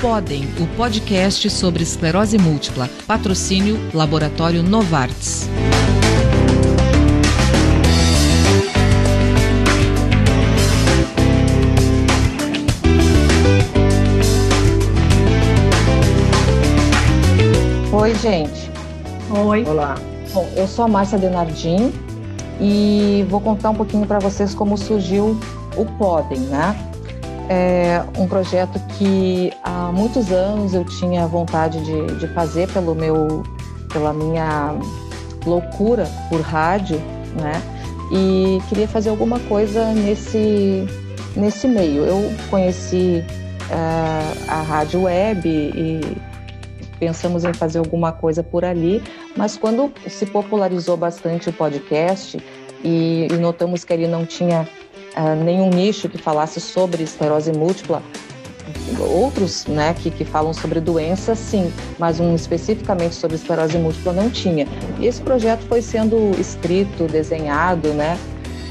Podem, o podcast sobre esclerose múltipla. Patrocínio Laboratório Novartis. Oi, gente. Oi. Olá. Bom, eu sou a Márcia Denardim e vou contar um pouquinho para vocês como surgiu o Podem, né? É um projeto que há muitos anos eu tinha vontade de, de fazer pelo meu, pela minha loucura por rádio, né? E queria fazer alguma coisa nesse, nesse meio. Eu conheci uh, a rádio web e pensamos em fazer alguma coisa por ali, mas quando se popularizou bastante o podcast e, e notamos que ele não tinha uh, nenhum nicho que falasse sobre esclerose múltipla, outros né, que, que falam sobre doença, sim, mas um especificamente sobre esclerose múltipla não tinha. E esse projeto foi sendo escrito, desenhado né,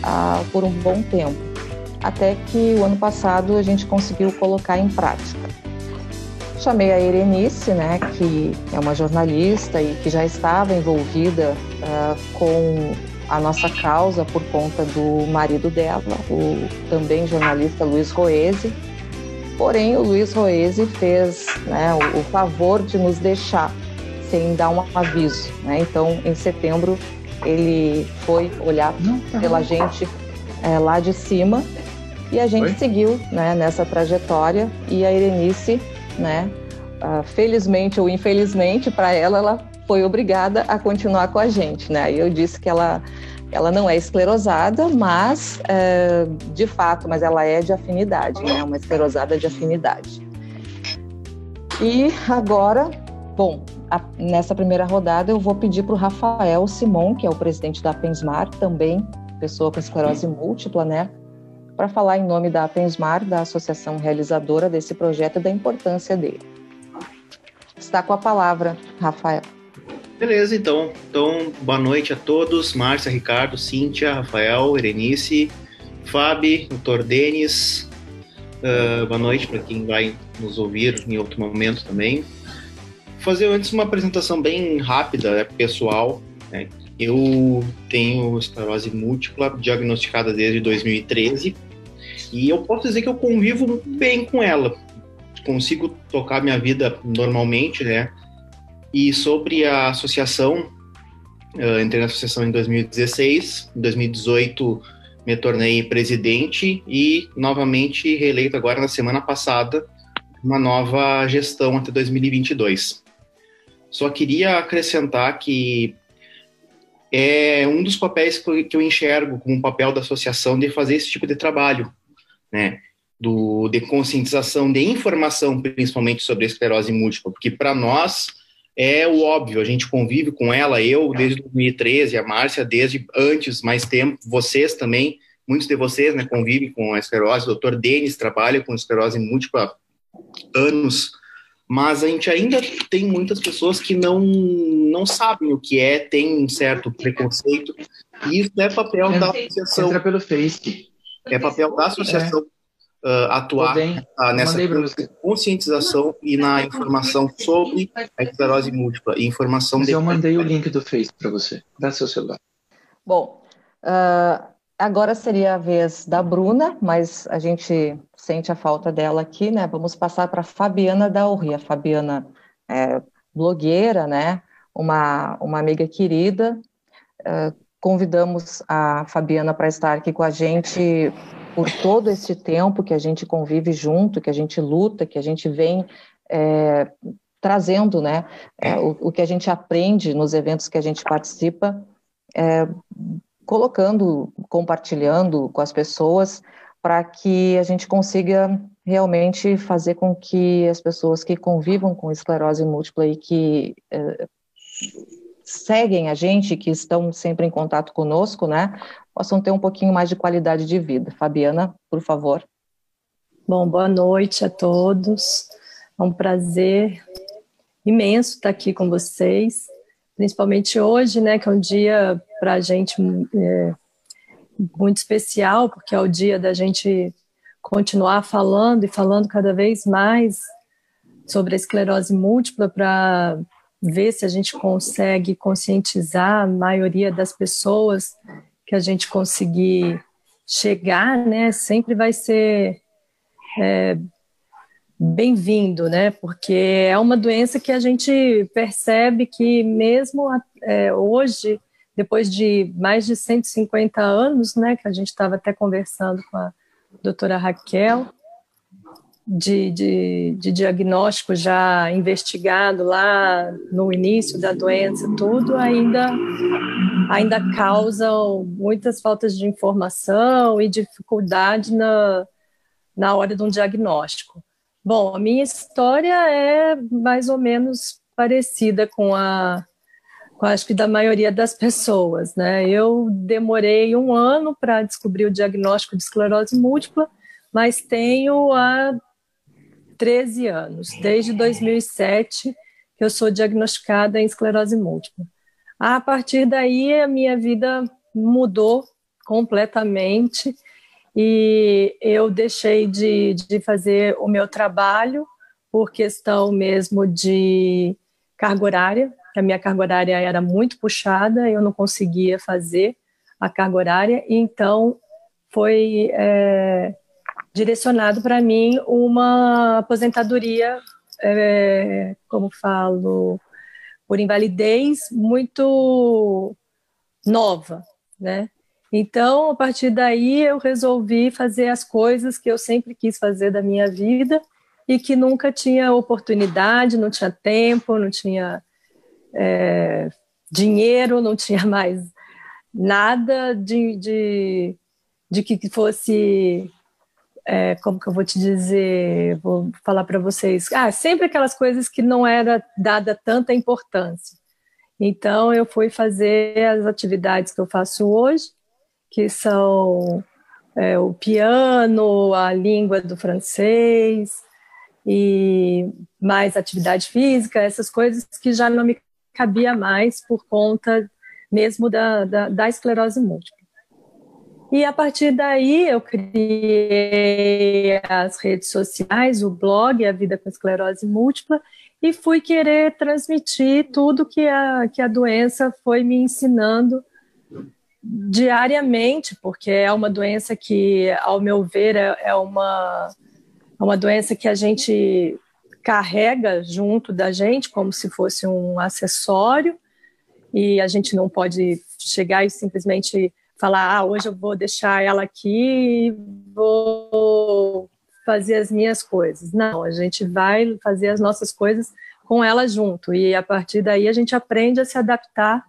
uh, por um bom tempo, até que o ano passado a gente conseguiu colocar em prática. Chamei a Erenice, né, que é uma jornalista e que já estava envolvida uh, com a nossa causa por conta do marido dela, o também jornalista Luiz Roese. Porém, o Luiz Roese fez né, o, o, favor de nos deixar sem dar um aviso. Né? Então, em setembro, ele foi olhar tá pela gente é, lá de cima e a gente Oi? seguiu né, nessa trajetória e a Erenice né? Uh, felizmente ou infelizmente para ela, ela foi obrigada a continuar com a gente, né? E eu disse que ela ela não é esclerosada, mas uh, de fato, mas ela é de afinidade, né? Uma esclerosada de afinidade. E agora, bom, a, nessa primeira rodada eu vou pedir para o Rafael Simon, que é o presidente da Pensmar, também pessoa com esclerose múltipla, né? para falar em nome da Apensmar, da associação realizadora desse projeto e da importância dele. Está com a palavra, Rafael. Beleza, então. Então, boa noite a todos. Márcia, Ricardo, Cíntia, Rafael, Erenice, Fábio, doutor Denis. Uh, boa noite para quem vai nos ouvir em outro momento também. Vou fazer antes uma apresentação bem rápida, né, pessoal. Né? Eu tenho esclerose múltipla, diagnosticada desde 2013 e eu posso dizer que eu convivo bem com ela. Consigo tocar minha vida normalmente, né? E sobre a associação, eu entrei na associação em 2016, em 2018 me tornei presidente e novamente reeleito agora na semana passada uma nova gestão até 2022. Só queria acrescentar que é um dos papéis que eu enxergo como um papel da associação de fazer esse tipo de trabalho, né, do, de conscientização, de informação, principalmente sobre a esclerose múltipla, porque para nós é o óbvio, a gente convive com ela, eu desde 2013, a Márcia desde antes, mais tempo, vocês também, muitos de vocês né, convivem com a esclerose, o doutor Denis trabalha com esclerose múltipla há anos, mas a gente ainda tem muitas pessoas que não, não sabem o que é, tem um certo preconceito, e isso é papel é, da associação. Entra pelo Face. É papel da associação é. Uh, atuar uh, nessa conscientização e na informação sobre a esclerose múltipla e informação. Mas de... eu mandei o link do Face para você. Dá seu celular. Bom, uh, agora seria a vez da Bruna, mas a gente sente a falta dela aqui, né? Vamos passar para Fabiana Dauri. A Fabiana é blogueira, né? Uma, uma amiga querida. Uh, Convidamos a Fabiana para estar aqui com a gente por todo esse tempo que a gente convive junto, que a gente luta, que a gente vem é, trazendo, né, é, o, o, que a gente aprende nos eventos que a gente participa, é, colocando, compartilhando com as pessoas, para que a gente consiga realmente fazer com que as pessoas que convivam com esclerose múltipla e que é, seguem a gente, que estão sempre em contato conosco, né, possam ter um pouquinho mais de qualidade de vida. Fabiana, por favor. Bom, boa noite a todos. É um prazer imenso estar aqui com vocês, principalmente hoje, né, que é um dia para a gente é, muito especial, porque é o dia da gente continuar falando e falando cada vez mais sobre a esclerose múltipla para ver se a gente consegue conscientizar a maioria das pessoas que a gente conseguir chegar, né, sempre vai ser é, bem-vindo, né, porque é uma doença que a gente percebe que mesmo é, hoje, depois de mais de 150 anos, né, que a gente estava até conversando com a doutora Raquel, de, de, de, diagnóstico já investigado lá no início da doença, tudo ainda, ainda causam muitas faltas de informação e dificuldade na, na hora de um diagnóstico. Bom, a minha história é mais ou menos parecida com a, com acho que da maioria das pessoas, né? Eu demorei um ano para descobrir o diagnóstico de esclerose múltipla, mas tenho a 13 anos, desde 2007 que eu sou diagnosticada em esclerose múltipla. A partir daí, a minha vida mudou completamente e eu deixei de, de fazer o meu trabalho por questão mesmo de carga horária. A minha carga horária era muito puxada, eu não conseguia fazer a carga horária, então foi é, direcionado para mim uma aposentadoria, é, como falo, por invalidez muito nova, né? Então, a partir daí, eu resolvi fazer as coisas que eu sempre quis fazer da minha vida e que nunca tinha oportunidade, não tinha tempo, não tinha é, dinheiro, não tinha mais nada de, de, de que fosse é, como que eu vou te dizer, vou falar para vocês, ah, sempre aquelas coisas que não era dada tanta importância. Então eu fui fazer as atividades que eu faço hoje, que são é, o piano, a língua do francês e mais atividade física, essas coisas que já não me cabia mais por conta mesmo da, da, da esclerose múltipla. E a partir daí eu criei as redes sociais, o blog A Vida com Esclerose Múltipla e fui querer transmitir tudo que a, que a doença foi me ensinando diariamente, porque é uma doença que, ao meu ver, é, é uma, é uma doença que a gente carrega junto da gente como se fosse um acessório e a gente não pode chegar e simplesmente falar, ah, hoje eu vou deixar ela aqui e vou fazer as minhas coisas. Não, a gente vai fazer as nossas coisas com ela junto e a partir daí a gente aprende a se adaptar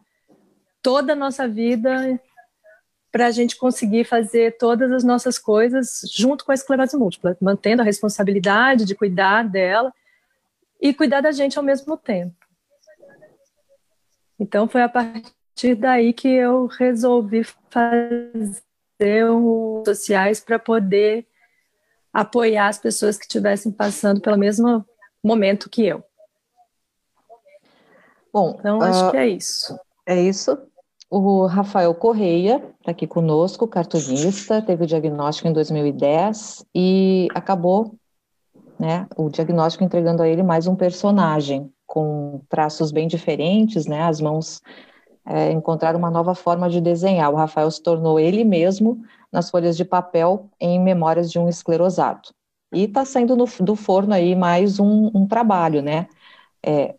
toda a nossa vida para a gente conseguir fazer todas as nossas coisas junto com a esclerose múltipla, mantendo a responsabilidade de cuidar dela e cuidar da gente ao mesmo tempo. Então foi a partir partir daí que eu resolvi fazer os sociais para poder apoiar as pessoas que estivessem passando pelo mesmo momento que eu. Bom, então acho uh, que é isso. É isso. O Rafael Correia está aqui conosco, cartunista, teve o diagnóstico em 2010 e acabou, né, o diagnóstico entregando a ele mais um personagem com traços bem diferentes, né, as mãos é, encontrar uma nova forma de desenhar. O Rafael se tornou ele mesmo nas folhas de papel em Memórias de um Esclerosado. E está saindo no, do forno aí mais um, um trabalho, né? É,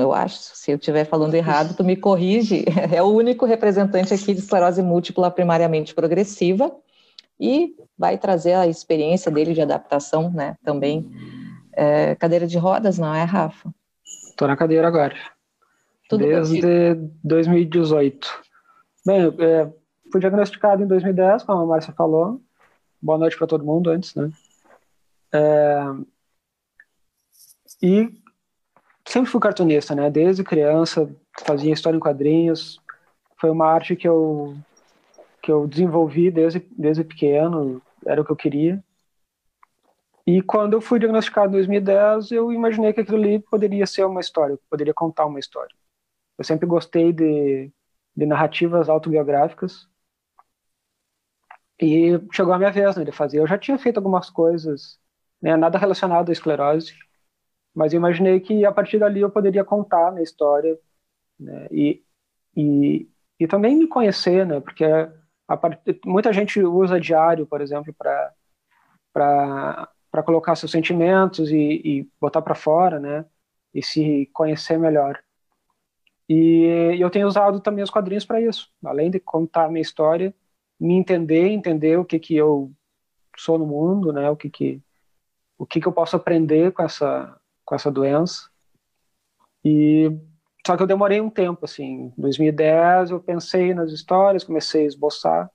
eu acho, se eu estiver falando errado, tu me corrige, é o único representante aqui de esclerose múltipla primariamente progressiva e vai trazer a experiência dele de adaptação, né, também. É, cadeira de rodas, não é, Rafa? Estou na cadeira agora. Tudo desde 2018. Bem, é, fui diagnosticado em 2010, como a Márcia falou. Boa noite para todo mundo antes, né? É, e sempre fui cartunista, né? Desde criança fazia história em quadrinhos. Foi uma arte que eu que eu desenvolvi desde desde pequeno, era o que eu queria. E quando eu fui diagnosticado em 2010, eu imaginei que aquilo ali poderia ser uma história, poderia contar uma história. Eu sempre gostei de, de narrativas autobiográficas. E chegou a minha vez né, de fazer. Eu já tinha feito algumas coisas, né, nada relacionado à esclerose, Mas eu imaginei que a partir dali eu poderia contar a minha história né? e, e, e também me conhecer, né? Porque part... muita gente usa diário, por exemplo, para para colocar seus sentimentos e, e botar para fora, né? E se conhecer melhor. E, eu tenho usado também os quadrinhos para isso, além de contar a minha história, me entender, entender o que que eu sou no mundo, né? O que que o que que eu posso aprender com essa com essa doença. E só que eu demorei um tempo assim. Em 2010 eu pensei nas histórias, comecei a esboçar,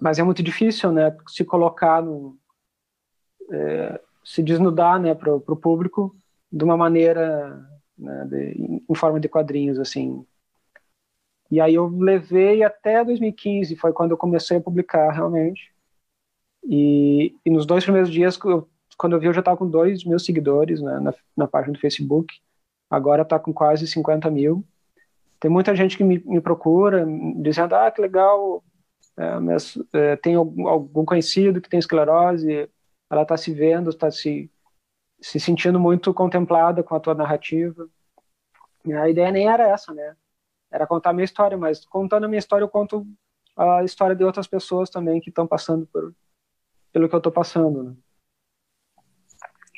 mas é muito difícil, né? Se colocar no é, se desnudar, né, para o público de uma maneira né, de, em forma de quadrinhos assim e aí eu levei até 2015, foi quando eu comecei a publicar realmente. E, e nos dois primeiros dias, eu, quando eu vi, eu já estava com dois mil seguidores né, na, na página do Facebook. Agora está com quase 50 mil. Tem muita gente que me, me procura, dizendo, ah, que legal, é, mas, é, tem algum, algum conhecido que tem esclerose, ela está se vendo, está se, se sentindo muito contemplada com a tua narrativa. E a ideia nem era essa, né? era contar a minha história, mas contando a minha história, eu conto a história de outras pessoas também que estão passando por, pelo que eu estou passando. Né?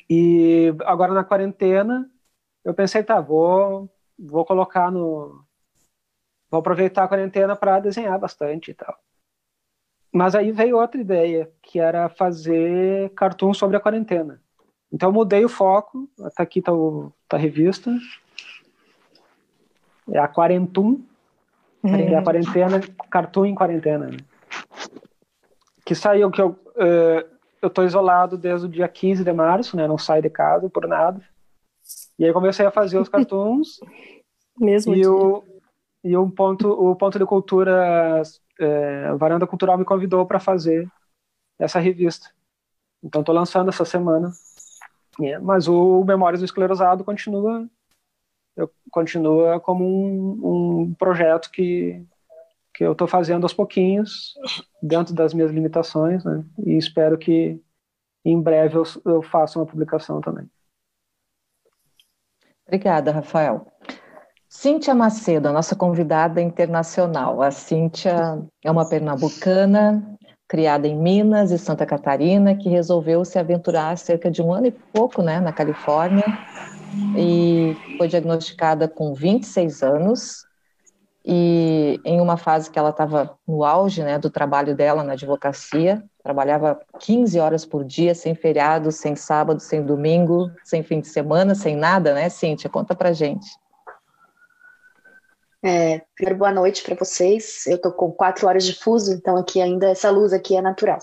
E agora na quarentena, eu pensei, tá, vou, vou colocar no. Vou aproveitar a quarentena para desenhar bastante e tal. Mas aí veio outra ideia, que era fazer cartoon sobre a quarentena. Então eu mudei o foco, até aqui está tá a revista, é a Quarentum, é. é a quarentena, Cartoon em quarentena. Né? Que saiu que eu uh, eu tô isolado desde o dia 15 de março, né? Não saio de casa por nada. E aí comecei a fazer os cartoons. Mesmo e dia. o e um ponto o ponto de cultura é, Varanda Cultural me convidou para fazer essa revista. Então estou lançando essa semana. É, mas o Memórias do Esclerosado continua continua como um, um projeto que, que eu estou fazendo aos pouquinhos, dentro das minhas limitações, né? E espero que em breve eu, eu faça uma publicação também. Obrigada, Rafael. Cíntia Macedo, a nossa convidada internacional. A Cíntia é uma pernambucana, criada em Minas e Santa Catarina, que resolveu se aventurar há cerca de um ano e pouco né, na Califórnia, e foi diagnosticada com 26 anos e em uma fase que ela estava no auge né, do trabalho dela na advocacia, trabalhava 15 horas por dia, sem feriado, sem sábado, sem domingo, sem fim de semana, sem nada, né, Cíntia? Conta pra gente. É, primeiro, boa noite para vocês. Eu estou com quatro horas de fuso, então aqui ainda essa luz aqui é natural.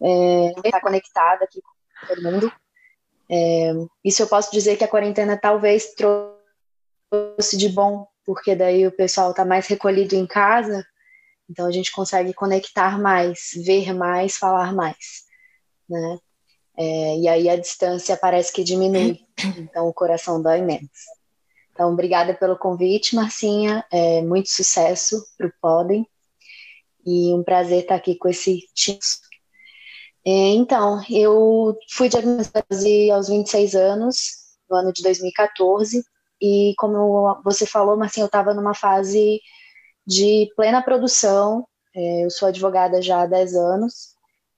É, está conectada aqui com todo mundo. É, isso eu posso dizer que a quarentena talvez trouxe de bom, porque daí o pessoal está mais recolhido em casa, então a gente consegue conectar mais, ver mais, falar mais, né? É, e aí a distância parece que diminui, então o coração dói menos. Então, obrigada pelo convite, Marcinha. É, muito sucesso para o Podem. E um prazer estar aqui com esse time é, então, eu fui diagnosticada aos 26 anos, no ano de 2014, e como você falou, Marcinho, eu estava numa fase de plena produção, é, eu sou advogada já há 10 anos,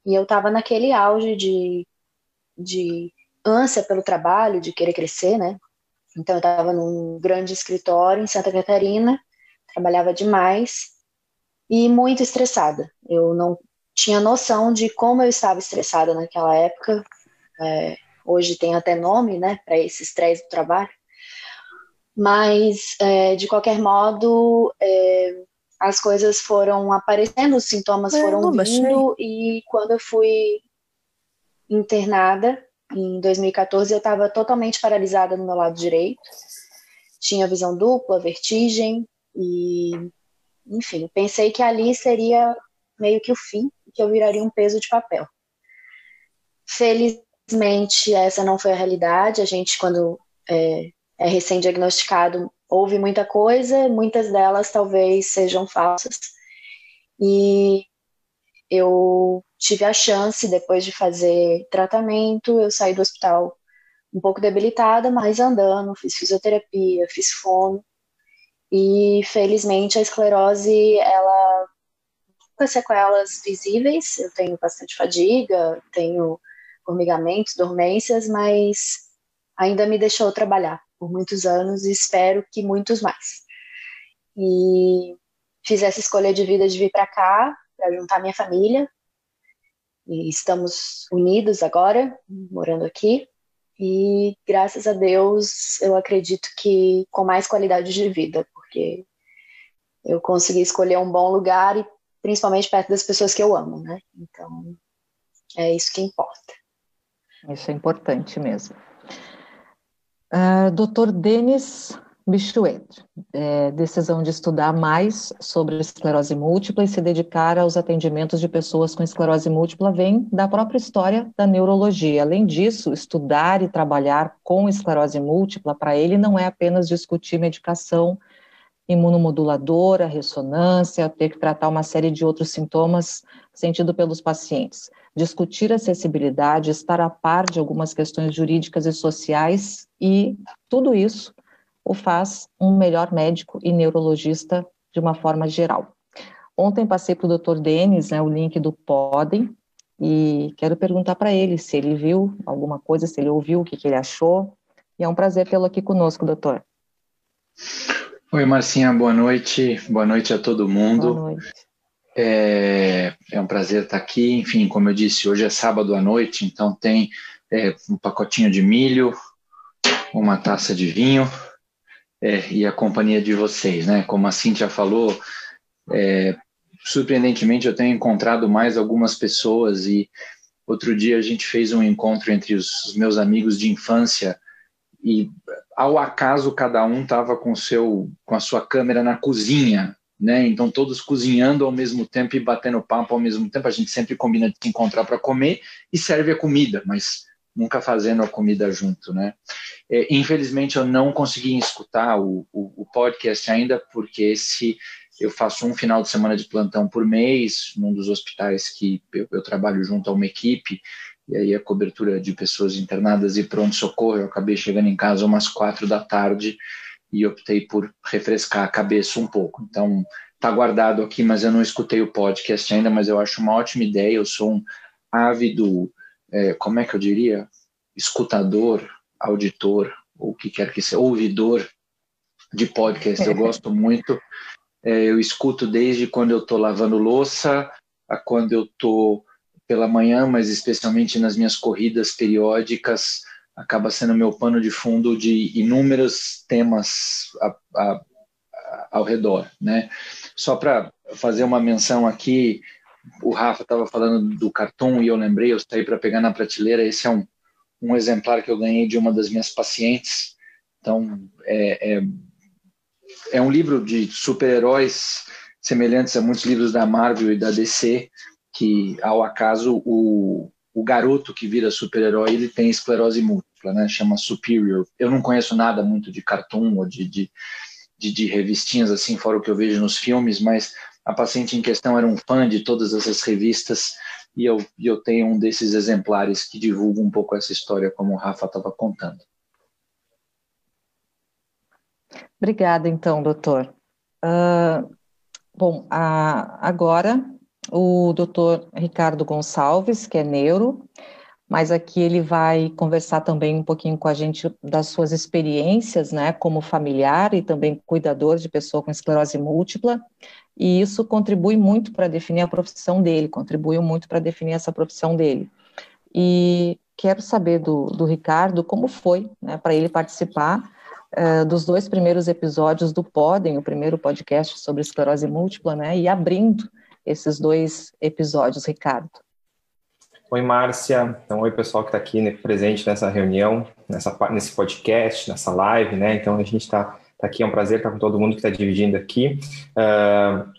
e eu estava naquele auge de, de ânsia pelo trabalho, de querer crescer, né? Então, eu estava num grande escritório em Santa Catarina, trabalhava demais e muito estressada. Eu não tinha noção de como eu estava estressada naquela época. É, hoje tem até nome, né, para esse estresse do trabalho. Mas, é, de qualquer modo, é, as coisas foram aparecendo, os sintomas foram vindo, e quando eu fui internada, em 2014, eu estava totalmente paralisada no meu lado direito. Tinha visão dupla, vertigem, e, enfim, pensei que ali seria meio que o fim, que eu viraria um peso de papel. Felizmente, essa não foi a realidade. A gente, quando é, é recém-diagnosticado, ouve muita coisa, muitas delas talvez sejam falsas. E eu tive a chance, depois de fazer tratamento, eu saí do hospital um pouco debilitada, mas andando, fiz fisioterapia, fiz fono, e felizmente a esclerose, ela com sequelas visíveis, eu tenho bastante fadiga, tenho formigamentos, dormências, mas ainda me deixou trabalhar por muitos anos e espero que muitos mais. E fiz essa escolha de vida de vir para cá, para juntar minha família. E estamos unidos agora, morando aqui. E graças a Deus, eu acredito que com mais qualidade de vida, porque eu consegui escolher um bom lugar e principalmente perto das pessoas que eu amo, né? Então, é isso que importa. Isso é importante mesmo. Uh, Dr. Denis Bichuet, é, decisão de estudar mais sobre esclerose múltipla e se dedicar aos atendimentos de pessoas com esclerose múltipla vem da própria história da neurologia. Além disso, estudar e trabalhar com esclerose múltipla, para ele, não é apenas discutir medicação imunomoduladora, ressonância, ter que tratar uma série de outros sintomas sentido pelos pacientes. Discutir acessibilidade, estar a par de algumas questões jurídicas e sociais e tudo isso o faz um melhor médico e neurologista de uma forma geral. Ontem passei para o Dr. Denis né, o link do Podem e quero perguntar para ele se ele viu alguma coisa, se ele ouviu, o que, que ele achou. E é um prazer tê-lo aqui conosco, doutor. Oi, Marcinha, boa noite. Boa noite a todo mundo. Boa noite. É, é um prazer estar aqui. Enfim, como eu disse, hoje é sábado à noite, então tem é, um pacotinho de milho, uma taça de vinho, é, e a companhia de vocês, né? Como a Cintia falou, é, surpreendentemente eu tenho encontrado mais algumas pessoas e outro dia a gente fez um encontro entre os, meus amigos de infância e ao acaso cada um estava com seu com a sua câmera na cozinha, né? Então todos cozinhando ao mesmo tempo e batendo papo ao mesmo tempo. A gente sempre combina de se encontrar para comer e serve a comida, mas nunca fazendo a comida junto, né? É, infelizmente eu não consegui escutar o, o, o, podcast ainda porque esse eu faço um final de semana de plantão por mês num dos hospitais que eu, eu trabalho junto a uma equipe e aí a cobertura de pessoas internadas e pronto socorro eu acabei chegando em casa umas quatro da tarde e optei por refrescar a cabeça um pouco. Então tá guardado aqui mas eu não escutei o podcast ainda mas eu acho uma ótima ideia. Eu sou um ávido é, como é que eu diria, escutador, auditor, ou o que quer que seja, ouvidor de podcast. Eu gosto muito. É, eu escuto desde quando eu estou lavando louça, a quando eu estou pela manhã, mas especialmente nas minhas corridas periódicas, acaba sendo meu pano de fundo de inúmeros temas a, a, a, ao redor, né? Só para fazer uma menção aqui, o Rafa estava falando do cartão e eu lembrei, eu saí para pegar na prateleira. Esse é um, um exemplar que eu ganhei de uma das minhas pacientes. Então, é, é, é um livro de super-heróis semelhantes a muitos livros da Marvel e da DC, que, ao acaso, o, o garoto que vira super-herói, ele tem esclerose múltipla, né? Chama Superior. Eu não conheço nada muito de cartoon ou de, de, de, de revistinhas assim, fora o que eu vejo nos filmes, mas a paciente em questão era um fã de todas essas revistas e eu, eu tenho um desses exemplares que divulga um pouco essa história, como o Rafa estava contando. Obrigada, então, doutor. Uh, bom, a, agora o doutor Ricardo Gonçalves, que é neuro, mas aqui ele vai conversar também um pouquinho com a gente das suas experiências, né, como familiar e também cuidador de pessoa com esclerose múltipla, e isso contribui muito para definir a profissão dele, contribuiu muito para definir essa profissão dele. E quero saber do, do Ricardo como foi, né, para ele participar uh, dos dois primeiros episódios do Podem, o primeiro podcast sobre esclerose múltipla, né, e abrindo esses dois episódios, Ricardo. Oi, Márcia. Então, oi, pessoal que está aqui né, presente nessa reunião, nessa, nesse podcast, nessa live, né? Então, a gente está tá aqui, é um prazer estar com todo mundo que está dividindo aqui. Uh,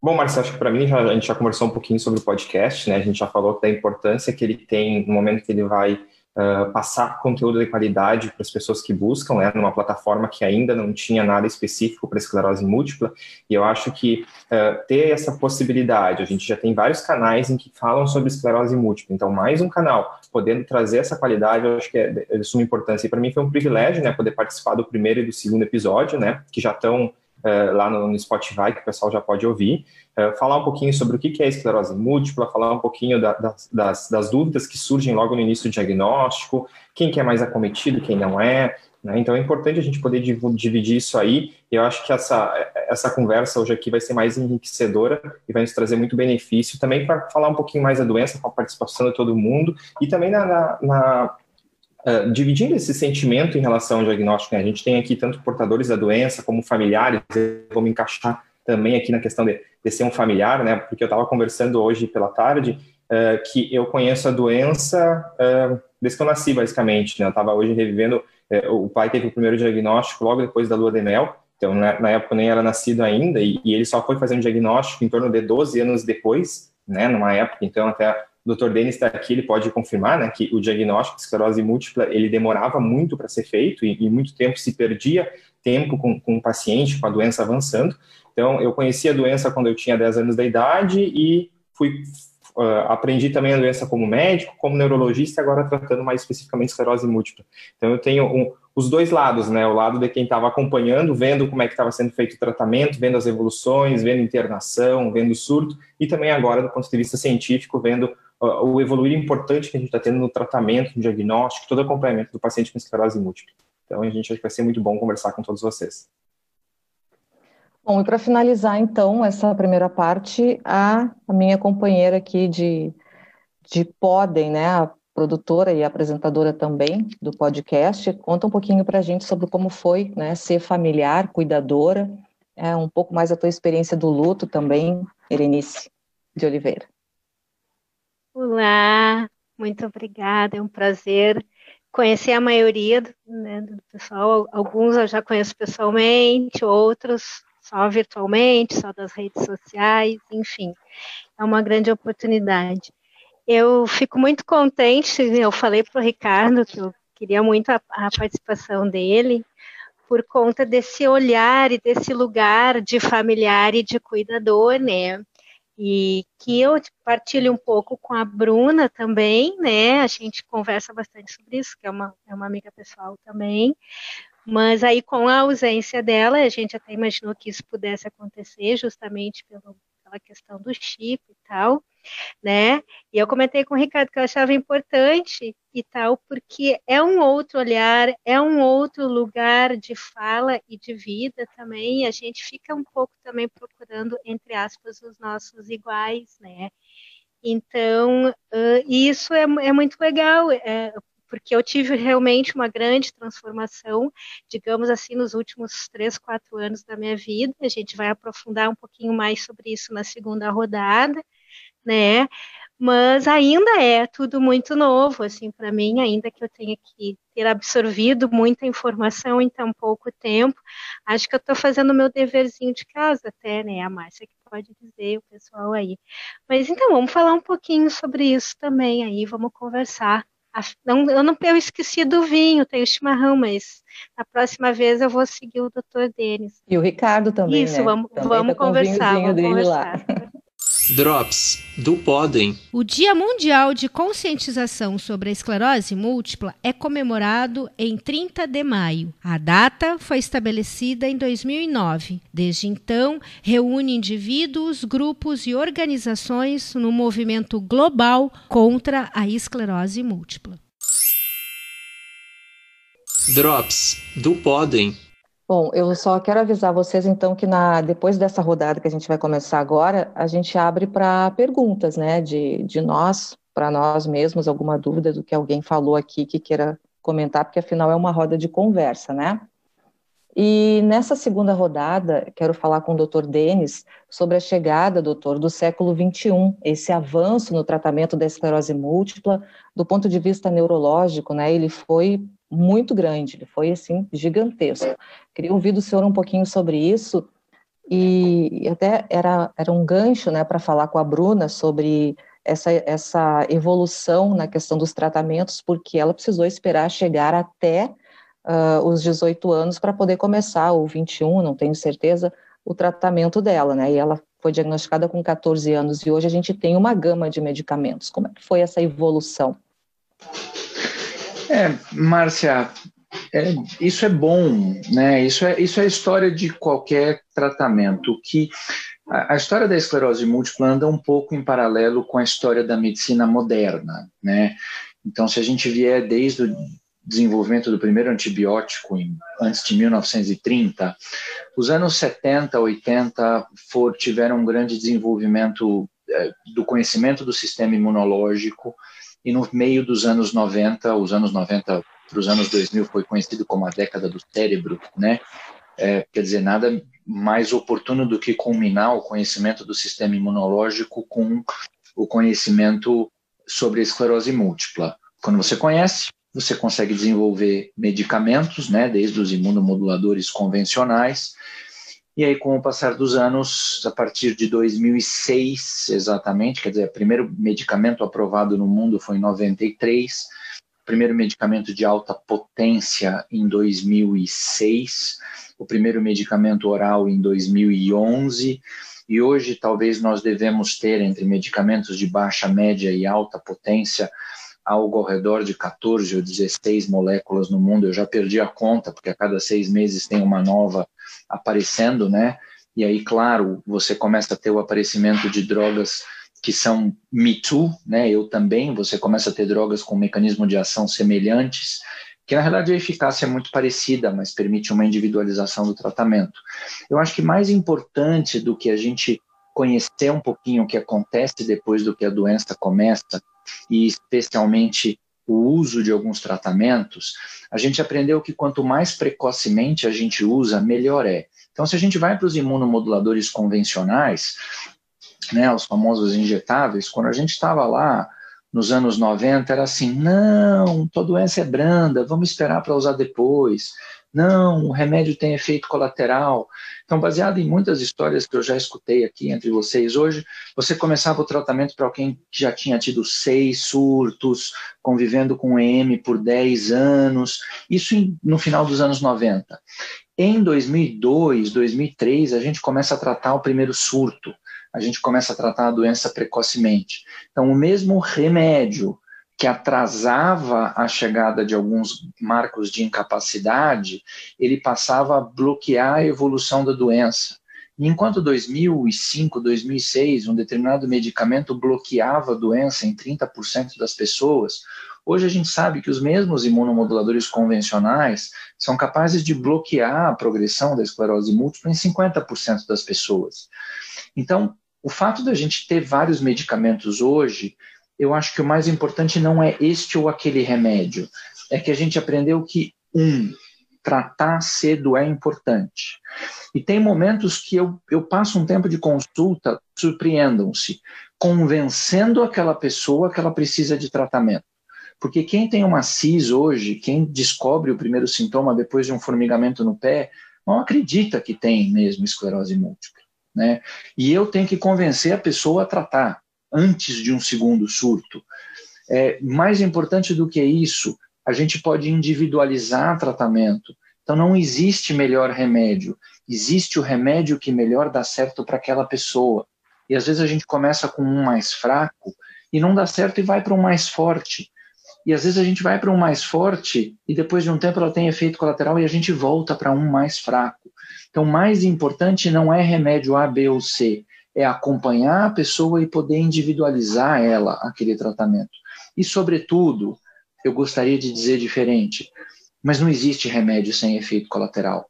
Bom, Marcelo, acho que para mim já, a gente já conversou um pouquinho sobre o podcast, né? A gente já falou da importância que ele tem no momento que ele vai uh, passar conteúdo de qualidade para as pessoas que buscam, né, numa plataforma que ainda não tinha nada específico para esclerose múltipla, e eu acho que uh, ter essa possibilidade, a gente já tem vários canais em que falam sobre esclerose múltipla, então mais um canal podendo trazer essa qualidade, eu acho que é de suma importância, e para mim foi um privilégio, né, poder participar do primeiro e do segundo episódio, né, que já estão Uh, lá no, no, Spotify, que o pessoal já pode ouvir, uh, falar um pouquinho sobre o que é esclerose múltipla, falar um pouquinho da, das, das, dúvidas que surgem logo no início do diagnóstico, quem que é mais acometido, quem não é, né? Então é importante a gente poder dividir isso aí, e eu acho que essa, essa conversa hoje aqui vai ser mais enriquecedora e vai nos trazer muito benefício, também para falar um pouquinho mais da doença, com a participação de todo mundo, e também na, na, na Uh, dividindo esse sentimento em relação ao diagnóstico, né? a gente tem aqui tanto portadores da doença como familiares, eu vou me encaixar também aqui na questão de, de ser um familiar, né? Porque eu estava conversando hoje pela tarde uh, que eu conheço a doença uh, desde que eu nasci, basicamente. Né? Eu estava hoje revivendo. Uh, o pai teve o primeiro diagnóstico logo depois da lua de mel, então na, na época nem era nascido ainda, e, e, ele só foi fazer um diagnóstico em torno de 12 anos depois, né? Numa época, então até o Dr. Denis está aqui, ele pode confirmar, né, que o diagnóstico de esclerose múltipla ele demorava muito para ser feito e, e, muito tempo se perdia tempo com, com o paciente com a doença avançando. Então, eu conheci a doença quando eu tinha 10 anos da idade e fui uh, aprendi também a doença como médico, como neurologista, agora tratando mais especificamente esclerose múltipla. Então, eu tenho um, os dois lados, né? O lado de quem estava acompanhando, vendo como é que estava sendo feito o tratamento, vendo as evoluções, vendo internação, vendo surto, e também agora, do ponto de vista científico, vendo uh, o evoluir importante que a gente está tendo no tratamento, no diagnóstico, todo o acompanhamento do paciente com esclerose múltipla. Então, a gente acha que vai ser muito bom conversar com todos vocês. Bom, e para finalizar, então, essa primeira parte, a, a, minha companheira aqui de, de Podem, né, a produtora e apresentadora também do podcast, conta um pouquinho para a gente sobre como foi né, ser familiar, cuidadora, é, um pouco mais a tua experiência do luto também, Erenice de Oliveira. Olá, muito obrigada, é um prazer conhecer a maioria né, do pessoal, alguns eu já conheço pessoalmente, outros só virtualmente, só das redes sociais, enfim, é uma grande oportunidade. Eu fico muito contente, eu falei para o Ricardo que eu queria muito a, a participação dele, por conta desse olhar e desse lugar de familiar e de cuidador, né? E que eu partilho um pouco com a Bruna também, né? A gente conversa bastante sobre isso, que é uma, é uma amiga pessoal também, mas aí, com a ausência dela, a gente até imaginou que isso pudesse acontecer, justamente pelo, pela questão do chip e tal, né? E eu comentei com o Ricardo que eu achava importante e tal, porque é um outro olhar, é um outro lugar de fala e de vida também, a gente fica um pouco também procurando, entre aspas, os nossos iguais, né? Então, uh, isso é, é, muito legal, é, porque eu tive realmente uma grande transformação, digamos assim, nos últimos três, quatro anos da minha vida. A gente vai aprofundar um pouquinho mais sobre isso na segunda rodada, né? Mas ainda é tudo muito novo, assim, para mim, ainda que eu tenha que ter absorvido muita informação em tão pouco tempo. Acho que eu estou fazendo o meu deverzinho de casa, até, né? A Márcia que pode dizer, o pessoal aí. Mas então, vamos falar um pouquinho sobre isso também aí, vamos conversar não, eu não eu esqueci do vinho, tem o chimarrão, mas na próxima vez eu vou seguir o Dr. Denis. E o Ricardo também. Isso, né? vamos, também vamos tá conversar. Vamos conversar. Drops do Podem. O Dia Mundial de Conscientização sobre a Esclerose Múltipla é comemorado em 30 de maio. A data foi estabelecida em 2009. Desde então, reúne indivíduos, grupos e organizações no movimento global contra a esclerose múltipla. Drops do Podem. Bom, eu só quero avisar vocês então que na, depois dessa rodada que a gente vai começar agora, a gente abre para perguntas, né, de, de nós, para nós mesmos, alguma dúvida do que alguém falou aqui que queira comentar, porque afinal é uma roda de conversa, né? E nessa segunda rodada, quero falar com o Dr. Denis sobre a chegada, doutor, do século XXI, esse avanço no tratamento da esclerose múltipla, do ponto de vista neurológico, né? Ele foi muito grande, ele foi assim gigantesco. Queria ouvir do senhor um pouquinho sobre isso, e até era, era um gancho né, para falar com a Bruna sobre essa, essa evolução na questão dos tratamentos, porque ela precisou esperar chegar até uh, os 18 anos para poder começar, ou 21, não tenho certeza, o tratamento dela, né? E ela foi diagnosticada com 14 anos e hoje a gente tem uma gama de medicamentos. Como é que foi essa evolução? É, Márcia, é, isso é bom, né? Isso é, isso é a história de qualquer tratamento. Que a, a, história da esclerose múltipla anda um pouco em paralelo com a história da medicina moderna, né? Então, se a gente vier desde o desenvolvimento do primeiro antibiótico em, antes de 1930, os anos 70, 80 for, tiveram um grande desenvolvimento é, do conhecimento do sistema imunológico e no meio dos anos 90, os anos 90 para os anos 2000 foi conhecido como a década do cérebro, né? É, quer dizer, nada mais oportuno do que culminar o conhecimento do sistema imunológico com o conhecimento sobre a esclerose múltipla. Quando você conhece, você consegue desenvolver medicamentos, né, desde os imunomoduladores convencionais, e aí com o passar dos anos, a partir de 2006 exatamente, quer dizer, o primeiro medicamento aprovado no mundo foi em 93, o primeiro medicamento de alta potência em 2006, o primeiro medicamento oral em 2011, e hoje talvez nós devemos ter entre medicamentos de baixa, média e alta potência algo ao redor de 14 ou 16 moléculas no mundo. Eu já perdi a conta, porque a cada seis meses tem uma nova aparecendo, né? E aí, claro, você começa a ter o aparecimento de drogas que são Me Too, né? Eu também, você começa a ter drogas com mecanismo de ação semelhantes, que na realidade a eficácia é muito parecida, mas permite uma individualização do tratamento. Eu acho que mais importante do que a gente conhecer um pouquinho o que acontece depois do que a doença começa, e especialmente o uso de alguns tratamentos, a gente aprendeu que quanto mais precocemente a gente usa, melhor é. Então, se a gente vai para os imunomoduladores convencionais, né, os famosos injetáveis, quando a gente estava lá nos anos 90, era assim: não, tua doença é branda, vamos esperar para usar depois. Não, o remédio tem efeito colateral. Então, baseado em muitas histórias que eu já escutei aqui entre vocês hoje, você começava o tratamento para alguém que já tinha tido seis surtos, convivendo com EM por 10 anos, isso no final dos anos 90. Em 2002, 2003, a gente começa a tratar o primeiro surto, a gente começa a tratar a doença precocemente. Então, o mesmo remédio que atrasava a chegada de alguns marcos de incapacidade, ele passava a bloquear a evolução da doença. enquanto 2005, 2006, um determinado medicamento bloqueava a doença em 30% das pessoas, hoje a gente sabe que os mesmos imunomoduladores convencionais são capazes de bloquear a progressão da esclerose múltipla em 50% das pessoas. Então, o fato da gente ter vários medicamentos hoje eu acho que o mais importante não é este ou aquele remédio, é que a gente aprendeu que, um, tratar cedo é importante. E tem momentos que eu, eu passo um tempo de consulta, surpreendam-se, convencendo aquela pessoa que ela precisa de tratamento. Porque quem tem uma CIS hoje, quem descobre o primeiro sintoma depois de um formigamento no pé, não acredita que tem mesmo esclerose múltipla. Né? E eu tenho que convencer a pessoa a tratar antes de um segundo surto. É, mais importante do que isso, a gente pode individualizar tratamento. Então, não existe melhor remédio. Existe o remédio que melhor dá certo para aquela pessoa. E às vezes a gente começa com um mais fraco e não dá certo e vai para um mais forte. E às vezes a gente vai para um mais forte e depois de um tempo ela tem efeito colateral e a gente volta para um mais fraco. Então, mais importante não é remédio A, B ou C, é acompanhar a pessoa e poder individualizar ela aquele tratamento. E, sobretudo, eu gostaria de dizer diferente, mas não existe remédio sem efeito colateral.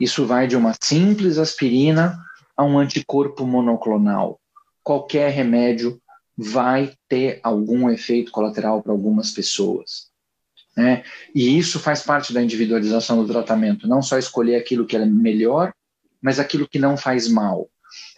Isso vai de uma simples aspirina a um anticorpo monoclonal. Qualquer remédio vai ter algum efeito colateral para algumas pessoas. Né? E isso faz parte da individualização do tratamento, não só escolher aquilo que é melhor, mas aquilo que não faz mal.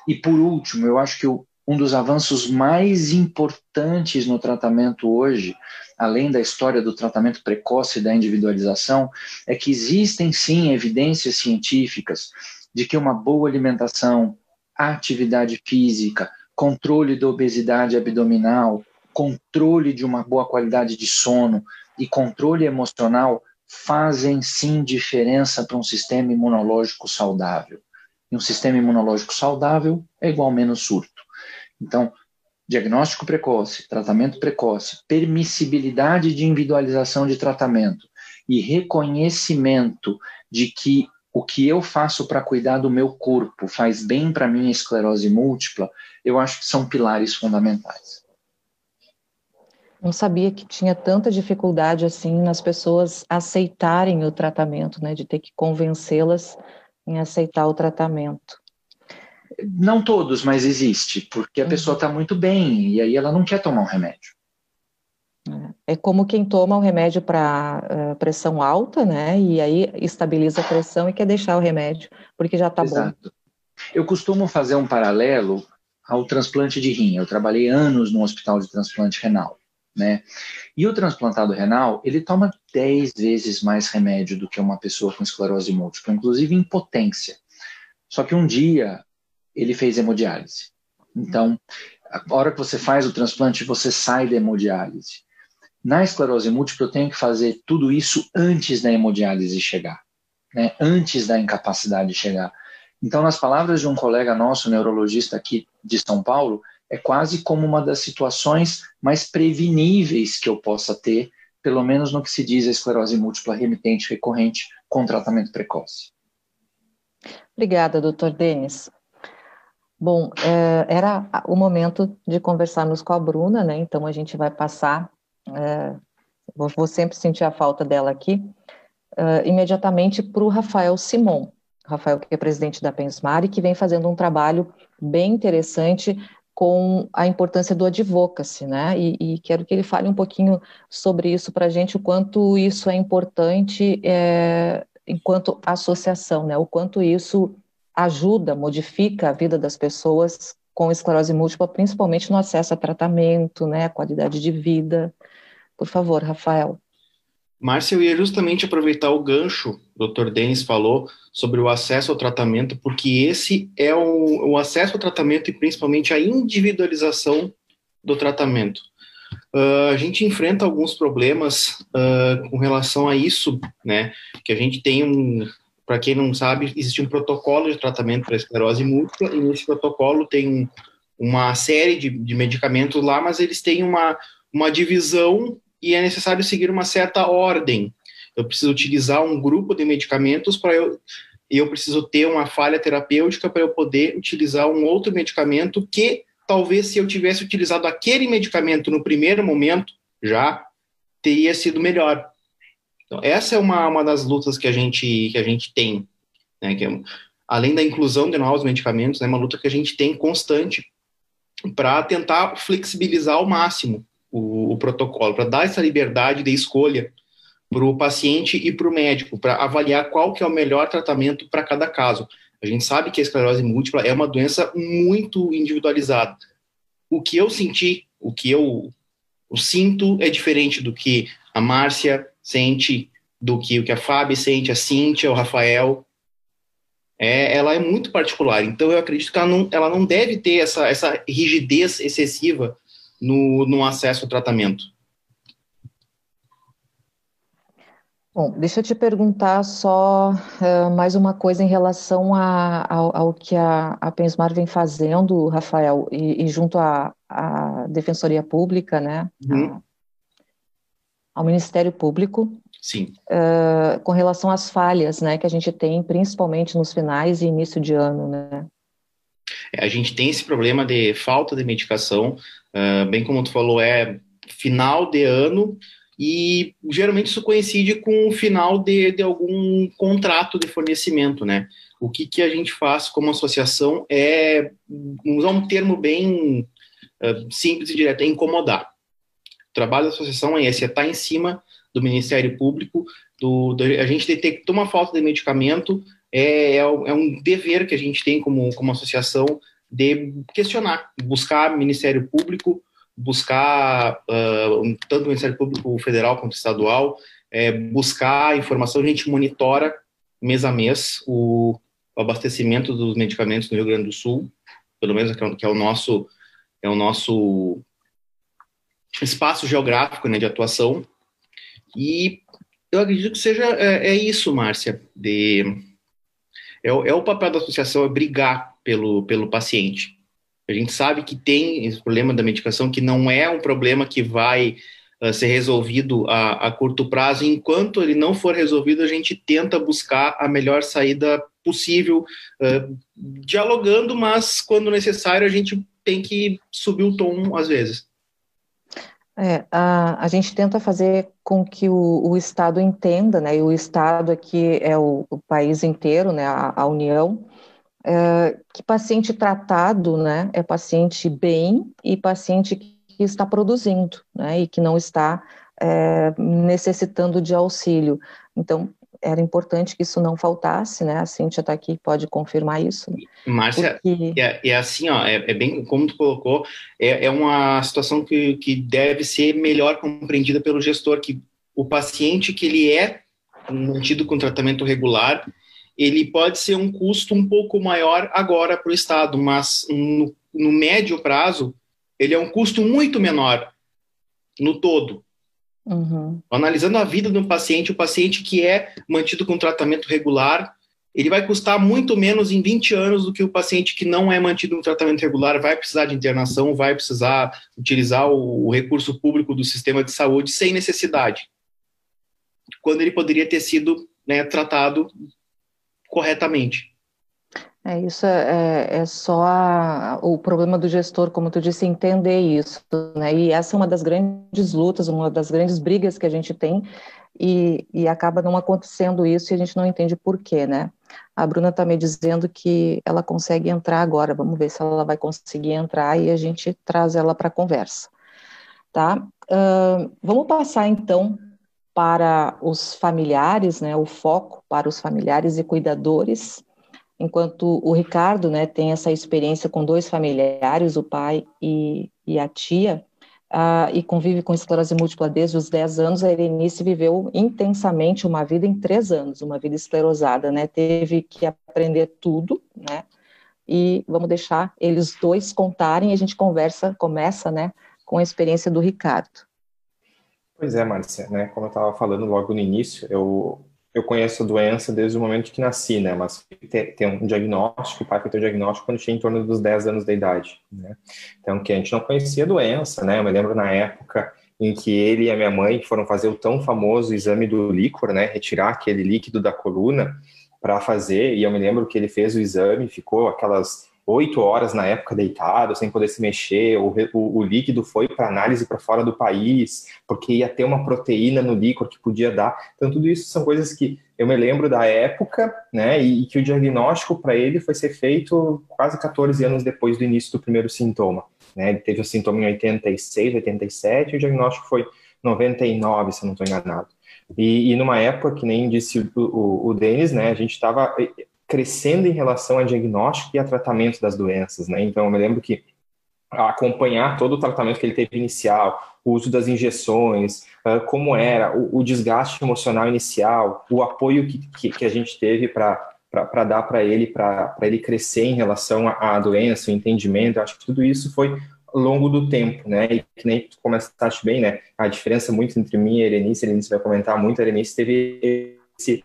E por último, eu acho que o, um dos avanços mais importantes no tratamento hoje, além da história do tratamento precoce e da individualização, é que existem sim evidências científicas de que uma boa alimentação, atividade física, controle da obesidade abdominal, controle de uma boa qualidade de sono e controle emocional fazem sim diferença para um sistema imunológico saudável. E um sistema imunológico saudável é igual menos surto. Então, diagnóstico precoce, tratamento precoce, permissibilidade de individualização de tratamento e reconhecimento de que o que eu faço para cuidar do meu corpo faz bem para minha esclerose múltipla, eu acho que são pilares fundamentais. Não sabia que tinha tanta dificuldade assim nas pessoas aceitarem o tratamento, né, de ter que convencê-las em aceitar o tratamento. Não todos, mas existe, porque a uhum. pessoa está muito bem e aí ela não quer tomar um remédio. É como quem toma o um remédio para uh, pressão alta, né? E aí estabiliza a pressão e quer deixar o remédio, porque já está bom. Eu costumo fazer um paralelo ao transplante de rim. Eu trabalhei anos no hospital de transplante renal, né? E o transplantado renal, ele toma 10 vezes mais remédio do que uma pessoa com esclerose múltipla, inclusive impotência. Só que um dia ele fez hemodiálise. Então, a hora que você faz o transplante, você sai da hemodiálise. Na esclerose múltipla, eu tenho que fazer tudo isso antes da hemodiálise chegar, né? antes da incapacidade chegar. Então, nas palavras de um colega nosso, neurologista aqui de São Paulo, é quase como uma das situações mais preveníveis que eu possa ter, pelo menos no que se diz a esclerose múltipla remitente recorrente com tratamento precoce. Obrigada, doutor Denis. Bom, é, era o momento de conversarmos com a Bruna, né? Então a gente vai passar, é, vou, sempre sentir a falta dela aqui, é, imediatamente para o Rafael Simon. Rafael, que é presidente da Pensmar e que vem fazendo um trabalho bem interessante com a importância do advocacy, né? E, e quero que ele fale um pouquinho sobre isso para a gente, o quanto isso é importante é, enquanto associação, né? O quanto isso ajuda, modifica a vida das pessoas com esclerose múltipla, principalmente no acesso a tratamento, né, a qualidade de vida. Por favor, Rafael. Márcia, eu ia justamente aproveitar o gancho, o Dr. Denis falou sobre o acesso ao tratamento, porque esse é o, o acesso ao tratamento e principalmente a individualização do tratamento. Uh, a gente enfrenta alguns problemas uh, com relação a isso, né? Que a gente tem um, para quem não sabe, existe um protocolo de tratamento para esclerose múltipla, e nesse protocolo tem uma série de, de medicamentos lá, mas eles têm uma, uma divisão e é necessário seguir uma certa ordem. Eu preciso utilizar um grupo de medicamentos para eu eu preciso ter uma falha terapêutica para eu poder utilizar um outro medicamento que talvez se eu tivesse utilizado aquele medicamento no primeiro momento já teria sido melhor. Então, essa é uma, uma das lutas que a gente, que a gente tem, né, que é, além da inclusão de novos medicamentos, é né, uma luta que a gente tem constante para tentar flexibilizar ao máximo o, o protocolo, para dar essa liberdade de escolha para o paciente e para o médico, para avaliar qual que é o melhor tratamento para cada caso. A gente sabe que a esclerose múltipla é uma doença muito individualizada. O que eu senti, o que eu, eu sinto é diferente do que a Márcia, sente, do que o que a Fábio sente, a Cíntia, o Rafael. É, ela é muito particular. Então, eu acredito que ela não, ela não deve ter essa, essa rigidez excessiva no, no acesso ao tratamento. Bom, deixa eu te perguntar só uh, mais uma coisa em relação a, ao, ao, que a, a Pensmar vem fazendo, Rafael, e, e junto à, à Defensoria Pública, né? Uhum ao Ministério Público. Sim. Uh, com relação às falhas, né, que a gente tem, principalmente nos finais e início de ano, né? É, a gente tem esse problema de falta de medicação, uh, bem como tu falou, é final de ano e geralmente isso coincide com o final de, de algum contrato de fornecimento, né? O que, que a gente faz como associação é usar um termo bem uh, simples e direto, é incomodar trabalho da associação é esse, é estar em cima do Ministério Público, do, do a gente detectou uma falta de medicamento, é, é, é, um dever que a gente tem como, como associação de questionar, buscar Ministério Público, buscar uh, tanto o Ministério Público Federal quanto Estadual, é, buscar informação, a gente monitora mês a mês o, o abastecimento dos medicamentos no Rio Grande do Sul, pelo menos que é o nosso é o nosso espaço geográfico né, de atuação. E eu acredito que seja é, é isso, Márcia, de é, é, o papel da associação é brigar pelo, pelo paciente. A gente sabe que tem esse problema da medicação, que não é um problema que vai uh, ser resolvido a, a, curto prazo. Enquanto ele não for resolvido, a gente tenta buscar a melhor saída possível, uh, dialogando, mas quando necessário, a gente tem que subir o tom às vezes. É, a, a gente tenta fazer com que o, o Estado entenda, né, e o Estado aqui é o, o país inteiro, né, a, a União, é, que paciente tratado, né, é paciente bem e paciente que está produzindo, né, e que não está é, necessitando de auxílio. Então, era importante que isso não faltasse, né? A Cíntia está aqui, pode confirmar isso. Márcia, Porque... é, é, assim, ó, é, é, bem, como tu colocou, é, é uma situação que, que deve ser melhor compreendida pelo gestor, que o paciente que ele é mantido com tratamento regular, ele pode ser um custo um pouco maior agora para o Estado, mas no, no médio prazo, ele é um custo muito menor no todo. Uhum. Analisando a vida de um paciente, o paciente que é mantido com tratamento regular, ele vai custar muito menos em 20 anos do que o paciente que não é mantido com tratamento regular, vai precisar de internação, vai precisar utilizar o, o recurso público do sistema de saúde sem necessidade, quando ele poderia ter sido né, tratado corretamente. É, isso é, é, é só a, o problema do gestor, como tu disse, entender isso, né? E essa é uma das grandes lutas, uma das grandes brigas que a gente tem, e, e acaba não acontecendo isso e a gente não entende por quê, né? A Bruna está me dizendo que ela consegue entrar agora, vamos ver se ela vai conseguir entrar e a gente traz ela para a conversa, tá? Uh, vamos passar então para os familiares, né? O foco para os familiares e cuidadores enquanto o Ricardo né, tem essa experiência com dois familiares, o pai e, e a tia, uh, e convive com esclerose múltipla desde os 10 anos, a Erenice viveu intensamente uma vida em três anos, uma vida esclerosada, né? Teve que aprender tudo, né? E vamos deixar eles dois contarem e a gente conversa, começa, né, com a experiência do Ricardo. Pois é, Márcia, né? Como eu estava falando logo no início, eu eu conheço a doença desde o momento que nasci, né? Mas tem um diagnóstico, o pai foi ter o diagnóstico quando tinha em torno dos 10 anos de idade, né? Então, que a gente não conhecia a doença, né? Eu me lembro na época em que ele e a minha mãe foram fazer o tão famoso exame do líquor, né? Retirar aquele líquido da coluna para fazer, e eu me lembro que ele fez o exame, ficou aquelas oito horas na época deitado, sem poder se mexer, o, o, o líquido foi para análise para fora do país, porque ia ter uma proteína no líquido que podia dar. Então, tudo isso são coisas que eu me lembro da época, né, e, e que o diagnóstico para ele foi ser feito quase 14 anos depois do início do primeiro sintoma. Né? Ele teve o sintoma em 86, 87, e o diagnóstico foi 99, se eu não estou enganado. E, e, numa época, que nem disse o, o, o Denis, né, a gente estava crescendo em relação a diagnóstico e a tratamento das doenças, né? Então, eu me lembro que acompanhar todo o tratamento que ele teve inicial, o uso das injeções, uh, como era o, o, desgaste emocional inicial, o apoio que, que, que a gente teve para para dar para ele, para ele crescer em relação à, doença, o entendimento, eu acho que tudo isso foi ao longo do tempo, né? E que nem tu começaste bem, né? A diferença muito entre mim e a Erenice, a Erenice vai comentar muito, a Erenice teve esse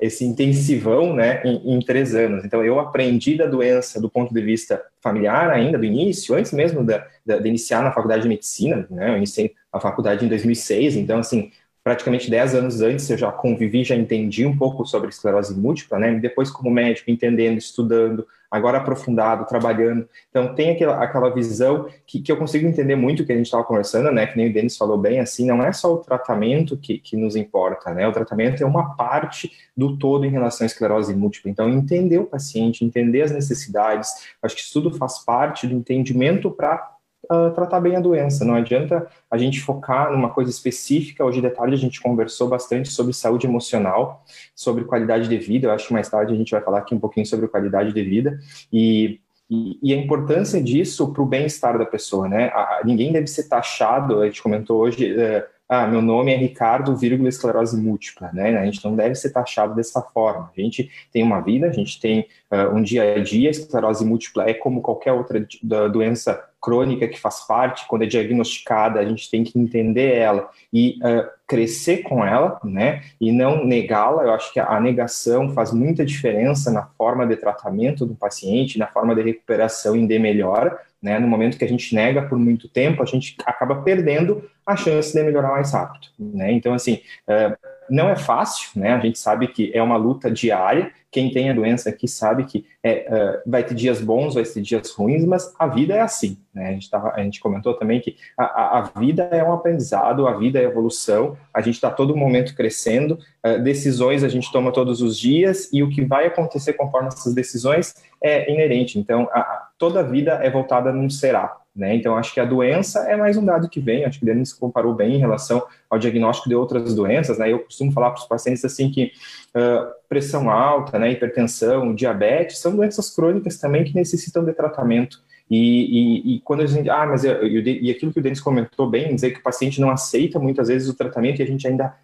esse intensivão né, em, em, três anos. Então, eu aprendi da doença do ponto de vista familiar ainda, do início, antes mesmo da, da, de iniciar na faculdade de medicina, né, eu iniciei a faculdade em 2006, então, assim, praticamente 10 anos antes eu já convivi, já entendi um pouco sobre esclerose múltipla, né? Depois como médico, entendendo, estudando, agora aprofundado, trabalhando. Então tem aquela, aquela visão que, que eu consigo entender muito que a gente estava conversando, né? Que nem o Denis falou bem, assim, não é só o tratamento que, que nos importa, né? O tratamento é uma parte do todo em relação à esclerose múltipla. Então entender o paciente, entender as necessidades, acho que isso tudo faz parte do entendimento para uh, tratar bem a doença. Não adianta a gente focar numa coisa específica. Hoje de tarde a gente conversou bastante sobre saúde emocional, sobre qualidade de vida. Eu acho que mais tarde a gente vai falar aqui um pouquinho sobre qualidade de vida e e, e, a importância disso para o bem-estar da pessoa, né? A, ninguém deve ser taxado, a gente comentou hoje, uh, ah, meu nome é Ricardo, vírgula, esclerose múltipla, né? A gente não deve ser taxado dessa forma. A gente tem uma vida, a gente tem uh, um dia a dia, a esclerose múltipla é como qualquer outra doença crônica que faz parte, quando é diagnosticada, a gente tem que entender ela e uh, crescer com ela, né? E não negá-la. Eu acho que a negação faz muita diferença na forma de tratamento do paciente, na forma de recuperação e de melhora. Né? No momento que a gente nega por muito tempo, a gente acaba perdendo a chance de melhorar mais rápido. Né? Então, assim, uh, não é fácil, né? A gente sabe que é uma luta diária. Quem tem a doença aqui sabe que é, uh, vai ter dias bons, vai ter dias ruins, mas a vida é assim, né? A gente, tava, a gente comentou também que a, a, vida é um aprendizado, a vida é evolução, a gente está todo momento crescendo, uh, decisões a gente toma todos os dias e o que vai acontecer conforme essas decisões é inerente. Então, a, toda a vida é voltada num será, né? Então, acho que a doença é mais um dado que vem, acho que o Denis comparou bem em relação ao diagnóstico de outras doenças. Né? Eu costumo falar para os pacientes assim que uh, pressão alta, né, hipertensão, diabetes, são doenças crônicas também que necessitam de tratamento. E, e, e quando a gente. Ah, mas eu, eu, e aquilo que o Denis comentou bem, dizer que o paciente não aceita muitas vezes o tratamento e a gente ainda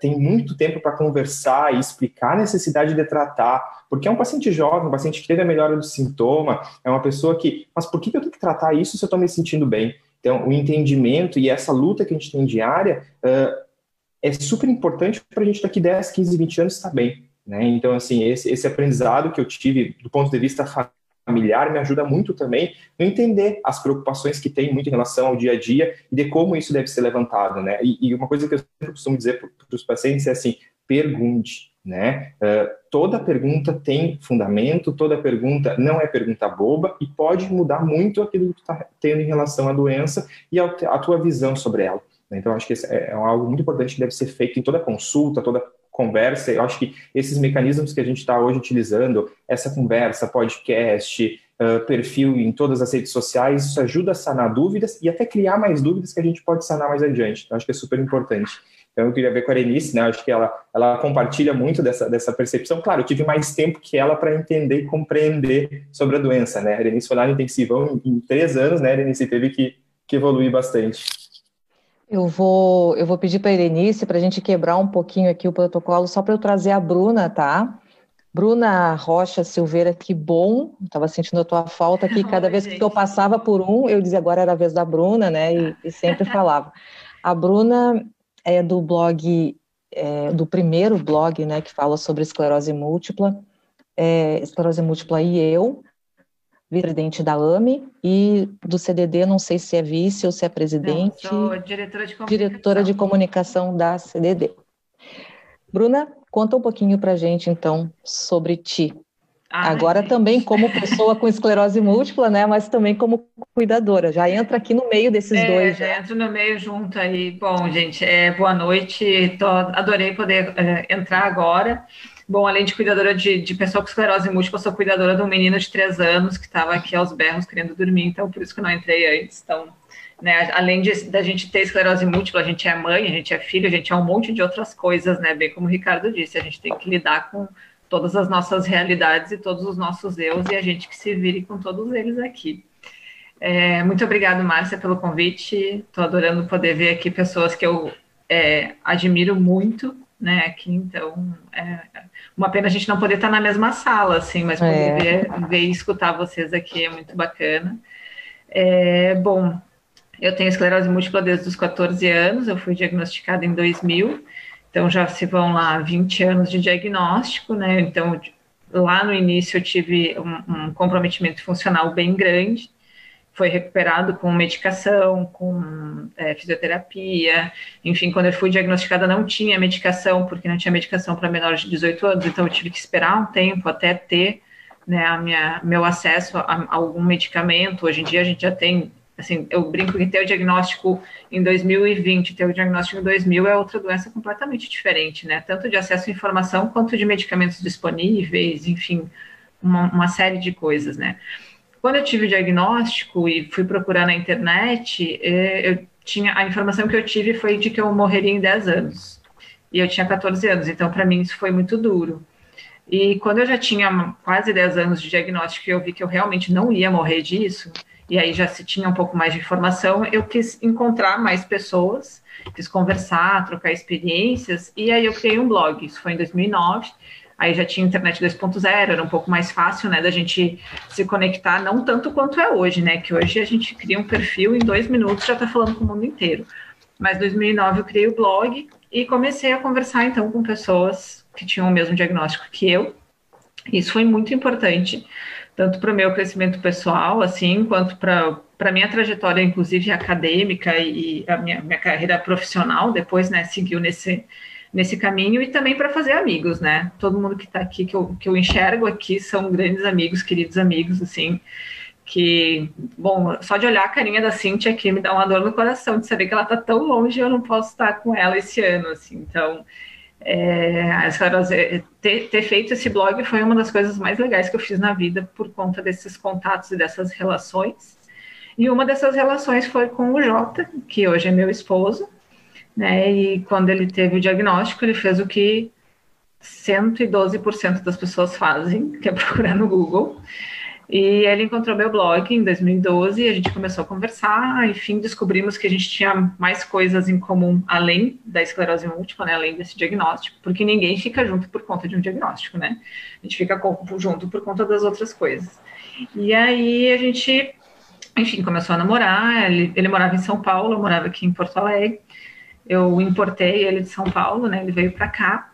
tem muito tempo para conversar e explicar a necessidade de tratar, porque é um paciente jovem, um paciente que teve a melhora do sintoma, é uma pessoa que, mas por que eu tenho que tratar isso se eu estou me sentindo bem? Então, o entendimento e essa luta que a gente tem diária uh, é super importante para a gente daqui 10, 15, 20 anos estar bem. Né? Então, assim, esse, esse aprendizado que eu tive do ponto de vista familiar me ajuda muito também a entender as preocupações que tem muito em relação ao dia a dia e de como isso deve ser levantado, né? E, e uma coisa que eu sempre costumo dizer para os pacientes é assim, pergunte, né? Uh, toda pergunta tem fundamento, toda pergunta não é pergunta boba e pode mudar muito aquilo que está tendo em relação à doença e a, a tua visão sobre ela. Né? Então, acho que é, é algo muito importante que deve ser feito em toda consulta, toda conversa. Eu acho que esses mecanismos que a gente está hoje utilizando, essa conversa, podcast, uh, perfil em todas as redes sociais, isso ajuda a sanar dúvidas e até criar mais dúvidas que a gente pode sanar mais adiante. Então, acho que é super importante. Então, eu queria ver com a Erenice, né? Acho que ela, ela compartilha muito dessa, dessa percepção. Claro, eu tive mais tempo que ela para entender e compreender sobre a doença, né? A Erenice foi lá no intensivão em, em três anos, né? Erenice teve que, que evoluir bastante. Eu vou, eu vou pedir para a Erenice para a gente quebrar um pouquinho aqui o protocolo, só para eu trazer a Bruna, tá? Bruna Rocha Silveira, que bom, estava sentindo a tua falta aqui. Cada Oi, vez gente. que eu passava por um, eu dizia agora era a vez da Bruna, né? E, e sempre falava. A Bruna é do blog, é, do primeiro blog, né, que fala sobre esclerose múltipla, é, esclerose múltipla e eu, vice-presidente da AME, e do CDD, não sei se é vice ou se é presidente. Não, sou diretora de comunicação. Diretora de comunicação da CDD. Bruna, conta um pouquinho para gente, então, sobre ti. Ai, Agora gente. também como pessoa com esclerose múltipla, né? Mas também como cuidadora. Já entra aqui no meio desses é, dois. Já entra no meio junto aí. Bom, gente, é, boa noite. Tô, adorei poder é, entrar agora. Bom, além de cuidadora de, de pessoa com esclerose múltipla, sou cuidadora de um menino de três anos que estava aqui aos berros querendo dormir, então por isso que não entrei antes. Então, né, além de, da gente ter esclerose múltipla, a gente é mãe, a gente é filho, a gente é um monte de outras coisas, né? Bem como o Ricardo disse, a gente tem que lidar com todas as nossas realidades e todos os nossos erros e a gente que se vire com todos eles aqui. É, muito obrigado, Márcia, pelo convite. Estou adorando poder ver aqui pessoas que eu é, admiro muito, né? Aqui, então, é uma pena a gente não poder estar na mesma sala, assim, mas poder é. ver, ver, e escutar vocês aqui é muito bacana. É, bom, eu tenho esclerose múltipla desde os 14 anos, eu fui diagnosticada em 2000 então já se vão lá 20 anos de diagnóstico, né? Então lá no início eu tive um, um comprometimento funcional bem grande, foi recuperado com medicação, com é, fisioterapia, enfim, quando eu fui diagnosticada não tinha medicação, porque não tinha medicação para menores de 18 anos, então eu tive que esperar um tempo até ter né, a minha, meu acesso a, a algum medicamento. Hoje em dia a gente já tem assim, eu brinco que ter o diagnóstico em 2020, ter o diagnóstico em 2000 é outra doença completamente diferente, né? Tanto de acesso à informação quanto de medicamentos disponíveis, enfim, uma, uma série de coisas, né? Quando eu tive o diagnóstico e fui procurar na internet, é, eu tinha a informação que eu tive foi de que eu morreria em 10 anos. E eu tinha 14 anos, então para mim isso foi muito duro. E quando eu já tinha quase 10 anos de diagnóstico e eu vi que eu realmente não ia morrer disso, e aí já se tinha um pouco mais de informação, eu quis encontrar mais pessoas, quis conversar, trocar experiências, e aí eu criei um blog, isso foi em 2009, aí já tinha internet 2.0, era um pouco mais fácil, né, da gente se conectar, não tanto quanto é hoje, né, que hoje a gente cria um perfil, em dois minutos já está falando com o mundo inteiro. Mas em 2009 eu criei o blog e comecei a conversar, então, com pessoas que tinham o mesmo diagnóstico que eu, isso foi muito importante, tanto para o meu crescimento pessoal, assim, quanto para a minha trajetória, inclusive acadêmica e a minha, minha carreira profissional, depois, né, seguiu nesse, nesse caminho, e também para fazer amigos, né? Todo mundo que está aqui, que eu, que eu enxergo aqui, são grandes amigos, queridos amigos, assim, que, bom, só de olhar a carinha da Cintia aqui me dá uma dor no coração, de saber que ela está tão longe e eu não posso estar com ela esse ano, assim, então é, ter, ter, feito esse blog foi uma das coisas mais legais que eu fiz na vida por conta desses contatos e dessas relações. E uma dessas relações foi com o Jota, que hoje é meu esposo, né? E quando ele teve o diagnóstico, ele fez o que 112% das pessoas fazem, que é procurar no Google. E ele encontrou meu blog em 2012 e a gente começou a conversar. Enfim, descobrimos que a gente tinha mais coisas em comum além da esclerose múltipla, né, além desse diagnóstico, porque ninguém fica junto por conta de um diagnóstico, né? A gente fica junto por conta das outras coisas. E aí a gente, enfim, começou a namorar. Ele, ele morava em São Paulo, eu morava aqui em Porto Alegre. Eu importei ele de São Paulo, né? Ele veio para cá.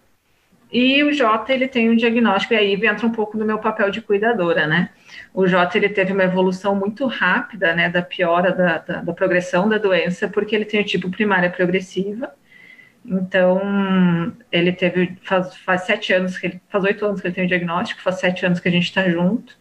E o Jota, ele tem um diagnóstico, e aí entra um pouco do meu papel de cuidadora, né? O Jota, ele teve uma evolução muito rápida, né, da piora da, da, da progressão da doença, porque ele tem o tipo primária progressiva, então, ele teve, faz, faz sete anos, que ele, faz oito anos que ele tem o diagnóstico, faz sete anos que a gente está junto,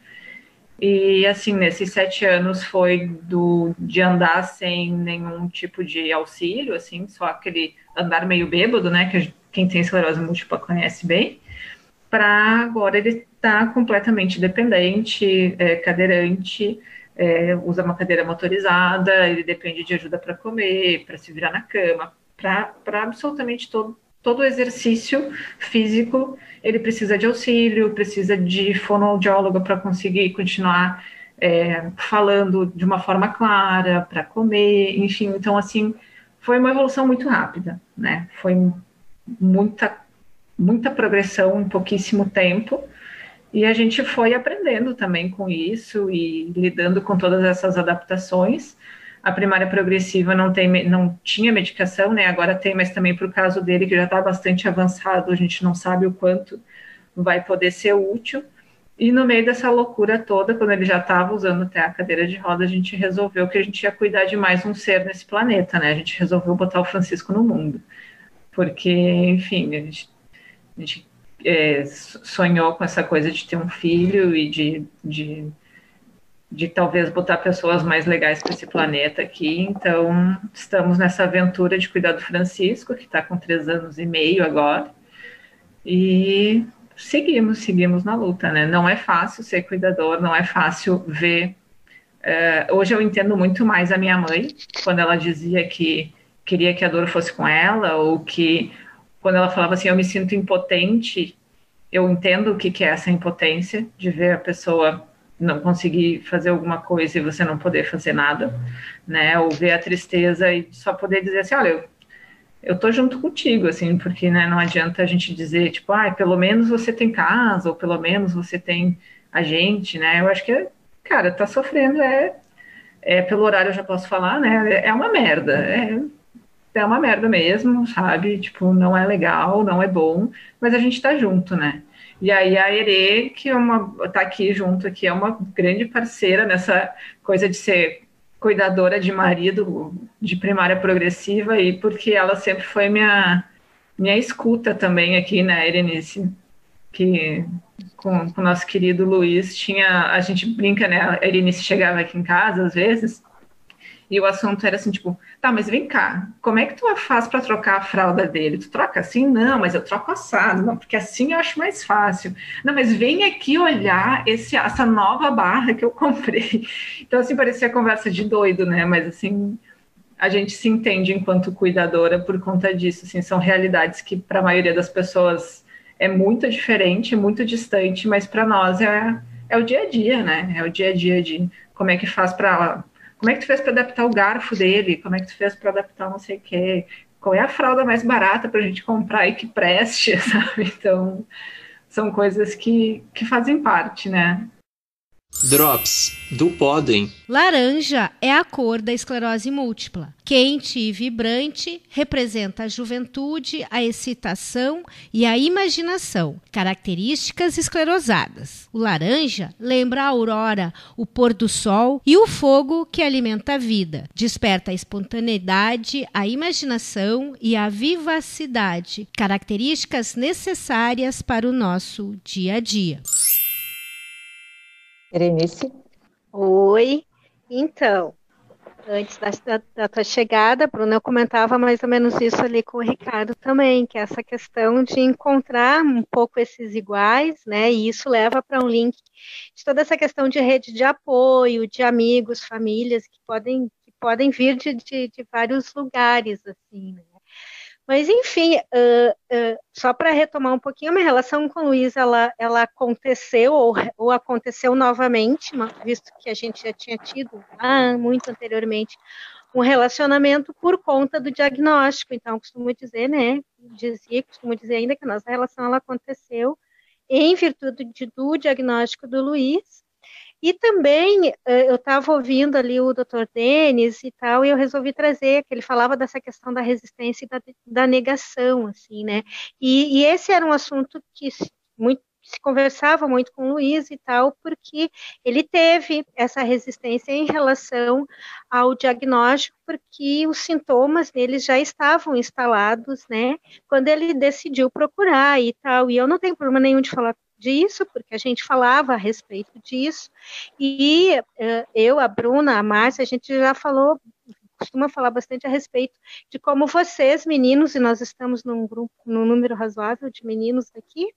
e, assim, nesses sete anos foi do, de andar sem nenhum tipo de auxílio, assim, só aquele andar meio bêbado, né, que quem tem esclerose múltipla conhece bem, para agora ele está completamente dependente, é, cadeirante, é, usa uma cadeira motorizada, ele depende de ajuda para comer, para se virar na cama, para absolutamente todo, todo exercício físico, ele precisa de auxílio, precisa de fonoaudiólogo para conseguir continuar é, falando de uma forma clara, para comer, enfim. Então, assim, foi uma evolução muito rápida, né? Foi muita, muita progressão em pouquíssimo tempo. E a gente foi aprendendo também com isso e lidando com todas essas adaptações. A primária progressiva não, tem, não tinha medicação, né? Agora tem, mas também para o caso dele, que já está bastante avançado, a gente não sabe o quanto vai poder ser útil. E no meio dessa loucura toda, quando ele já estava usando até a cadeira de roda, a gente resolveu que a gente ia cuidar de mais um ser nesse planeta, né? A gente resolveu botar o Francisco no mundo porque, enfim, a gente, a gente é, sonhou com essa coisa de ter um filho e de, de, de talvez botar pessoas mais legais para esse planeta aqui. Então, estamos nessa aventura de cuidar do Francisco, que está com três anos e meio agora, e seguimos, seguimos na luta, né? Não é fácil ser cuidador, não é fácil ver. Uh, hoje eu entendo muito mais a minha mãe, quando ela dizia que queria que a dor fosse com ela, ou que quando ela falava assim, eu me sinto impotente, eu entendo o que, que é essa impotência, de ver a pessoa não conseguir fazer alguma coisa e você não poder fazer nada, né? Ou ver a tristeza e só poder dizer assim, olha, eu, eu tô junto contigo, assim, porque né, não adianta a gente dizer, tipo, ah, pelo menos você tem casa, ou pelo menos você tem a gente, né? Eu acho que, cara, tá sofrendo, é, é pelo horário eu já posso falar, né? É uma merda, é, é uma merda mesmo, sabe? Tipo, não é legal, não é bom, mas a gente tá junto, né? E aí a Ere, que é uma, tá aqui junto, que é uma grande parceira nessa coisa de ser cuidadora de marido de primária progressiva e porque ela sempre foi minha minha escuta também aqui na né, Erenice, que com, com o nosso querido Luiz tinha, a gente brinca, né? A Erenice chegava aqui em casa às vezes e o assunto era assim, tipo, tá, mas vem cá, como é que tu faz para trocar a fralda dele? Tu troca assim? Não, mas eu troco assado, não, porque assim eu acho mais fácil. Não, mas vem aqui olhar esse, essa nova barra que eu comprei. Então, assim, parecia conversa de doido, né? Mas assim, a gente se entende enquanto cuidadora por conta disso, assim, são realidades que para a maioria das pessoas é muito diferente, muito distante, mas para nós é, é o dia a dia, né? É o dia a dia de como é que faz para como é que tu fez para adaptar o garfo dele, como é que tu fez para adaptar não sei o quê, qual é a fralda mais barata para a gente comprar e que preste, sabe? Então, são coisas que, que fazem parte, né? Drops do Podem. Laranja é a cor da esclerose múltipla. Quente e vibrante representa a juventude, a excitação e a imaginação, características esclerosadas. O laranja lembra a aurora, o pôr do sol e o fogo que alimenta a vida. Desperta a espontaneidade, a imaginação e a vivacidade, características necessárias para o nosso dia a dia. Berenice? Oi. Então, antes da, da, tua chegada, Bruna, eu comentava mais ou menos isso ali com o Ricardo também, que é essa questão de encontrar um pouco esses iguais, né? E isso leva para um link de toda essa questão de rede de apoio, de amigos, famílias que podem, que podem vir de, de, de vários lugares, assim, né? Mas, enfim, uh, uh, só para retomar um pouquinho, a minha relação com o Luiz, ela, ela aconteceu, ou, ou aconteceu novamente, visto que a gente já tinha tido, muito anteriormente, um relacionamento por conta do diagnóstico. Então, costumo dizer, né, dizia, costumo dizer ainda que a nossa relação, ela aconteceu em virtude do diagnóstico do Luiz, e também eh, eu estava ouvindo ali o Dr. Denis e tal, e eu resolvi trazer, que ele falava dessa questão da resistência e da, da negação, assim, né? E, e, esse era um assunto que muito, se conversava muito com o Luiz e tal, porque ele teve essa resistência em relação ao diagnóstico, porque os sintomas dele já estavam instalados, né? Quando ele decidiu procurar e tal. E eu não tenho problema nenhum de falar disso, porque a gente falava a respeito disso, e uh, eu, a Bruna, a Márcia, a gente já falou, costuma falar bastante a respeito de como vocês, meninos, e nós estamos num grupo, num número razoável de meninos aqui,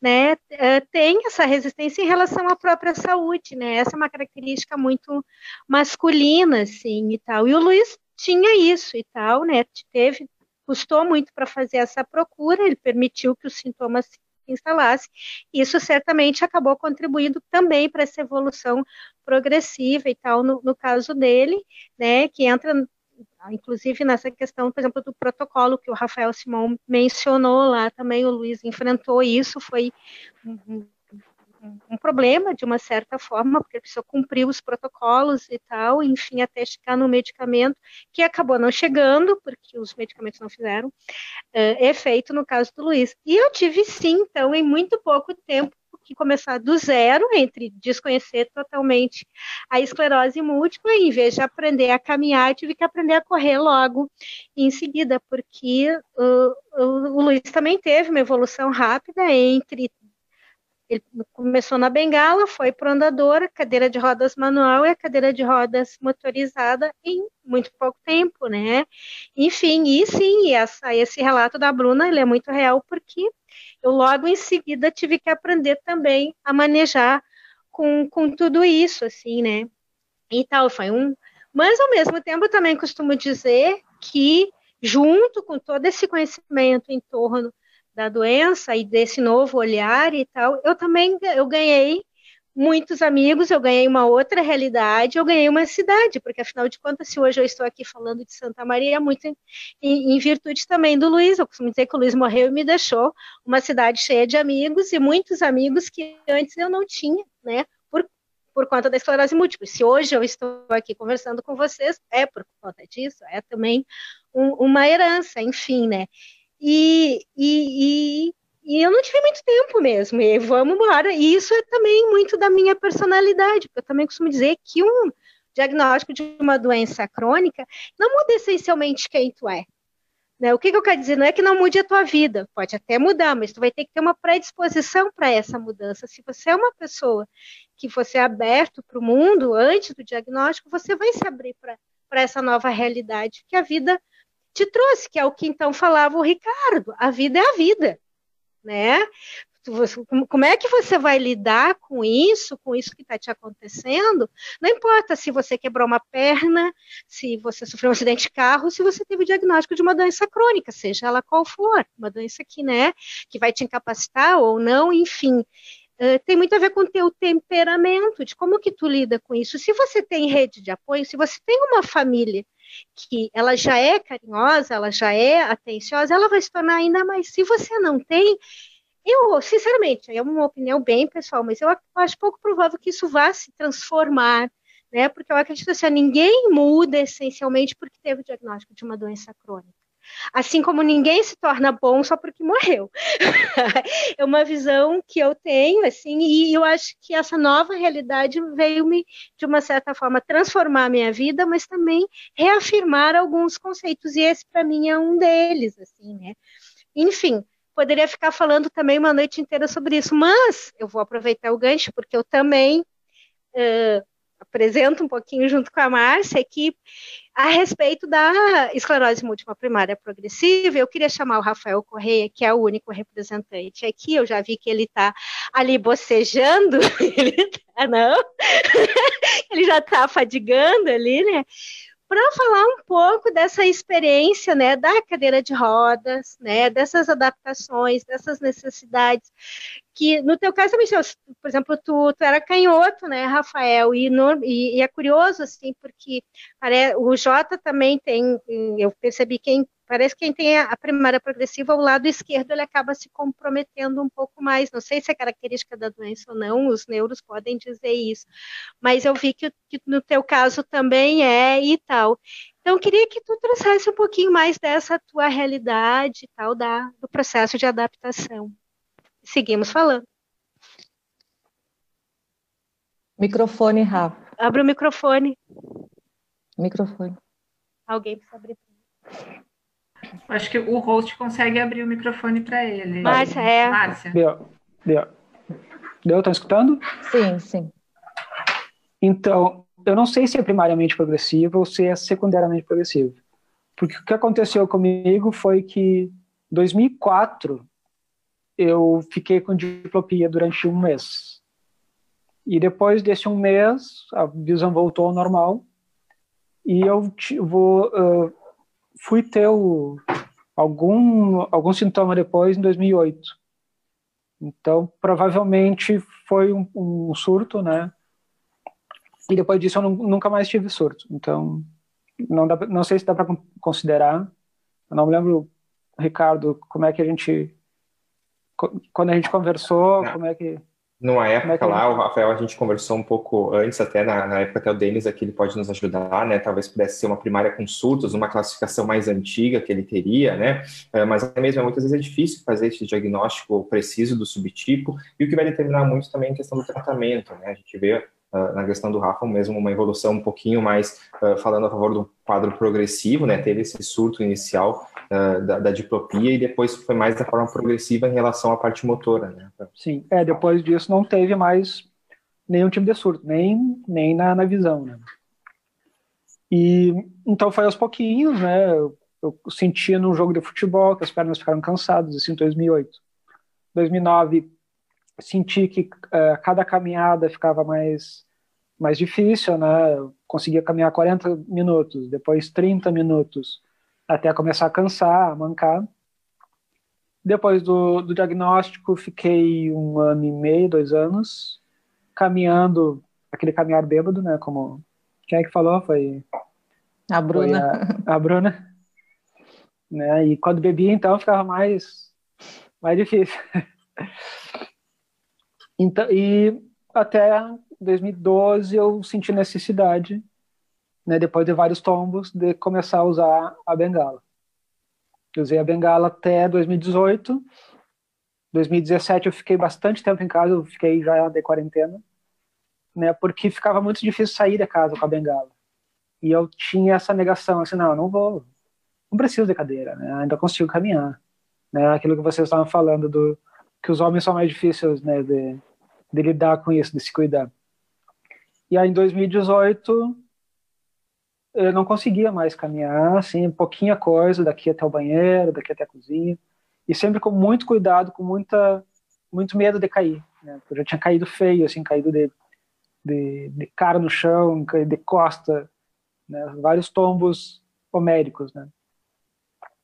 né, uh, tem essa resistência em relação à própria saúde, né, essa é uma característica muito masculina, assim, e tal, e o Luiz tinha isso e tal, né, teve, custou muito para fazer essa procura, ele permitiu que os sintomas instalasse. Isso certamente acabou contribuindo também para essa evolução progressiva e tal, no, no caso dele, né, que entra inclusive nessa questão, por exemplo, do protocolo que o Rafael Simão mencionou lá também, o Luiz enfrentou isso, foi um problema de uma certa forma, porque a pessoa cumpriu os protocolos e tal, enfim, até chegar no medicamento, que acabou não chegando, porque os medicamentos não fizeram uh, efeito no caso do Luiz. E eu tive sim, então, em muito pouco tempo, que começar do zero, entre desconhecer totalmente a esclerose múltipla, e em vez de aprender a caminhar, tive que aprender a correr logo em seguida, porque uh, o Luiz também teve uma evolução rápida entre ele começou na bengala, foi para o andador, cadeira de rodas manual e a cadeira de rodas motorizada em muito pouco tempo, né? Enfim, e sim, essa, esse relato da Bruna, ele é muito real porque eu logo em seguida tive que aprender também a manejar com, com tudo isso, assim, né? E tal, foi um... Mas, ao mesmo tempo, eu também costumo dizer que, junto com todo esse conhecimento em torno da doença e desse novo olhar e tal, eu também eu ganhei muitos amigos, eu ganhei uma outra realidade, eu ganhei uma cidade, porque afinal de contas, se hoje eu estou aqui falando de Santa Maria, é muito em, em, virtude também do Luiz. Eu costumo dizer que o Luiz morreu e me deixou uma cidade cheia de amigos e muitos amigos que antes eu não tinha, né? Por, por conta da esclerose múltipla. Se hoje eu estou aqui conversando com vocês, é por conta disso, é também um, uma herança, enfim, né? E, e, e, e, eu não tive muito tempo mesmo, e vamos embora. E isso é também muito da minha personalidade, porque eu também costumo dizer que um diagnóstico de uma doença crônica não muda essencialmente quem tu é. Né? O que, que eu quero dizer? Não é que não mude a tua vida, pode até mudar, mas tu vai ter que ter uma predisposição para essa mudança. Se você é uma pessoa que você é aberto para o mundo antes do diagnóstico, você vai se abrir para essa nova realidade que a vida te trouxe, que é o que então falava o Ricardo, a vida é a vida, né? Como é que você vai lidar com isso, com isso que está te acontecendo? Não importa se você quebrou uma perna, se você sofreu um acidente de carro, se você teve o diagnóstico de uma doença crônica, seja ela qual for, uma doença que, né, que vai te incapacitar ou não, enfim. uh, tem muito a ver com o teu temperamento, de como que tu lida com isso. Se você tem rede de apoio, se você tem uma família que ela já é carinhosa, ela já é atenciosa, ela vai se tornar ainda mais. Se você não tem, eu, sinceramente, é uma opinião bem pessoal, mas eu acho pouco provável que isso vá se transformar, né? Porque eu acredito assim, ninguém muda essencialmente porque teve o diagnóstico de uma doença crônica. Assim como ninguém se torna bom só porque morreu. é uma visão que eu tenho, assim, e eu acho que essa nova realidade veio me, de uma certa forma, transformar a minha vida, mas também reafirmar alguns conceitos, e esse, para mim, é um deles, assim, né? Enfim, poderia ficar falando também uma noite inteira sobre isso, mas eu vou aproveitar o gancho, porque eu também uh, apresento um pouquinho junto com a Márcia aqui a respeito da esclerose múltipla primária progressiva. Eu queria chamar o Rafael Correia, que é o único representante aqui. Eu já vi que ele está ali bocejando, ele tá, não, ele já está fadigando ali, né? Para falar um pouco dessa experiência, né, da cadeira de rodas, né, dessas adaptações, dessas necessidades que no teu caso também, por exemplo, tu, tu era canhoto, né, Rafael, e, no, e, e é curioso, assim, porque o Jota também tem, eu percebi quem, parece que quem tem a primária progressiva, o lado esquerdo, ele acaba se comprometendo um pouco mais, não sei se é característica da doença ou não, os neuros podem dizer isso, mas eu vi que, que no teu caso também é e tal. Então, eu queria que tu trouxesse um pouquinho mais dessa tua realidade e tal, da, do processo de adaptação seguimos falando. Microfone, Rafa. Abre o microfone. Microfone. Alguém precisa abrir. Acho que o host consegue abrir o microfone para ele. Márcia, é. Márcia. Deu. Deu. Deu? Estão escutando? Sim, sim. Então, eu não sei se é primariamente progressivo ou se é secundariamente progressivo. Porque o que aconteceu comigo foi que em 2004 eu fiquei com diplopia durante um mês. E depois desse um mês, a visão voltou ao normal. E eu vou, uh, fui ter o, algum, algum sintoma depois, em 2008. Então, provavelmente foi um, um surto, né? E depois disso eu não, nunca mais tive surto. Então, não, dá, não sei se dá para considerar. Eu não me lembro, Ricardo, como é que a gente quando a gente conversou, como é que. Numa época é que... lá, o Rafael, a gente conversou um pouco antes, até na, na época até o Denis aqui, ele pode nos ajudar, né? Talvez pudesse ser uma primária com uma classificação mais antiga que ele teria, né? É, mas até mesmo muitas vezes é difícil fazer esse diagnóstico preciso do subtipo, e o que vai determinar muito também a questão do tratamento, né? A gente vê Uh, na questão do Rafa, mesmo uma evolução um pouquinho mais uh, falando a favor do quadro progressivo, né? Teve esse surto inicial uh, da, da, diplopia e depois foi mais da forma progressiva em relação à parte motora, né? Sim, é, depois disso não teve mais nenhum tipo de surto, nem, nem na, na visão, né? E então foi aos pouquinhos, né? Eu, eu sentia num jogo de futebol que as pernas ficaram cansadas, assim, em 2008. 2009 senti que uh, cada caminhada ficava mais mais difícil, né? Eu conseguia caminhar 40 minutos, depois 30 minutos, até começar a cansar, a mancar. Depois do, do diagnóstico, fiquei um ano e meio, dois anos, caminhando, aquele caminhar bêbado, né? Como quem é que falou? Foi a Bruna. Foi a, a Bruna. Né? E quando bebia, então, ficava mais, mais difícil. Então, e até 2012 eu senti necessidade, né, depois de vários tombos, de começar a usar a bengala. Eu usei a bengala até 2018. 2017 eu fiquei bastante tempo em casa, eu fiquei já de quarentena, né, porque ficava muito difícil sair de casa com a bengala. E eu tinha essa negação, assim, não, não vou, não preciso de cadeira, né, ainda consigo caminhar. Né, aquilo que vocês estavam falando do que os homens são mais difíceis, né, de, de lidar com isso, de se cuidar. E aí, em 2018, eu não conseguia mais caminhar, assim, pouquinha coisa, daqui até o banheiro, daqui até a cozinha, e sempre com muito cuidado, com muita, muito medo de cair. Né? Eu já tinha caído feio, assim, caído de, de, de cara no chão, de costa, né? vários tombos homéricos, né?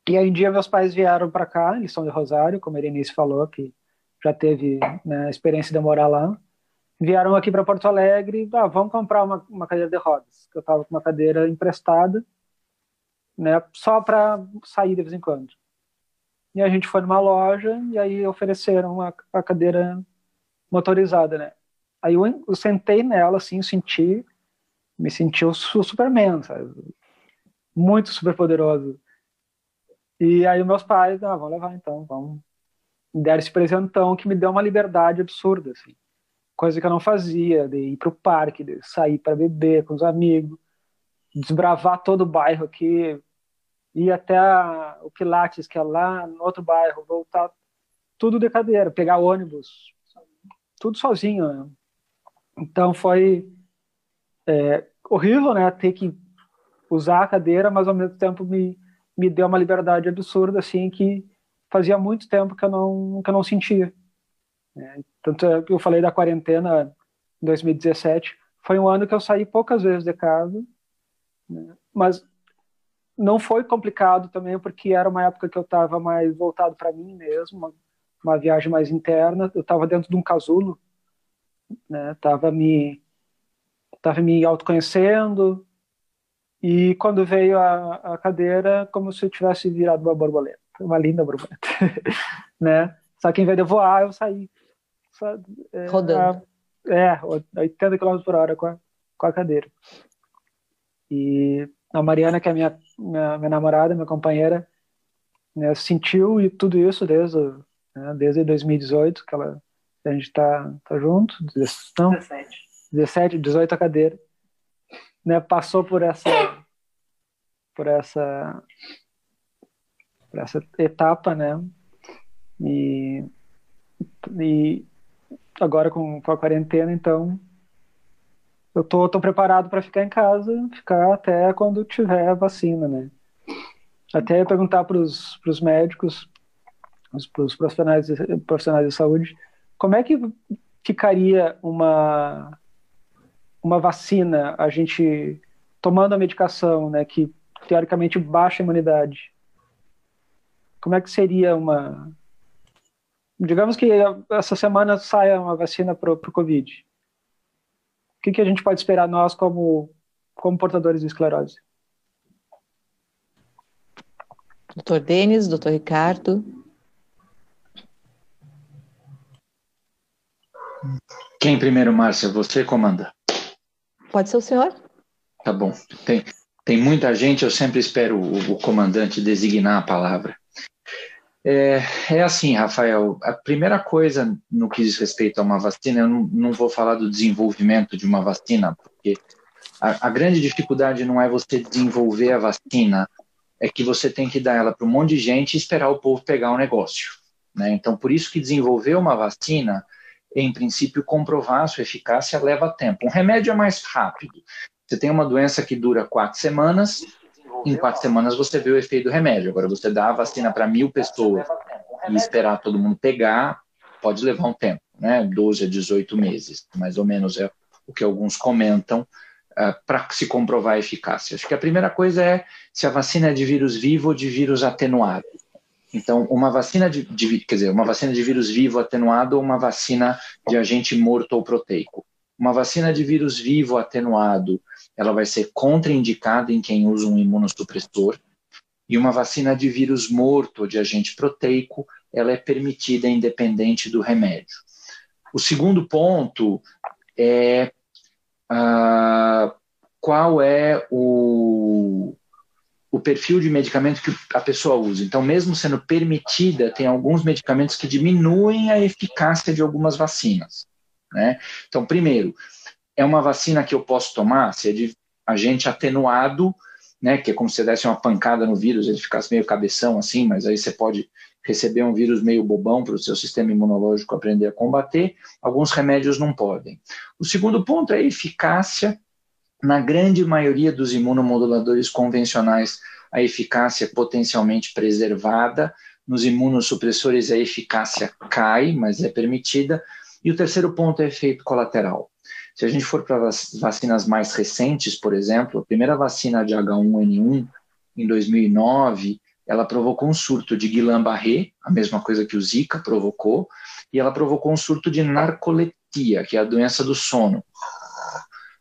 E aí um dia meus pais vieram para cá, eles são de Rosário, como a Erenice falou, que já teve né, a experiência de morar lá, vieram aqui para Porto Alegre, ah, vamos comprar uma, uma cadeira de rodas. Eu estava com uma cadeira emprestada, né, só para sair de vez em quando. E a gente foi numa loja e aí ofereceram a, a cadeira motorizada, né? Aí eu, eu, sentei nela, assim, senti, me senti o Superman, sabe? Muito super poderoso. E aí meus pais, ah, vamos levar então, vamos. Deram esse presentão que me deu uma liberdade absurda, assim. Coisa que eu não fazia, de ir pro parque, de sair para beber com os amigos, desbravar todo o bairro aqui, ir até a, o Pilates, que é lá no outro bairro, voltar tudo de cadeira, pegar ônibus, tudo sozinho. Né? Então foi é, horrível, né, ter que usar a cadeira, mas ao mesmo tempo me, me deu uma liberdade absurda, assim, que fazia muito tempo que eu não, que eu não sentia. É, tanto é que eu falei da quarentena em 2017, foi um ano que eu saí poucas vezes de casa, né, mas não foi complicado também, porque era uma época que eu estava mais voltado para mim mesmo, uma, uma, viagem mais interna. Eu estava dentro de um casulo, né? Tava me tava me autoconhecendo e quando veio a, a cadeira, como se eu tivesse virado uma borboleta, uma linda borboleta, né? Só que em vez de voar, eu saí só, é, rodando. A, é, 80 km por hora com a, com a cadeira. E a Mariana, que é minha, minha, minha namorada, minha companheira, né, sentiu e tudo isso desde, né, desde 2018, que ela, a gente está tá junto, não, 17. 17, 18 a cadeira, né, passou por essa por essa por essa etapa, né, e, e agora com, com a quarentena, então eu tô, tô preparado para ficar em casa, ficar até quando tiver a vacina, né? Até perguntar para os médicos, para os profissionais, profissionais de saúde, como é que ficaria uma, uma vacina, a gente tomando a medicação, né, que teoricamente baixa a imunidade? Como é que seria uma. Digamos que essa semana saia uma vacina para o Covid que, que a gente pode esperar nós como, como portadores de esclerose? Doutor Denis, doutor Ricardo. Quem primeiro, Márcia? Você comanda? Pode ser o senhor. Tá bom. Tem, tem muita gente, eu sempre espero o, o comandante designar a palavra. É, é, assim, Rafael, a primeira coisa no que diz respeito a uma vacina, eu não, não vou falar do desenvolvimento de uma vacina, porque a, a, grande dificuldade não é você desenvolver a vacina, é que você tem que dar ela para um monte de gente e esperar o povo pegar o negócio. Né? Então, por isso que desenvolver uma vacina, em princípio, comprovar a sua eficácia leva tempo. Um remédio é mais rápido. Você tem uma doença que dura quatro semanas, em quatro semanas você vê o efeito do remédio. Agora, você dá a vacina para mil pessoas e esperar todo mundo pegar, pode levar um tempo, né? 12 a 18 meses, mais ou menos é o que alguns comentam, uh, ah, para se comprovar a eficácia. Acho que a primeira coisa é se a vacina é de vírus vivo ou de vírus atenuado. Então, uma vacina de, de, quer dizer, uma vacina de vírus vivo atenuado ou uma vacina de agente morto ou proteico. Uma vacina de vírus vivo atenuado ela vai ser contraindicada em quem usa um imunossupressor, e uma vacina de vírus morto ou de agente proteico, ela é permitida independente do remédio. O segundo ponto é uh, qual é o, o perfil de medicamento que a pessoa usa. Então, mesmo sendo permitida, tem alguns medicamentos que diminuem a eficácia de algumas vacinas. Né? Então, primeiro, é uma vacina que eu posso tomar, se é de agente atenuado, né, que é como se você desse uma pancada no vírus, ele ficasse meio cabeção assim, mas aí você pode receber um vírus meio bobão para o seu sistema imunológico aprender a combater. Alguns remédios não podem. O segundo ponto é a eficácia. Na grande maioria dos imunomoduladores convencionais, a eficácia é potencialmente preservada. Nos imunossupressores, a eficácia cai, mas é permitida. E o terceiro ponto é efeito colateral. Se a gente for para vacinas mais recentes, por exemplo, a primeira vacina de H1N1 em 2009, ela provocou um surto de Guillain-Barré, a mesma coisa que o Zika provocou, e ela provocou um surto de narcolepsia, que é a doença do sono,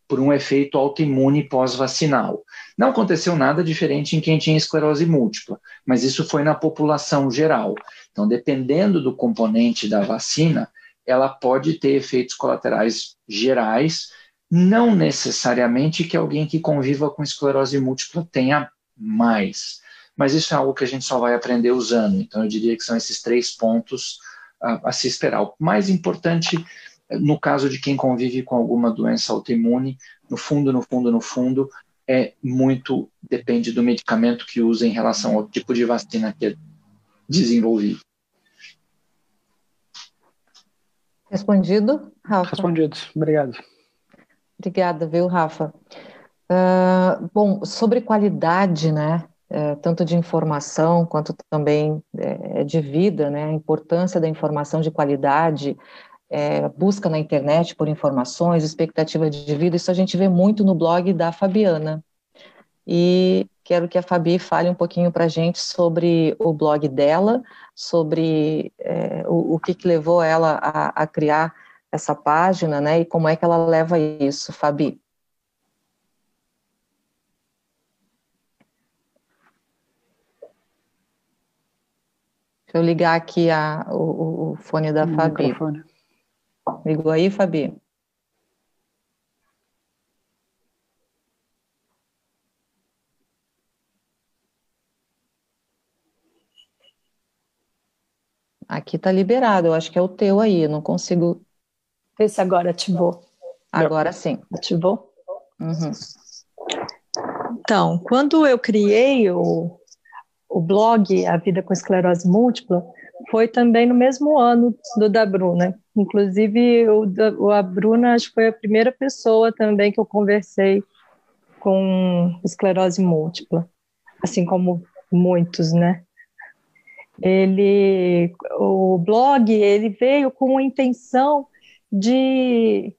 por um efeito autoimune pós-vacinal. Não aconteceu nada diferente em quem tinha esclerose múltipla, mas isso foi na população geral. Então, dependendo do componente da vacina, ela pode ter efeitos colaterais gerais, não necessariamente que alguém que conviva com esclerose múltipla tenha mais. Mas isso é algo que a gente só vai aprender usando. Então, eu diria que são esses três pontos a, a se esperar. O mais importante, no caso de quem convive com alguma doença autoimune, no fundo, no fundo, no fundo, é muito depende do medicamento que usa em relação ao tipo de vacina que é desenvolvido. Respondido, Rafa? Respondido, obrigado. Obrigada, viu, Rafa? Uh, bom, sobre qualidade, né, uh, tanto de informação quanto também uh, de vida, né, a importância da informação de qualidade, é, busca na internet por informações, expectativa de vida, isso a gente vê muito no blog da Fabiana. E quero que a Fabi fale um pouquinho para a gente sobre o blog dela, sobre é, o, o que, que, levou ela a, a, criar essa página, né, e como é que ela leva isso, Fabi. Deixa eu ligar aqui a, o, o fone da o Fabi. Microfone. Ligou aí, Fabi? Aqui tá liberado, eu acho que é o teu aí, eu não consigo. Vê se agora ativou. Agora sim. Ativou? Uhum. Então, quando eu criei o, o blog A Vida com Esclerose Múltipla, foi também no mesmo ano do da Bruna. Inclusive, o, a Bruna acho que foi a primeira pessoa também que eu conversei com esclerose múltipla, assim como muitos, né? Ele, o blog, ele veio com a intenção de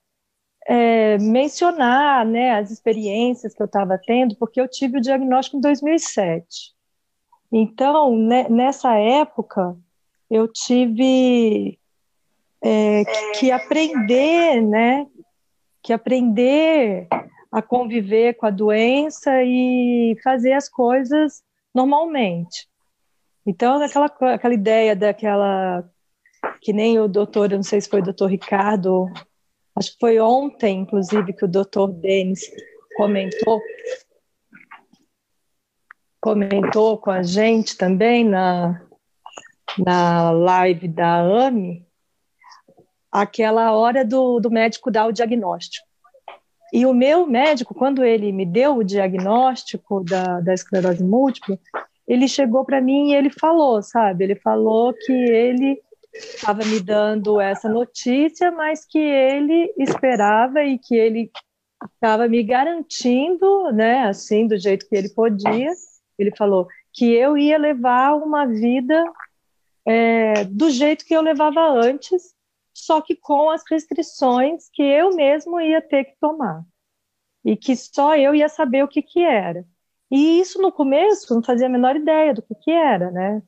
é, mencionar né, as experiências que eu estava tendo, porque eu tive o diagnóstico em 2007. Então, né, nessa época, eu tive é, que aprender, né? Que aprender a conviver com a doença e fazer as coisas normalmente. Então, aquela, aquela ideia daquela que nem o doutor, eu não sei se foi o doutor Ricardo, acho que foi ontem, inclusive, que o doutor Denis comentou, comentou com a gente também na, na live da AME, aquela hora do, do médico dar o diagnóstico. E o meu médico, quando ele me deu o diagnóstico da, da esclerose múltipla, ele chegou para mim e ele falou, sabe? Ele falou que ele estava me dando essa notícia, mas que ele esperava e que ele estava me garantindo, né, assim, do jeito que ele podia. Ele falou que eu ia levar uma vida é, do jeito que eu levava antes, só que com as restrições que eu mesmo ia ter que tomar e que só eu ia saber o que que era. E isso no começo não fazia a menor ideia do que que era, né?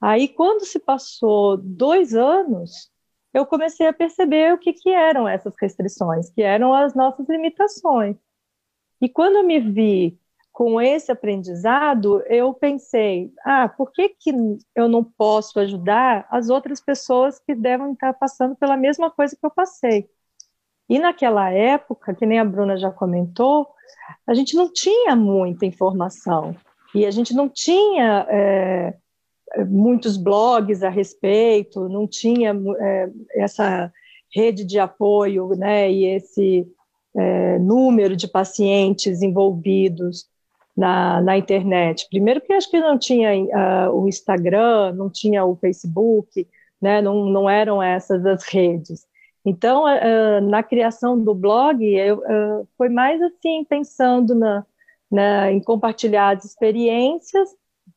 Aí quando se passou dois anos, eu comecei a perceber o que que eram essas restrições, que eram as nossas limitações. E quando eu me vi com esse aprendizado, eu pensei: ah, por que, que eu não posso ajudar as outras pessoas que devem estar passando pela mesma coisa que eu passei? E naquela época, que nem a Bruna já comentou, a gente não tinha muita informação e a gente não tinha é, muitos blogs a respeito, não tinha é, essa rede de apoio, né, e esse é, número de pacientes envolvidos na, na internet. Primeiro que acho que não tinha uh, o Instagram, não tinha o Facebook, né, não, não eram essas as redes. Então, uh, na criação do blog, eu, uh, foi mais assim, pensando na, na, em compartilhar as experiências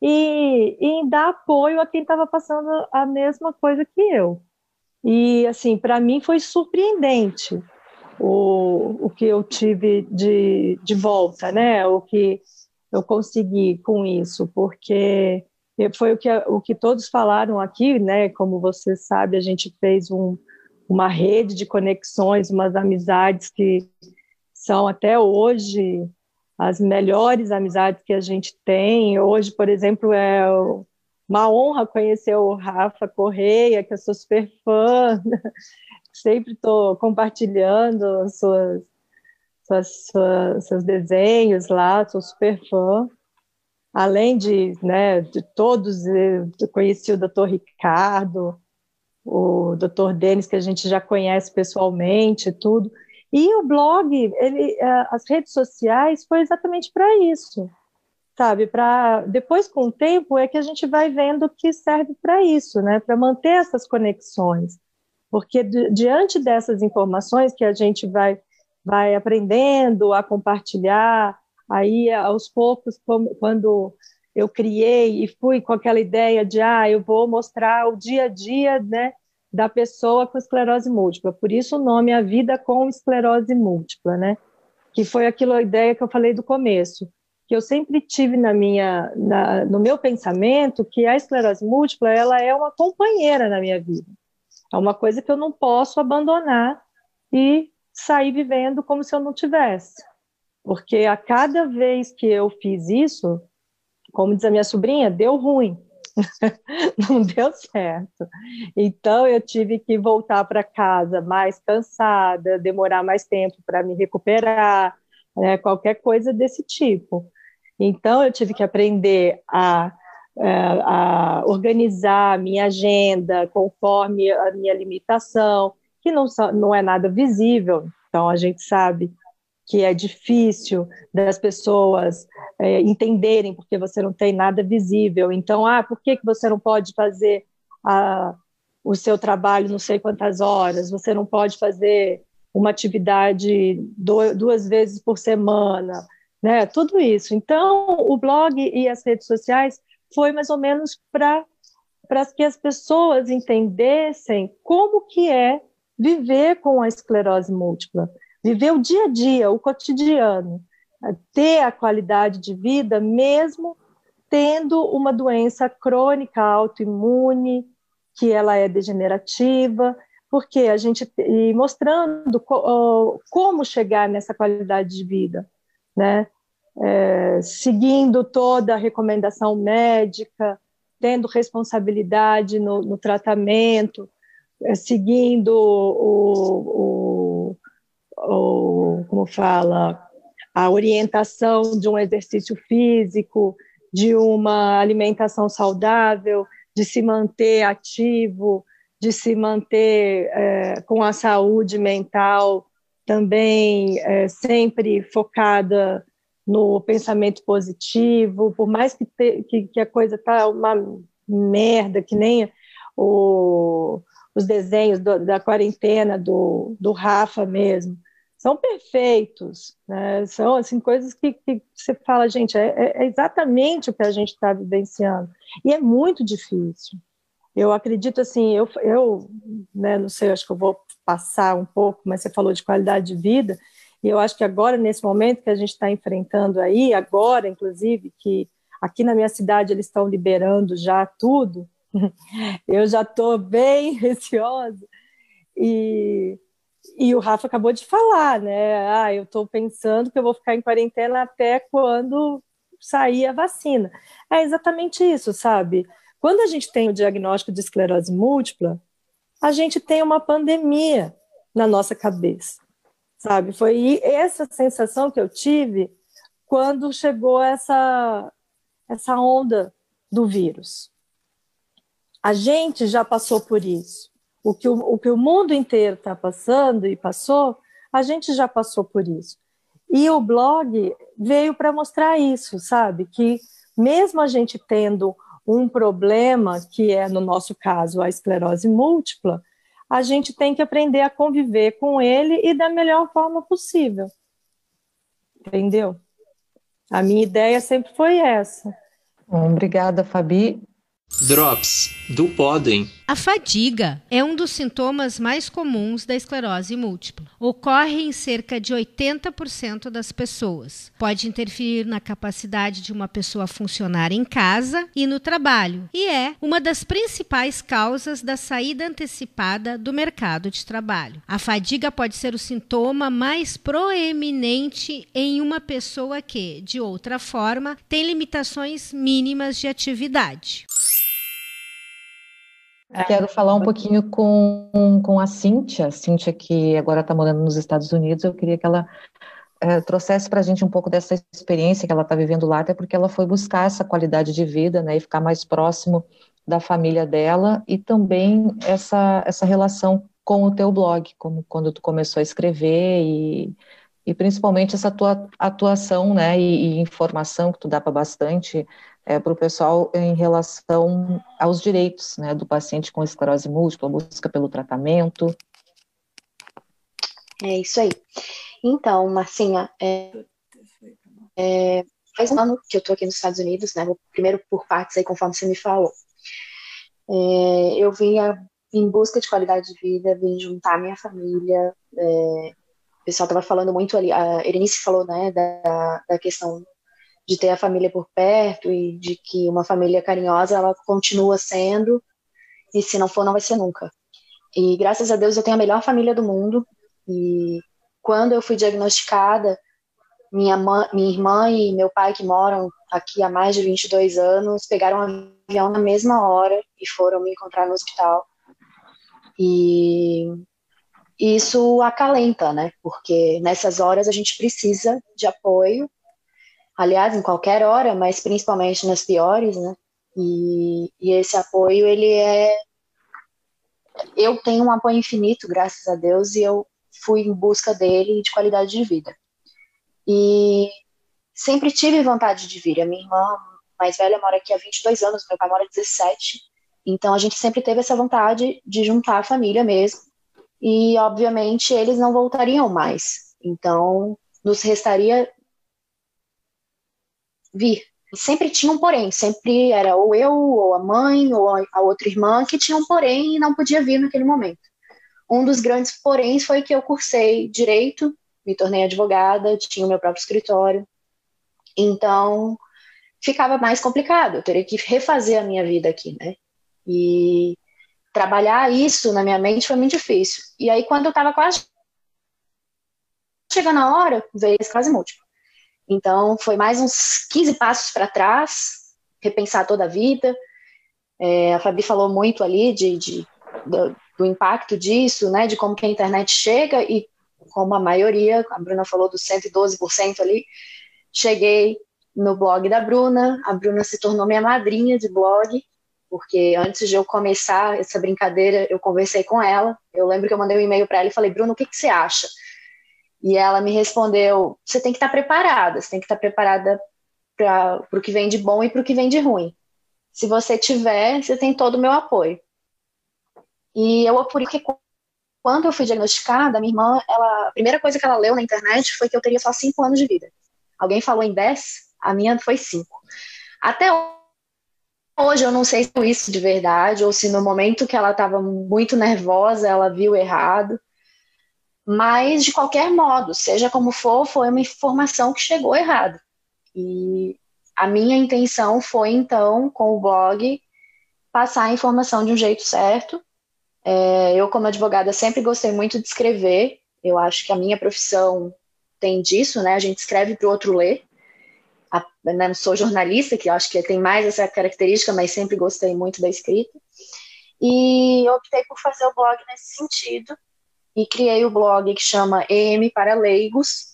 e, e em dar apoio a quem estava passando a mesma coisa que eu. E, assim, para mim foi surpreendente o, o que eu tive de, de volta, né? O que eu consegui com isso, porque foi o que, o que todos falaram aqui, né? Como você sabe, a gente fez um, uma rede de conexões, umas amizades que são até hoje as melhores amizades que a gente tem. Hoje, por exemplo, é uma honra conhecer o Rafa Correia, que eu sou super fã, sempre estou compartilhando suas, suas, suas, seus desenhos lá, sou super fã. Além de, né, de todos, eu conheci o doutor Ricardo, o doutor Denis, que a gente já conhece pessoalmente, tudo. E o blog, ele, é, as redes sociais, foi exatamente para isso, sabe? Para depois, com o tempo, é que a gente vai vendo que serve para isso, né? Para manter essas conexões, porque diante dessas informações que a gente vai vai aprendendo a compartilhar, aí aos poucos, como, quando eu criei e fui com aquela ideia de ah, eu vou mostrar o dia a dia, né, da pessoa com esclerose múltipla. Por isso o nome A Vida com Esclerose Múltipla, né? Que foi aquilo a ideia que eu falei do começo, que eu sempre tive na minha na, no meu pensamento que a esclerose múltipla ela é uma companheira na minha vida. É uma coisa que eu não posso abandonar e sair vivendo como se eu não tivesse. Porque a cada vez que eu fiz isso, como diz a minha sobrinha, deu ruim. não deu certo. Então eu tive que voltar para casa mais cansada, demorar mais tempo para me recuperar, né, qualquer coisa desse tipo. Então eu tive que aprender a, é, a organizar a minha agenda conforme a minha limitação, que não, não é nada visível. Então a gente sabe que é difícil das pessoas é, entenderem porque você não tem nada visível. Então, ah, por que, que você não pode fazer a, o seu trabalho não sei quantas horas? Você não pode fazer uma atividade do, duas vezes por semana, né? Tudo isso. Então, o blog e as redes sociais foi mais ou menos para para que as pessoas entendessem como que é viver com a esclerose múltipla, viver o dia a dia, o cotidiano, ter a qualidade de vida mesmo tendo uma doença crônica autoimune, que ela é degenerativa, porque a gente e mostrando co, como chegar nessa qualidade de vida, né? É, seguindo toda a recomendação médica, tendo responsabilidade no, no tratamento, é, seguindo o, o, o, como fala, a orientação de um exercício físico, de uma alimentação saudável, de se manter ativo, de se manter é, com a saúde mental também é, sempre focada no pensamento positivo, por mais que, te, que, que, a coisa tá uma merda, que nem o, os desenhos do, da quarentena do, do Rafa mesmo, são perfeitos, né? são assim coisas que, que você fala, gente, é, é, é exatamente o que a gente está vivenciando e é muito difícil. Eu acredito assim, eu, eu né, não sei, acho que eu vou passar um pouco, mas você falou de qualidade de vida e eu acho que agora nesse momento que a gente está enfrentando aí, agora inclusive que aqui na minha cidade eles estão liberando já tudo, eu já estou bem receosa e e o Rafa acabou de falar, né? Ah, eu estou pensando que eu vou ficar em quarentena até quando sair a vacina. É exatamente isso, sabe? Quando a gente tem o diagnóstico de esclerose múltipla, a gente tem uma pandemia na nossa cabeça, sabe? Foi essa sensação que eu tive quando chegou essa, essa onda do vírus. A gente já passou por isso o que o, o, que o mundo inteiro está passando e passou, a gente já passou por isso. E o blog veio para mostrar isso, sabe? Que mesmo a gente tendo um problema, que é, no nosso caso, a esclerose múltipla, a gente tem que aprender a conviver com ele e da melhor forma possível. Entendeu? A minha ideia sempre foi essa. Obrigada, Fabi. Drops do Podem. A fadiga é um dos sintomas mais comuns da esclerose múltipla. Ocorre em cerca de 80% das pessoas. Pode interferir na capacidade de uma pessoa funcionar em casa e no trabalho, e é uma das principais causas da saída antecipada do mercado de trabalho. A fadiga pode ser o sintoma mais proeminente em uma pessoa que, de outra forma, tem limitações mínimas de atividade. Quero falar um pouquinho com, com a Cíntia, Cíntia que agora está morando nos Estados Unidos, eu queria que ela é, trouxesse para a gente um pouco dessa experiência que ela está vivendo lá, até porque ela foi buscar essa qualidade de vida, né, e ficar mais próximo da família dela, e também essa, essa relação com o teu blog, como quando tu começou a escrever, e, e principalmente essa tua atuação, né, e, e informação que tu dá para bastante é, para o pessoal em relação aos direitos né, do paciente com esclerose múltipla, busca pelo tratamento. É isso aí. Então, Marcinha, é, é, faz um ano que eu estou aqui nos Estados Unidos, né? Primeiro por partes aí, conforme você me falou. É, eu vim em busca de qualidade de vida, vim juntar minha família. É, o pessoal estava falando muito ali, a Erenice falou, né, da, da questão de ter a família por perto e de que uma família carinhosa ela continua sendo e se não for não vai ser nunca. E graças a Deus eu tenho a melhor família do mundo e quando eu fui diagnosticada, minha, mãe, minha irmã e meu pai que moram aqui há mais de 22 anos pegaram um avião na mesma hora e foram me encontrar no hospital. E isso acalenta, né? Porque nessas horas a gente precisa de apoio aliás, em qualquer hora, mas principalmente nas piores, né? E, e esse apoio, ele é. Eu tenho um apoio infinito, graças a Deus, e eu fui em busca dele de qualidade de vida. E sempre tive vontade de vir. A minha irmã mais velha mora aqui há 22 anos, meu pai mora há 17. Então a gente sempre teve essa vontade de juntar a família mesmo. E obviamente eles não voltariam mais. Então nos restaria vir. Sempre tinha um porém, sempre era ou eu, ou a mãe, ou a outra irmã que tinha um porém e não podia vir naquele momento. Um dos grandes poréns foi que eu cursei direito, me tornei advogada, tinha o meu próprio escritório. Então, ficava mais complicado, eu teria que refazer a minha vida aqui, né? E trabalhar isso na minha mente foi muito difícil. E aí, quando eu estava quase chegando a hora, veio esse quase múltiplo. Então, foi mais uns 15 passos para trás, repensar toda a vida. É, a Fabi falou muito ali de, de do, do, impacto disso, né, de como que a internet chega e como a maioria, a Bruna falou dos 112% ali, cheguei no blog da Bruna, a Bruna se tornou minha madrinha de blog, porque antes de eu começar essa brincadeira, eu conversei com ela, eu lembro que eu mandei um e-mail para ela e falei, Bruna, o que, que você acha? E ela me respondeu: você tem que estar preparada, você tem que estar preparada para o que vem de bom e para o que vem de ruim. Se você tiver, você tem todo o meu apoio. E eu apurei que quando eu fui diagnosticada, minha irmã, ela, a primeira coisa que ela leu na internet foi que eu teria só cinco anos de vida. Alguém falou em dez, a minha foi cinco. Até hoje eu não sei se isso de verdade ou se no momento que ela estava muito nervosa ela viu errado. Mas, de qualquer modo, seja como for, foi uma informação que chegou errada. E a minha intenção foi, então, com o blog, passar a informação de um jeito certo. É, eu, como advogada, sempre gostei muito de escrever. Eu acho que a minha profissão tem disso, né? A gente escreve para o outro ler. A, né, sou jornalista, que eu acho que tem mais essa característica, mas sempre gostei muito da escrita. E optei por fazer o blog nesse sentido, e criei o blog que chama EM para Leigos,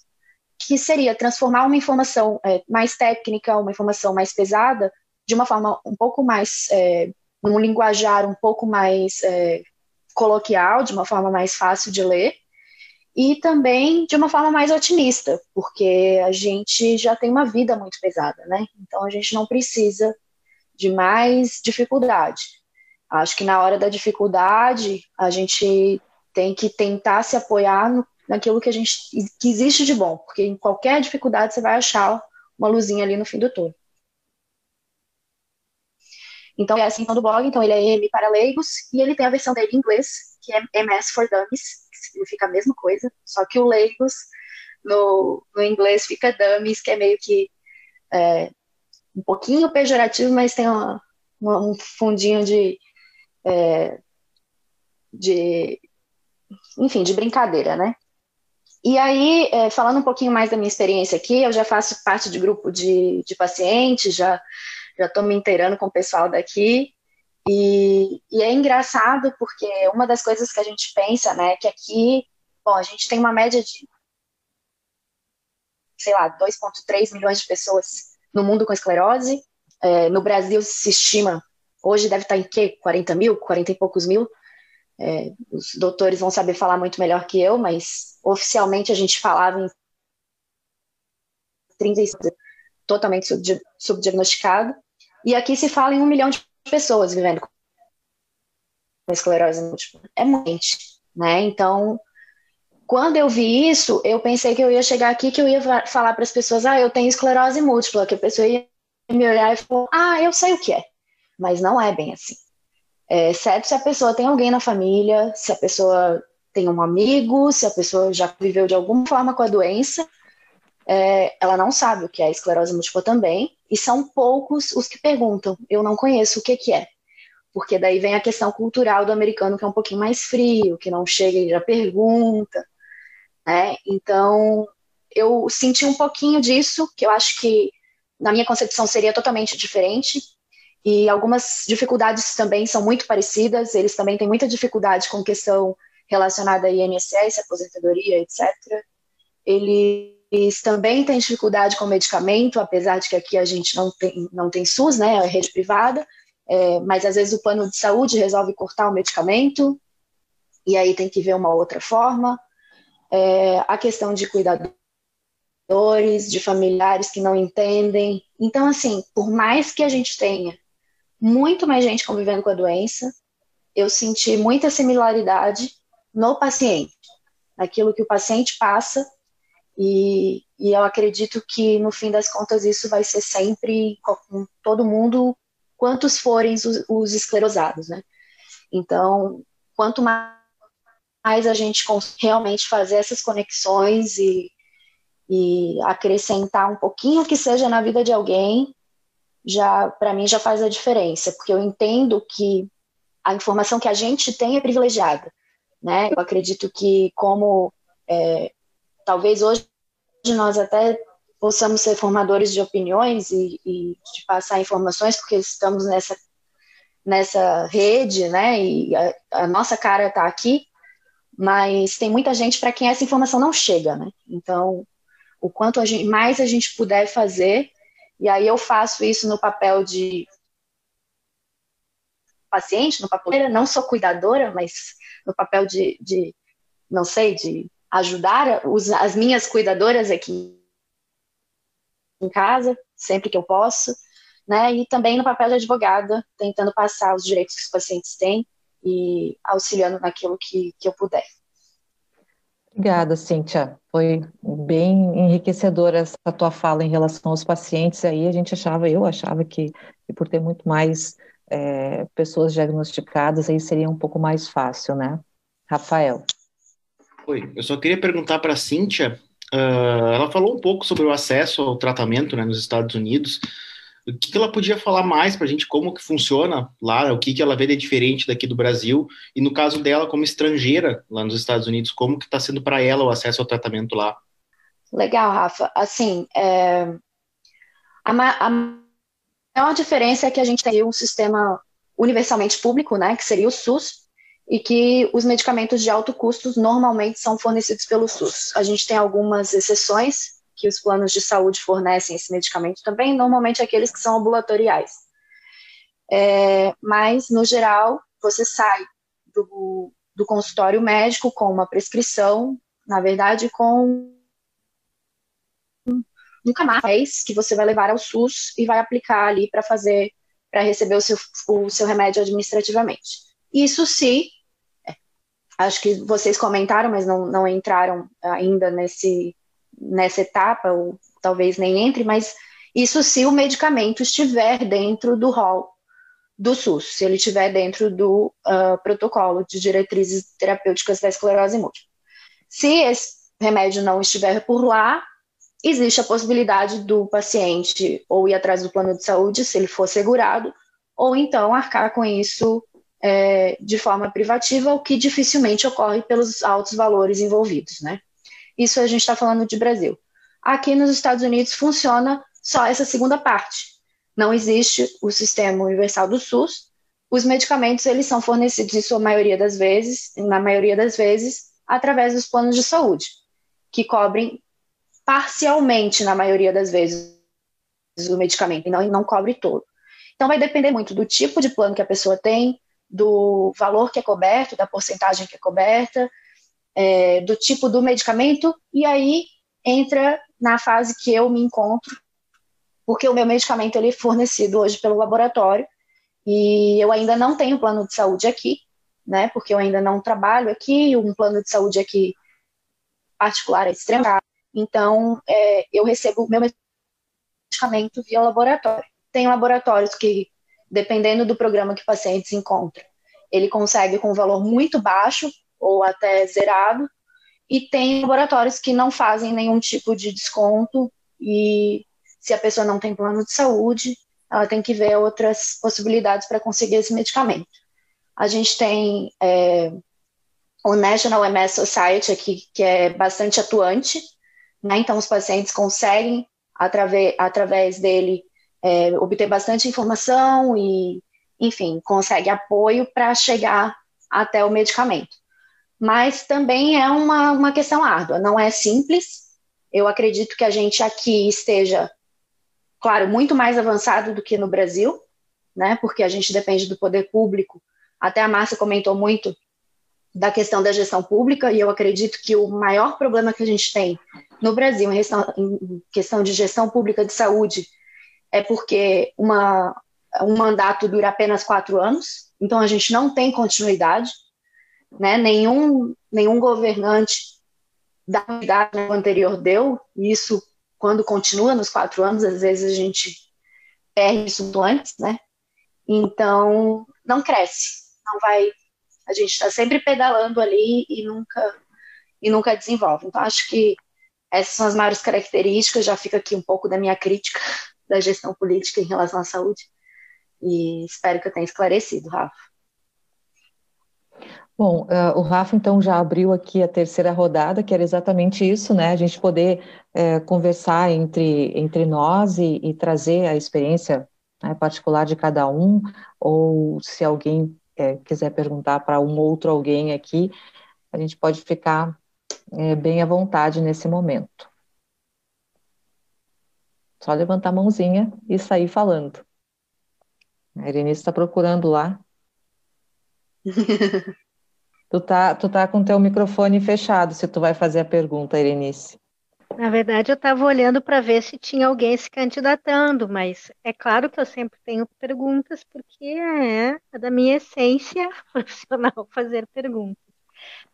que seria transformar uma informação é, mais técnica, uma informação mais pesada, de uma forma um pouco mais, é, num linguajar um pouco mais é, coloquial, de uma forma mais fácil de ler, e também de uma forma mais otimista, porque a gente já tem uma vida muito pesada, né? Então a gente não precisa de mais dificuldade. Acho que na hora da dificuldade a gente tem que tentar se apoiar no, naquilo que a gente que existe de bom, porque em qualquer dificuldade você vai achar uma luzinha ali no fim do túnel. Então, é assim do blog, então ele é M para leigos, e ele tem a versão dele em inglês, que é MS for Dummies, que significa a mesma coisa, só que o leigos no, no inglês fica dummies, que é meio que é, um pouquinho pejorativo, mas tem uma, uma, um fundinho de, é, de, enfim, de brincadeira, né? E aí, é, falando um pouquinho mais da minha experiência aqui, eu já faço parte de grupo de, de pacientes, já já estou me inteirando com o pessoal daqui. E, e, é engraçado porque uma das coisas que a gente pensa, né, que aqui, bom, a gente tem uma média de, sei lá, 2,3 milhões de pessoas no mundo com esclerose. É, no Brasil se estima, hoje deve estar em quê? 40 mil, 40 e poucos mil. É, os doutores vão saber falar muito melhor que eu, mas oficialmente a gente falava em 35 totalmente subdiagnosticado. E aqui se fala em um milhão de pessoas vivendo com esclerose múltipla. É muito, né? Então, quando eu vi isso, eu pensei que eu ia chegar aqui, que eu ia falar para as pessoas, ah, eu tenho esclerose múltipla, que a pessoa ia me olhar e falar, ah, eu sei o que é. Mas não é bem assim. É, exceto se a pessoa tem alguém na família, se a pessoa tem um amigo, se a pessoa já viveu de alguma forma com a doença, é, ela não sabe o que é esclerose múltipla também, e são poucos os que perguntam. Eu não conheço o que, que é. Porque daí vem a questão cultural do americano, que é um pouquinho mais frio, que não chega e já pergunta. Né? Então, eu senti um pouquinho disso, que eu acho que na minha concepção seria totalmente diferente. E algumas dificuldades também são muito parecidas, eles também têm muita dificuldade com questão relacionada a INSS, aposentadoria, etc. Ele eles também têm dificuldade com medicamento, apesar de que aqui a gente não tem, não tem SUS, né, é rede privada, é, mas às vezes o plano de saúde resolve cortar o medicamento, e aí tem que ver uma outra forma. É, a questão de cuidadores, de familiares que não entendem. Então, assim, por mais que a gente tenha muito mais gente convivendo com a doença, eu senti muita similaridade no paciente, naquilo que o paciente passa e, e eu acredito que, no fim das contas, isso vai ser sempre com todo mundo, quantos forem os, os esclerosados, né? Então, quanto mais a gente realmente fazer essas conexões e, e acrescentar um pouquinho que seja na vida de alguém, já para mim já faz a diferença, porque eu entendo que a informação que a gente tem é privilegiada, né? Eu acredito que como é, talvez hoje nós até possamos ser formadores de opiniões e, e de passar informações, porque estamos nessa, nessa rede, né? E a, a nossa cara está aqui, mas tem muita gente para quem essa informação não chega, né? Então, o quanto a gente, mais a gente puder fazer, e aí eu faço isso no papel de paciente, no papel, não sou cuidadora, mas no papel de, de não sei, de ajudar os, as minhas cuidadoras aqui em casa, sempre que eu posso, né? E também no papel de advogada, tentando passar os direitos que os pacientes têm e auxiliando naquilo que, que eu puder. Obrigada, Cíntia. Foi bem enriquecedora essa tua fala em relação aos pacientes. Aí a gente achava, eu achava que, que por ter muito mais é, pessoas diagnosticadas, aí seria um pouco mais fácil, né? Rafael. Oi, eu só queria perguntar para a Cíntia, uh, ela falou um pouco sobre o acesso ao tratamento né, nos Estados Unidos, o que, ela podia falar mais para a gente, como que funciona lá, o que, que ela vê de diferente daqui do Brasil, e no caso dela, como estrangeira lá nos Estados Unidos, como que está sendo para ela o acesso ao tratamento lá? Legal, Rafa. Assim, é... a, ma a maior diferença é que a gente tem um sistema universalmente público, né, que seria o SUS, e que os medicamentos de alto custo normalmente são fornecidos pelo SUS. A gente tem algumas exceções que os planos de saúde fornecem esse medicamento também, normalmente aqueles que são ambulatoriais. É, mas, no geral, você sai do, do consultório médico com uma prescrição, na verdade, com um canais que você vai levar ao SUS e vai aplicar ali para fazer, para receber o seu, o seu remédio administrativamente. Isso se acho que vocês comentaram, mas não, não entraram ainda nesse, nessa etapa, ou talvez nem entre, mas isso se o medicamento estiver dentro do rol do SUS, se ele estiver dentro do uh, protocolo de diretrizes terapêuticas da esclerose múltipla. Se esse remédio não estiver por lá, existe a possibilidade do paciente ou ir atrás do plano de saúde, se ele for segurado, ou então arcar com isso é, de forma privativa, o que dificilmente ocorre pelos altos valores envolvidos, né? Isso a gente está falando de Brasil. Aqui nos Estados Unidos funciona só essa segunda parte. Não existe o sistema universal do SUS. Os medicamentos eles são fornecidos em sua maioria das vezes, na maioria das vezes, através dos planos de saúde, que cobrem parcialmente, na maioria das vezes, o medicamento, e não, não cobre todo. Então, vai depender muito do tipo de plano que a pessoa tem, do valor que é coberto, da porcentagem que é coberta, é, do tipo do medicamento, e aí entra na fase que eu me encontro, porque o meu medicamento ele é fornecido hoje pelo laboratório, e eu ainda não tenho plano de saúde aqui, né, porque eu ainda não trabalho aqui, um plano de saúde aqui particular é extremamente caro, então é, eu recebo meu medicamento via laboratório. Tem laboratórios que, dependendo do programa que o paciente se encontra, ele consegue com um valor muito baixo ou até zerado, e tem laboratórios que não fazem nenhum tipo de desconto e se a pessoa não tem plano de saúde, ela tem que ver outras possibilidades para conseguir esse medicamento. A gente tem é, o National MS Society aqui, que é bastante atuante, né? então os pacientes conseguem, através, através dele, é, obter bastante informação e, enfim, consegue apoio para chegar até o medicamento mas também é uma, uma questão árdua, não é simples. Eu acredito que a gente aqui esteja, claro, muito mais avançado do que no Brasil, né? Porque a gente depende do poder público. Até a Márcia comentou muito da questão da gestão pública, e eu acredito que o maior problema que a gente tem no Brasil em questão, de gestão pública de saúde é porque uma, um mandato dura apenas quatro anos, então a gente não tem continuidade né? Nenhum, nenhum governante da unidade anterior deu, e isso, quando continua nos quatro anos, às vezes a gente perde isso antes, né? Então, não cresce, não vai. A gente está sempre pedalando ali e nunca, e nunca desenvolve. Então, acho que essas são as maiores características. Já fica aqui um pouco da minha crítica da gestão política em relação à saúde. E espero que eu tenha esclarecido, Rafa. Bom, uh, o Rafa então já abriu aqui a terceira rodada, que era exatamente isso, né? A gente poder uh, conversar entre, entre nós e, e trazer a experiência né, particular de cada um, ou se alguém uh, quiser perguntar para um outro alguém aqui, a gente pode ficar bem à vontade nesse momento. Só levantar a mãozinha e sair falando. A Irenice está procurando lá. Tu tá, tu tá com teu microfone fechado se tu vai fazer a pergunta, Irenice. Na verdade, eu estava olhando para ver se tinha alguém se candidatando, mas é claro que eu sempre tenho perguntas, porque é da minha essência profissional fazer perguntas,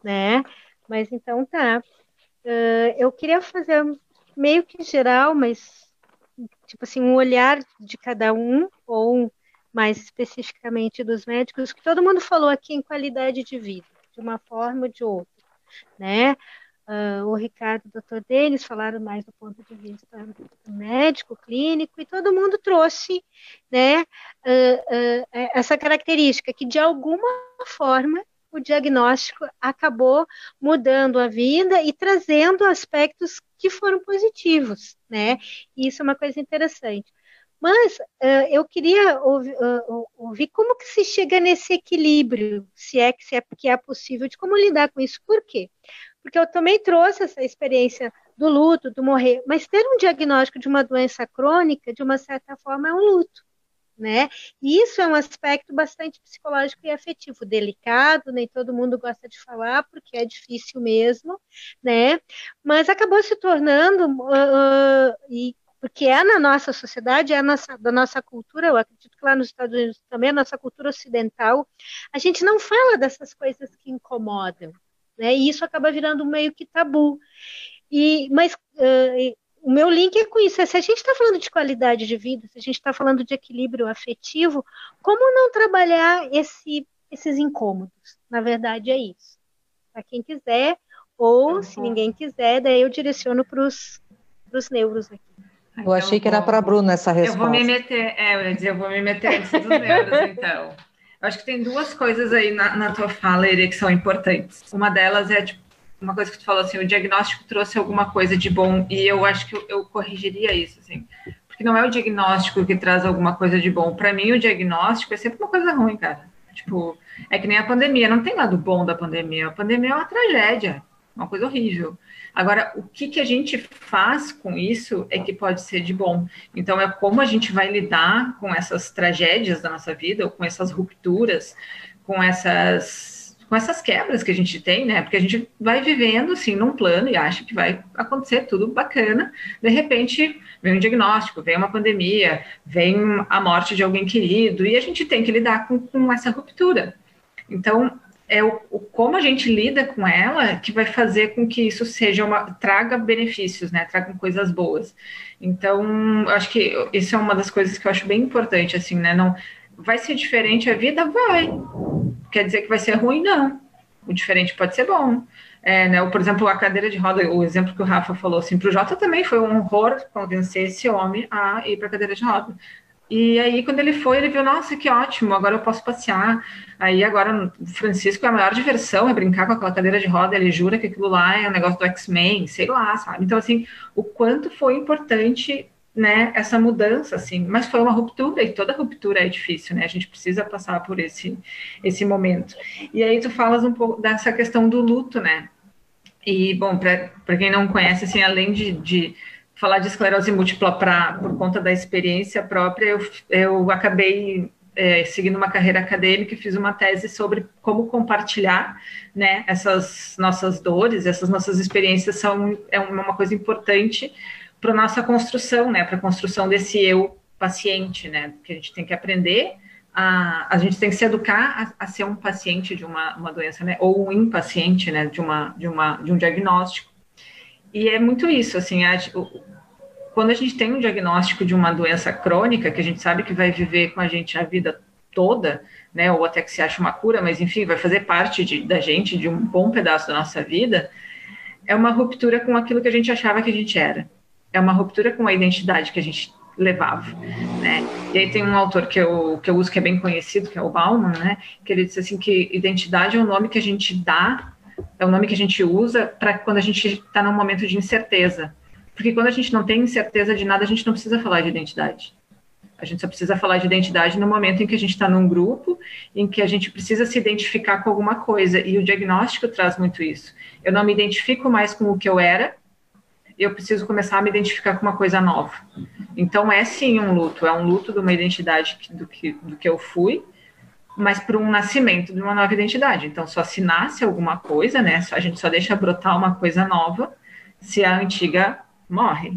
né? Mas então tá. Uh, eu queria fazer meio que geral, mas tipo assim, um olhar de cada um, ou mais especificamente dos médicos, que todo mundo falou aqui em qualidade de vida de uma forma ou de outra, né? Uh, o Ricardo o doutor Denis falaram mais do ponto de vista médico, clínico, e todo mundo trouxe né, uh, uh, essa característica que, de alguma forma, o diagnóstico acabou mudando a vida e trazendo aspectos que foram positivos, né? E isso é uma coisa interessante. Mas uh, eu queria ouvir, uh, ouvir, como que se chega nesse equilíbrio, se é que, se é que é possível, de como lidar com isso. Por quê? Porque eu também trouxe essa experiência do luto, do morrer, mas ter um diagnóstico de uma doença crônica, de uma certa forma, é um luto. Né? E isso é um aspecto bastante psicológico e afetivo, delicado, nem todo mundo gosta de falar, porque é difícil mesmo, né? Mas acabou se tornando, uh, uh, e porque é na nossa sociedade, é nossa, da nossa cultura, eu acredito que lá nos Estados Unidos também, a nossa cultura ocidental, a gente não fala dessas coisas que incomodam, né? E isso acaba virando meio que tabu. E, mas uh, o meu link é com isso. É, se a gente está falando de qualidade de vida, se a gente está falando de equilíbrio afetivo, como não trabalhar esse, esses incômodos? Na verdade, é isso. Para quem quiser, ou se ninguém quiser, daí eu direciono para os neuros aqui. Eu achei que era para a Bruna essa resposta. Eu vou me meter, é, eu ia dizer, eu vou me meter antes dos neuros, então. Eu acho que tem duas coisas aí na, na tua fala, Eri, que são importantes. Uma delas é, tipo, uma coisa que tu falou assim, o diagnóstico trouxe alguma coisa de bom e eu acho que eu, eu corrigiria isso, assim, porque não é o diagnóstico que traz alguma coisa de bom. Para mim, o diagnóstico é sempre uma coisa ruim, cara. Tipo, é que nem a pandemia, não tem lado bom da pandemia. A pandemia é uma tragédia, uma coisa horrível. Agora, o que, que a gente faz com isso é que pode ser de bom. Então, é como a gente vai lidar com essas tragédias da nossa vida, ou com essas rupturas, com essas com essas quebras que a gente tem, né? Porque a gente vai vivendo assim num plano e acha que vai acontecer tudo bacana. De repente, vem um diagnóstico, vem uma pandemia, vem a morte de alguém querido, e a gente tem que lidar com, com essa ruptura. Então, é o, o, como a gente lida com ela que vai fazer com que isso seja uma traga benefícios, né? Traga coisas boas. Então, acho que isso é uma das coisas que eu acho bem importante, assim, né? Não vai ser diferente a vida, vai quer dizer que vai ser ruim, não. O diferente pode ser bom. É, né, por exemplo, a cadeira de roda, o exemplo que o Rafa falou, assim, para o Jota também foi um horror convencer esse homem a ir para a cadeira de roda. E aí, quando ele foi, ele viu, nossa, que ótimo, agora eu posso passear. Aí, agora, o Francisco, a maior diversão é brincar com aquela cadeira de roda, ele jura que aquilo lá é um negócio do X-Men, sei lá, sabe? Então, assim, o quanto foi importante né, essa mudança, assim, mas foi uma ruptura e toda ruptura é difícil, né? A gente precisa passar por esse esse momento. E aí tu falas um pouco dessa questão do luto, né? E bom, para quem não conhece, assim, além de, de falar de esclerose múltipla pra, por conta da experiência própria, eu, eu acabei é, seguindo uma carreira acadêmica e fiz uma tese sobre como compartilhar né, essas nossas dores, essas nossas experiências são é uma coisa importante para nossa construção, né, para a construção desse eu paciente, né, que a gente tem que aprender a, a gente tem que se educar a, a ser um paciente de uma, uma doença, né, ou um impaciente, né, de uma, de uma, de um diagnóstico. E é muito isso, assim, a, quando a gente tem um diagnóstico de uma doença crônica, que a gente sabe que vai viver com a gente a vida toda, né, ou até que se acha uma cura, mas enfim, vai fazer parte de, da gente, de um bom pedaço da nossa vida, é uma ruptura com aquilo que a gente achava que a gente era é uma ruptura com a identidade que a gente levava, né? E aí tem um autor que eu, que eu uso que é bem conhecido, que é o Bauman, né? Que ele diz assim que identidade é um nome que a gente dá, é o nome que a gente usa para quando a gente está num momento de incerteza. Porque quando a gente não tem incerteza de nada, a gente não precisa falar de identidade. A gente só precisa falar de identidade no momento em que a gente está num grupo, em que a gente precisa se identificar com alguma coisa. E o diagnóstico traz muito isso. Eu não me identifico mais com o que eu era, eu preciso começar a me identificar com uma coisa nova. Então é sim um luto, é um luto de uma identidade do que, do que eu fui, mas para um nascimento de uma nova identidade. Então só se nasce alguma coisa, né? A gente só deixa brotar uma coisa nova se a antiga morre.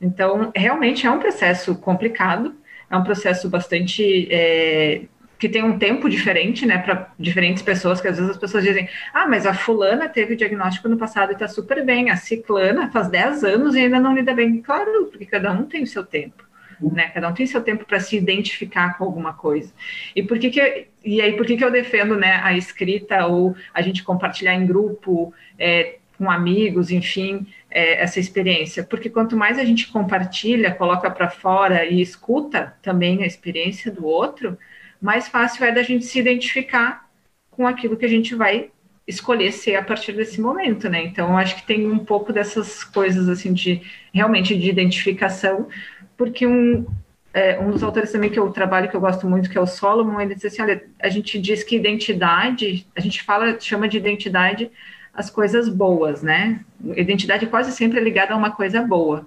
Então realmente é um processo complicado, é um processo bastante é, que tem um tempo diferente, né, para diferentes pessoas, que às vezes as pessoas dizem, ah, mas a fulana teve o diagnóstico no passado e está super bem, a ciclana faz 10 anos e ainda não lida bem. Claro, porque cada um tem o seu tempo, né, cada um tem seu tempo para se identificar com alguma coisa. E por que que, e aí por que que eu defendo, né, a escrita ou a gente compartilhar em grupo, é, com amigos, enfim, é, essa experiência? Porque quanto mais a gente compartilha, coloca para fora e escuta também a experiência do outro, mais fácil é da gente se identificar com aquilo que a gente vai escolher ser a partir desse momento, né? Então, acho que tem um pouco dessas coisas, assim, de realmente de identificação, porque um, é, um dos autores também que eu trabalho, que eu gosto muito, que é o Solomon, ele diz assim, olha, a gente diz que identidade, a gente fala, chama de identidade as coisas boas, né? Identidade quase sempre é ligada a uma coisa boa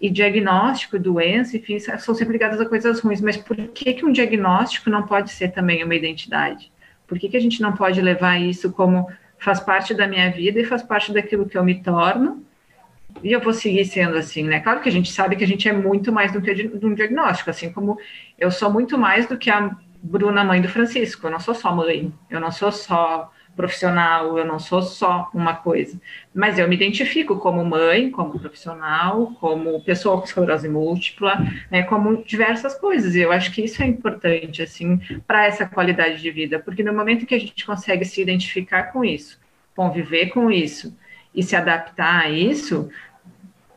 e diagnóstico, doença, enfim, são sempre ligadas a coisas ruins. Mas por que, que um diagnóstico não pode ser também uma identidade? Por que, que a gente não pode levar isso como faz parte da minha vida e faz parte daquilo que eu me torno? E eu vou seguir sendo assim, né? Claro que a gente sabe que a gente é muito mais do que um diagnóstico, assim como eu sou muito mais do que a Bruna, mãe do Francisco. Eu não sou só mãe, eu não sou só profissional, eu não sou só uma coisa. Mas eu me identifico como mãe, como profissional, como pessoa com esclerose múltipla, né, como diversas coisas. E eu acho que isso é importante, assim, para essa qualidade de vida, porque no momento que a gente consegue se identificar com isso, conviver com isso e se adaptar a isso,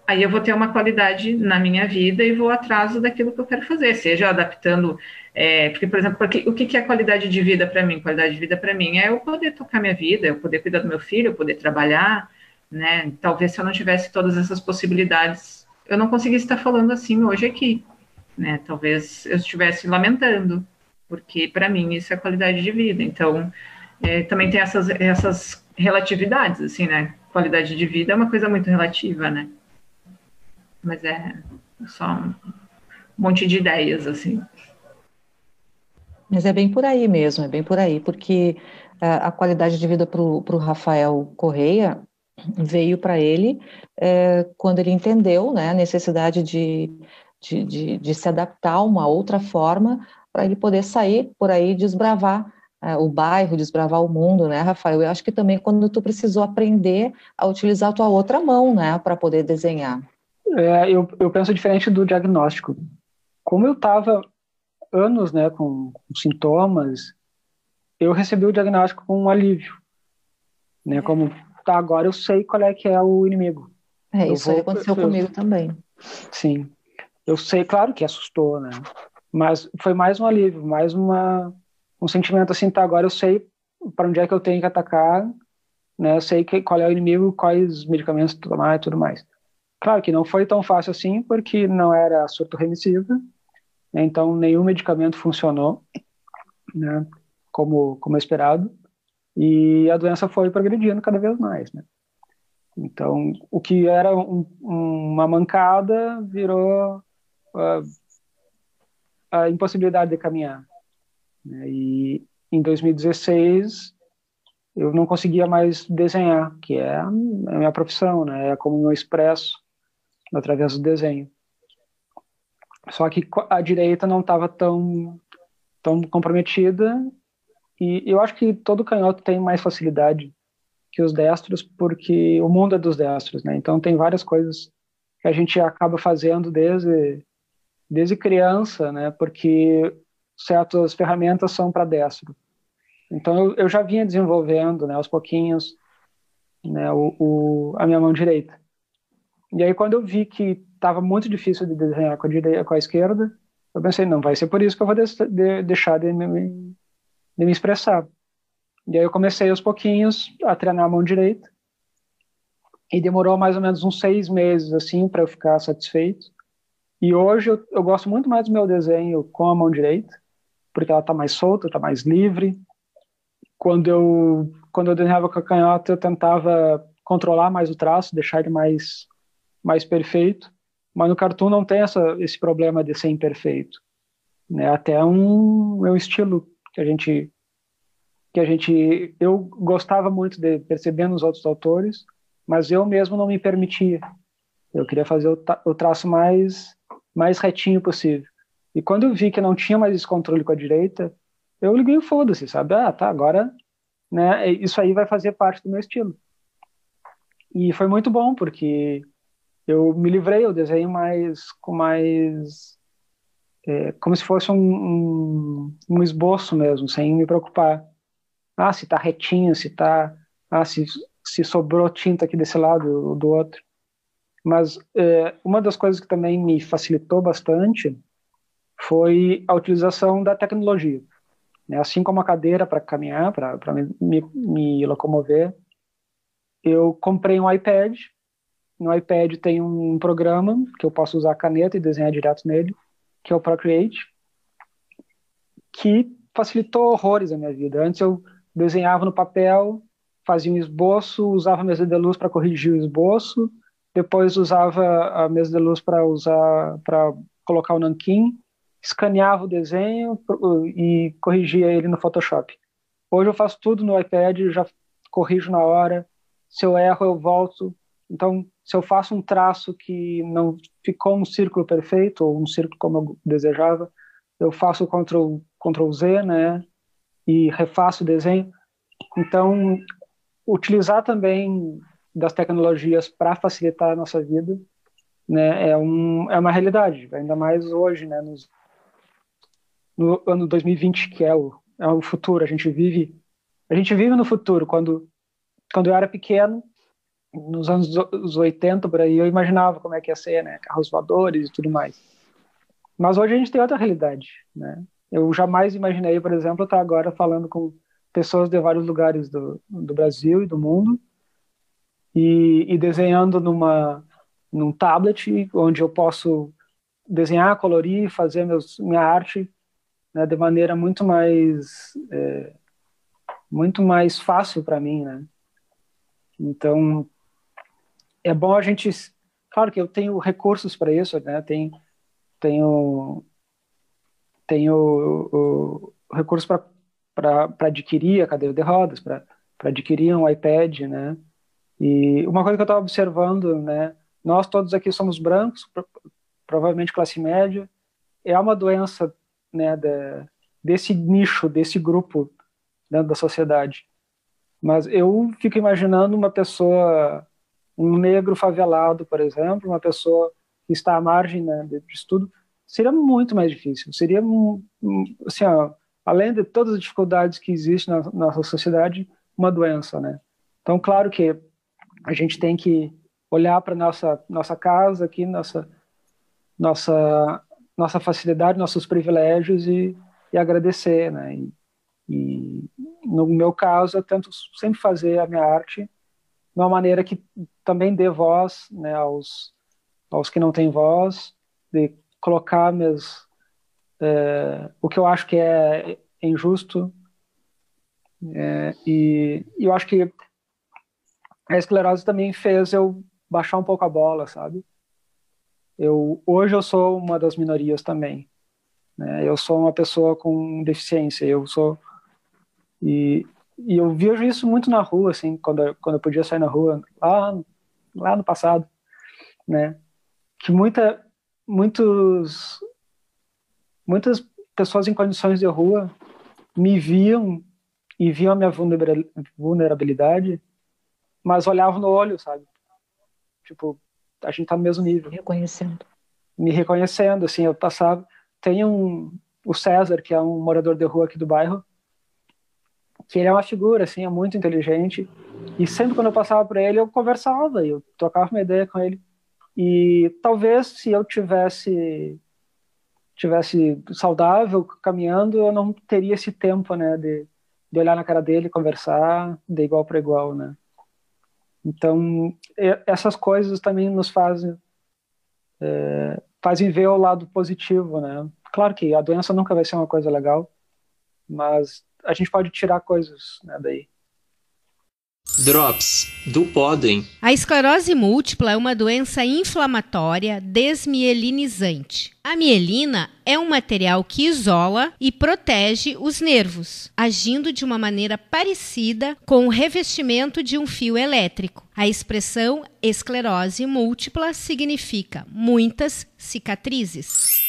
aí eu vou ter uma qualidade na minha vida e vou atrás daquilo que eu quero fazer, seja adaptando, é, porque, por exemplo, porque, o que é qualidade de vida para mim? Qualidade de vida para mim é eu poder tocar minha vida, eu poder cuidar do meu filho, eu poder trabalhar, né? Talvez se eu não tivesse todas essas possibilidades, eu não conseguisse estar falando assim hoje aqui, né? Talvez eu estivesse lamentando, porque para mim isso é qualidade de vida. Então, é, também tem essas, essas relatividades, assim, né? Qualidade de vida é uma coisa muito relativa, né? Mas é só um monte de ideias, assim. Mas é bem por aí mesmo, é bem por aí, porque uh, a qualidade de vida para o Rafael Correia veio para ele é, quando ele entendeu né, a necessidade de, de, de, de se adaptar a uma outra forma para ele poder sair por aí desbravar é, o bairro, desbravar o mundo, né, Rafael? Eu acho que também quando tu precisou aprender a utilizar a tua outra mão, né, para poder desenhar. É, eu, eu penso diferente do diagnóstico. Como eu estava anos né, com, com, sintomas, eu recebi o diagnóstico com um alívio. Né, como, tá, agora eu sei qual é que é o inimigo. É, eu isso vou, aí aconteceu eu, comigo também. Sim. Eu sei, claro que assustou, né? Mas foi mais um alívio, mais uma, um sentimento assim, tá, agora eu sei para onde é que eu tenho que atacar, né? Eu sei que, qual é o inimigo, quais medicamentos tomar e tudo mais. Claro que não foi tão fácil assim, porque não era surto remissiva, né? então nenhum medicamento funcionou, né, como, como esperado, e a doença foi progredindo cada vez mais, né. Então, o que era um, uma mancada virou uh, a impossibilidade de caminhar. Né? E em 2016 eu não conseguia mais desenhar, que é a minha profissão, né? É como eu expresso através do desenho. Só que a direita não estava tão, tão comprometida e eu acho que todo canhoto tem mais facilidade que os destros, porque o mundo é dos destros, né? Então tem várias coisas que a gente acaba fazendo desde desde criança, né? Porque certas ferramentas são para destro. Então eu, eu, já vinha desenvolvendo, né? Aos pouquinhos, né? O, o, a minha mão direita. E aí, quando eu vi que estava muito difícil de desenhar com a, direita, com a esquerda, eu pensei, não, vai ser por isso que eu vou de, de, deixar de me, de me expressar. E aí eu comecei aos pouquinhos a treinar a mão direita. E demorou mais ou menos uns seis meses, assim, para eu ficar satisfeito. E hoje eu, eu, gosto muito mais do meu desenho com a mão direita, porque ela está mais solta, está mais livre. Quando eu, quando eu desenhava com a canhota, eu tentava controlar mais o traço, deixar ele mais mais perfeito, mas no cartoon não tem essa, esse problema de ser imperfeito. Né? Até um, é um estilo que a gente que a gente eu gostava muito de perceber nos outros autores, mas eu mesmo não me permitia. Eu queria fazer o, o traço mais mais retinho possível. E quando eu vi que não tinha mais esse controle com a direita, eu liguei o foda-se, sabe? Ah, tá, agora, né, isso aí vai fazer parte do meu estilo. E foi muito bom, porque eu me livrei, eu desenho mais com mais é, como se fosse um, um, um, esboço mesmo, sem me preocupar. Ah, se tá retinho, se tá, ah, se, se sobrou tinta aqui desse lado ou do outro. Mas é, uma das coisas que também me facilitou bastante foi a utilização da tecnologia. Né? Assim como a cadeira para caminhar, para me, me, me locomover, eu comprei um iPad no iPad tem um programa que eu posso usar a caneta e desenhar direto nele, que é o Procreate, que facilitou horrores a minha vida. Antes eu desenhava no papel, fazia um esboço, usava a mesa de luz para corrigir o esboço, depois usava a mesa de luz para usar para colocar o nanquim, escaneava o desenho e corrigia ele no Photoshop. Hoje eu faço tudo no iPad, já corrijo na hora. Se eu erro, eu volto. Então, se eu faço um traço que não ficou um círculo perfeito ou um círculo como eu desejava, eu faço Ctrl, Ctrl Z, né, e refaço o desenho. Então, utilizar também das tecnologias para facilitar a nossa vida né, é, um, é uma realidade, ainda mais hoje, né, nos, no ano 2020, que é o, é o futuro. A gente vive a gente vive no futuro. Quando, quando eu era pequeno, nos anos 80 por aí, eu imaginava como é que ia ser, né, carros voadores e tudo mais. Mas hoje a gente tem outra realidade, né? Eu jamais imaginei, por exemplo, estar agora falando com pessoas de vários lugares do, do Brasil e do mundo e, e desenhando numa num tablet onde eu posso desenhar, colorir, fazer meus, minha arte né, de maneira muito mais é, muito mais fácil para mim, né? Então é bom a gente, claro que eu tenho recursos para isso, né? Tem tenho tenho o, o recurso para adquirir a cadeira de rodas, para adquirir um iPad, né? E uma coisa que eu estava observando, né? Nós todos aqui somos brancos, provavelmente classe média. É uma doença, né? De, desse nicho, desse grupo dentro da sociedade. Mas eu fico imaginando uma pessoa, um negro favelado, por exemplo, uma pessoa que está à margem né, de estudo, seria muito mais difícil. Seria, assim, ó, além de todas as dificuldades que existem na nossa sociedade, uma doença, né? Então, claro que a gente tem que olhar para nossa nossa casa aqui, nossa nossa nossa facilidade, nossos privilégios e, e agradecer, né? E, e no meu caso, eu tento sempre fazer a minha arte de uma maneira que também dê voz né, aos, aos que não têm voz, de colocar meus, é, o que eu acho que é injusto. É, e, e eu acho que a esclerose também fez eu baixar um pouco a bola, sabe? Eu, hoje eu sou uma das minorias também. Né? Eu sou uma pessoa com deficiência, eu sou e, e eu vejo isso muito na rua, assim, quando eu, quando eu podia sair na rua, lá, lá no passado, né? Que muita, muitos, muitas pessoas em condições de rua me viam e viam a minha vulnerabilidade, mas olhavam no olho, sabe? Tipo, a gente tá no mesmo nível. Reconhecendo. Me reconhecendo, assim, eu passava. Tem um, o César, que é um morador de rua aqui do bairro, que ele é uma figura, assim, é muito inteligente. E sempre quando eu passava por ele, eu conversava, eu trocava uma ideia com ele. E talvez se eu tivesse tivesse saudável, caminhando, eu não teria esse tempo, né, de, de olhar na cara dele, conversar de igual para igual, né. Então, essas coisas também nos fazem é, fazem ver o lado positivo, né. Claro que a doença nunca vai ser uma coisa legal, mas a gente pode tirar coisas né, daí. Drops do Podem. A esclerose múltipla é uma doença inflamatória desmielinizante. A mielina é um material que isola e protege os nervos, agindo de uma maneira parecida com o revestimento de um fio elétrico. A expressão esclerose múltipla significa muitas cicatrizes.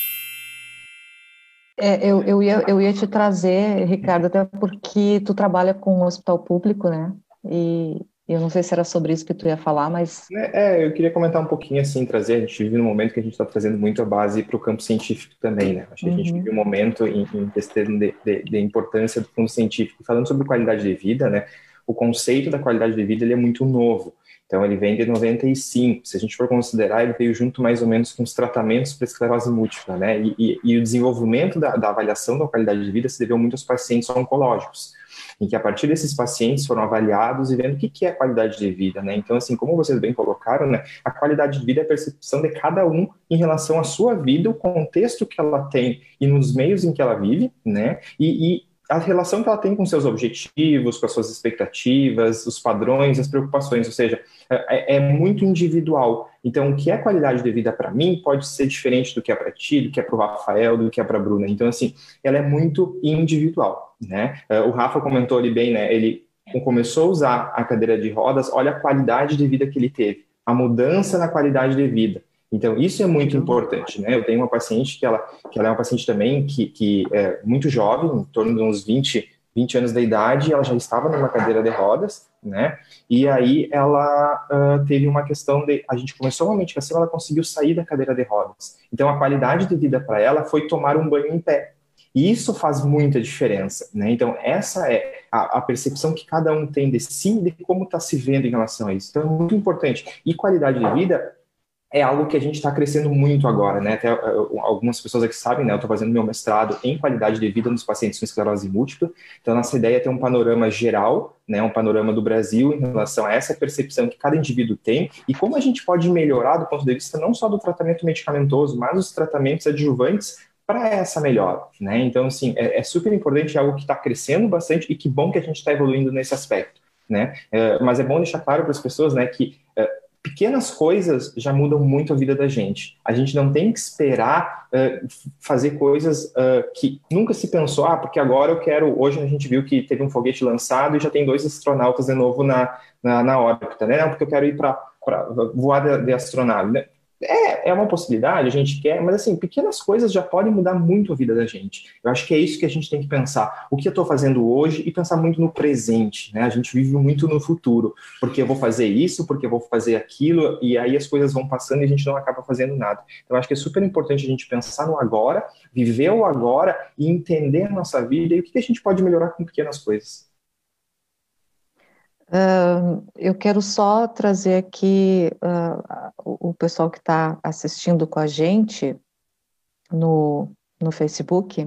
É, eu, eu, ia, eu ia te trazer, Ricardo, até porque tu trabalha com um hospital público, né? E eu não sei se era sobre isso que tu ia falar, mas. É, é eu queria comentar um pouquinho assim, trazer. A gente vive num momento que a gente está trazendo muito a base para o campo científico também, né? Acho que uhum. a gente uhum. vive um momento em, em questão de, de, de, importância do fundo científico. Falando sobre qualidade de vida, né? O conceito da qualidade de vida ele é muito novo. Então, ele vem de 95. Se a gente for considerar, ele veio junto mais ou menos com os tratamentos para esclerose múltipla, né? E, e, e o desenvolvimento da, da, avaliação da qualidade de vida se deveu muito aos pacientes oncológicos, em que a partir desses pacientes foram avaliados e vendo o que, que é qualidade de vida, né? Então, assim, como vocês bem colocaram, né? A qualidade de vida é a percepção de cada um em relação à sua vida, o contexto que ela tem e nos meios em que ela vive, né? E, e a relação que ela tem com seus objetivos, com as suas expectativas, os padrões, as preocupações, ou seja, é, é muito individual. Então, o que é qualidade de vida para mim pode ser diferente do que é para ti, do que é para o Rafael, do que é para a Bruna. Então, assim, ela é muito individual, né? É, o Rafa comentou ali bem, né? Ele começou a usar a cadeira de rodas, olha a qualidade de vida que ele teve, a mudança na qualidade de vida. Então, isso é muito importante, né? Eu tenho uma paciente que ela, que ela é uma paciente também que, que é muito jovem, em torno de uns 20, 20 anos da idade, ela já estava numa cadeira de rodas, né? E aí ela uh, teve uma questão de. A gente começou uma medicação, ela conseguiu sair da cadeira de rodas. Então a qualidade de vida para ela foi tomar um banho em pé. E isso faz muita diferença, né? Então, essa é a, a percepção que cada um tem de si e de como está se vendo em relação a isso. Então, é muito importante. E qualidade de vida é algo que a gente está crescendo muito agora, né? Até eh, algumas pessoas aqui sabem, né? Eu estou fazendo meu mestrado em qualidade de vida nos pacientes com esclerose múltipla. Então, nossa ideia é ter um panorama geral, né? Um panorama do Brasil em relação a essa percepção que cada indivíduo tem e como a gente pode melhorar do ponto de vista não só do tratamento medicamentoso, mas dos tratamentos adjuvantes para essa melhora, né? Então, assim, é, é super importante, é algo que está crescendo bastante e que bom que a gente está evoluindo nesse aspecto, né? É, mas é bom deixar claro para as pessoas, né, que é, pequenas coisas já mudam muito a vida da gente. A gente não tem que esperar uh, fazer coisas uh, que nunca se pensou, ah, porque agora eu quero. Hoje a gente viu que teve um foguete lançado e já tem dois astronautas de novo na, na, na órbita, né? Não, porque eu quero ir para voar de, de. Né? É, é uma possibilidade, a gente quer, mas assim, pequenas coisas já podem mudar muito a vida da gente. Eu acho que é isso que a gente tem que pensar. O que eu estou fazendo hoje e pensar muito no presente, né? A gente vive muito no futuro, porque eu vou fazer isso, porque eu vou fazer aquilo, e aí as coisas vão passando e a gente não acaba fazendo nada. Então, eu acho que é super importante a gente pensar no agora, viver o agora e entender a nossa vida e o que a gente pode melhorar com pequenas coisas. Uh, eu quero só trazer aqui uh, o, o, pessoal que está assistindo com a gente no, no Facebook.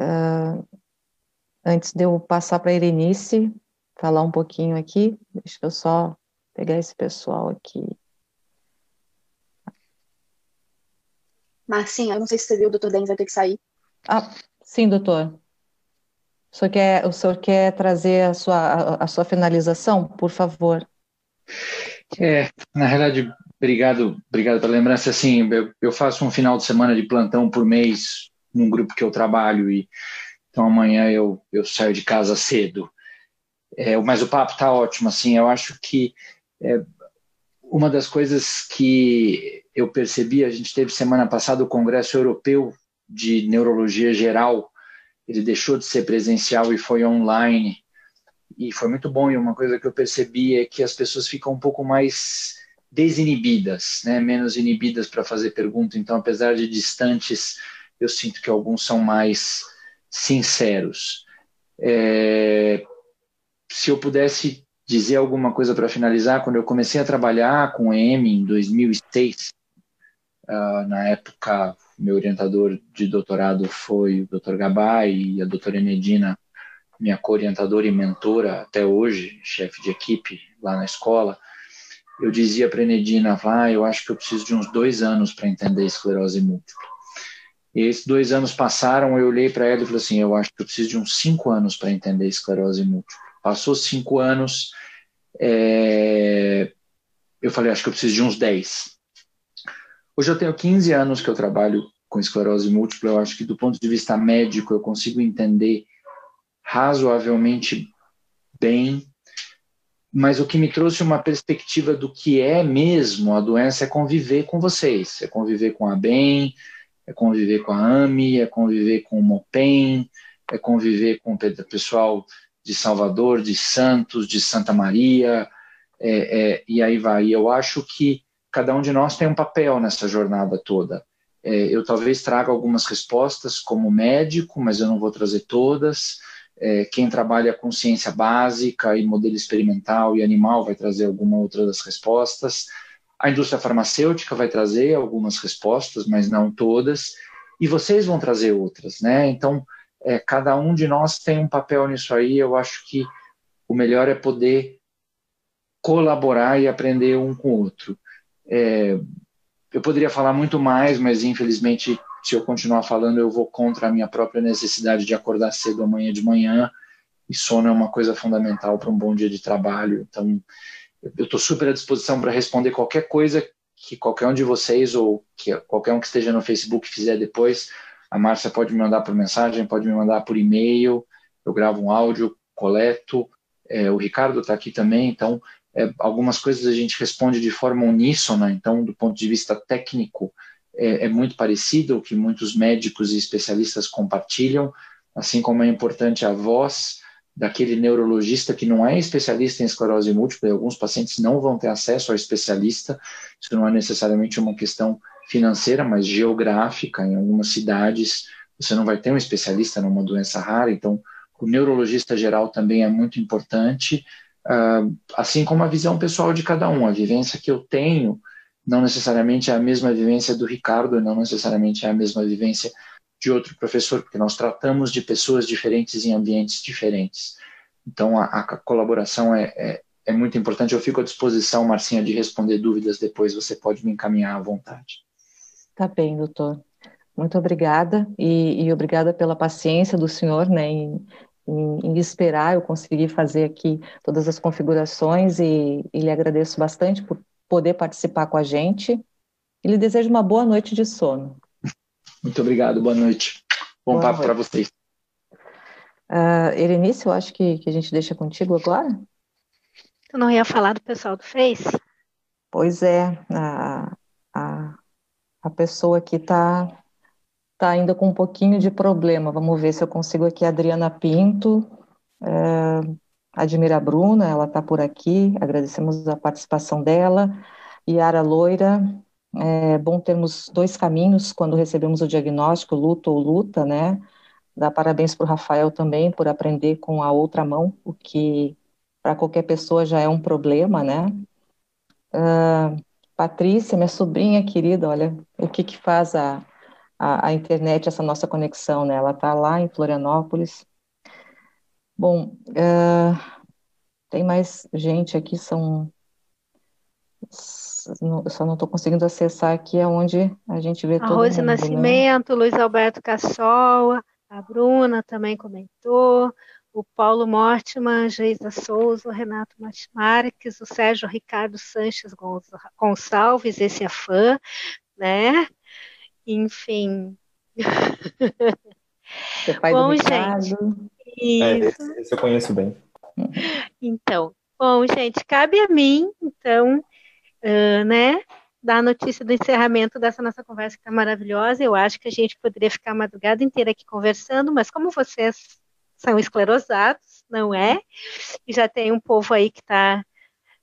Uh, antes de eu passar para a Irenice falar um pouquinho aqui, deixa eu só pegar esse pessoal aqui. Marcinha, eu não sei se você viu, o doutor Denis vai ter que sair. Ah, sim, doutor. O senhor quer, o senhor quer trazer a sua, a, a sua finalização, por favor? É, na realidade, obrigado, obrigado pela lembrança. Assim, eu, eu, faço um final de semana de plantão por mês num grupo que eu trabalho e então amanhã eu, eu saio de casa cedo. É, mas o papo está ótimo. Assim, eu acho que é, uma das coisas que eu percebi, a gente teve semana passada o Congresso Europeu de Neurologia Geral ele deixou de ser presencial e foi online. E foi muito bom. E uma coisa que eu percebi é que as pessoas ficam um pouco mais desinibidas, né? menos inibidas para fazer pergunta. Então, apesar de distantes, eu sinto que alguns são mais sinceros. É... Se eu pudesse dizer alguma coisa para finalizar, quando eu comecei a trabalhar com EM em 2006, uh, ah, na época meu orientador de doutorado foi o Dr. Gabay e a doutora Enedina, minha co-orientadora e mentora até hoje, chefe de equipe lá na escola. Eu dizia para a Enedina, vai, eu acho que eu preciso de uns dois anos para entender esclerose múltipla. E esses dois anos passaram, eu olhei para ela e falei assim, eu acho que eu preciso de uns cinco anos para entender esclerose múltipla. Passou cinco anos, é... eu falei, acho que eu preciso de uns dez. Hoje eu tenho 15 anos que eu trabalho com esclerose múltipla. Eu acho que, do ponto de vista médico, eu consigo entender razoavelmente bem. Mas o que me trouxe uma perspectiva do que é mesmo a doença é conviver com vocês, é conviver com a BEM, é conviver com a AMI, é conviver com o MOPEN, é conviver com o pessoal de Salvador, de Santos, de Santa Maria, é, é, e aí vai. Eu acho que cada um de nós tem um papel nessa jornada toda. É, eu talvez traga algumas respostas como médico, mas eu não vou trazer todas. É, quem trabalha com ciência básica e modelo experimental e animal vai trazer alguma outra das respostas. A indústria farmacêutica vai trazer algumas respostas, mas não todas. E vocês vão trazer outras, né? Então, é, cada um de nós tem um papel nisso aí. Eu acho que o melhor é poder colaborar e aprender um com o outro. É, eu poderia falar muito mais, mas infelizmente, se eu continuar falando, eu vou contra a minha própria necessidade de acordar cedo amanhã de manhã. E sono é uma coisa fundamental para um bom dia de trabalho. Então, eu estou super à disposição para responder qualquer coisa que qualquer um de vocês ou que qualquer um que esteja no Facebook fizer depois. A Márcia pode me mandar por mensagem, pode me mandar por e-mail. Eu gravo um áudio, coleto. É, o Ricardo está aqui também, então é, algumas coisas a gente responde de forma uníssona, então, do ponto de vista técnico, é, é muito parecido o que muitos médicos e especialistas compartilham. assim como é importante a voz daquele neurologista que não é especialista em esclerose múltipla, e alguns pacientes não vão ter acesso ao especialista, isso não é necessariamente uma questão financeira, mas geográfica, em algumas cidades você não vai ter um especialista numa doença rara, então o neurologista geral também é muito importante, assim como a visão pessoal de cada um, a vivência que eu tenho não necessariamente é a mesma vivência do Ricardo, não necessariamente é a mesma vivência de outro professor, porque nós tratamos de pessoas diferentes em ambientes diferentes. Então, a, a colaboração é, é, é, muito importante. Eu fico à disposição, Marcinha, de responder dúvidas depois. Você pode me encaminhar à vontade. Tá bem, doutor. Muito obrigada e, e obrigada pela paciência do senhor, né, em, em, em, esperar eu conseguir fazer aqui todas as configurações e, e lhe agradeço bastante por poder participar com a gente e lhe desejo uma boa noite de sono. Muito obrigado, boa noite. Bom boa papo para vocês. Uh, Erenice, eu acho que, que a gente deixa contigo agora. Tu não ia falar do pessoal do Face? Pois é, a, a, a pessoa aqui está tá ainda com um pouquinho de problema. Vamos ver se eu consigo aqui a Adriana Pinto, é, Admira Bruna, ela está por aqui, agradecemos a participação dela. Yara Loira, é bom termos dois caminhos quando recebemos o diagnóstico, luto ou luta, né? Dá parabéns para o Rafael também por aprender com a outra mão, o que para qualquer pessoa já é um problema, né? Uh, Patrícia, minha sobrinha querida, olha o que, que faz a, a, a internet, essa nossa conexão, né? Ela está lá em Florianópolis. Bom, uh, tem mais gente aqui, são eu só não estou conseguindo acessar aqui aonde a gente vê a todo Rose mundo. Né? Nascimento, né? Luiz Alberto Cassola, a Bruna também comentou, o Paulo Mortiman, Geisa Souza, o Renato Marques, o Sérgio Ricardo Sanches Gonçalves, esse é fã, né? Enfim. Seu pai Bom, do gente. É, esse, esse eu conheço bem. Então, bom, gente, cabe a mim, então, uh, né, dar a notícia do encerramento dessa nossa conversa que está maravilhosa. Eu acho que a gente poderia ficar a madrugada inteira aqui conversando, mas como vocês são esclerosados, não é? E já tem um povo aí que está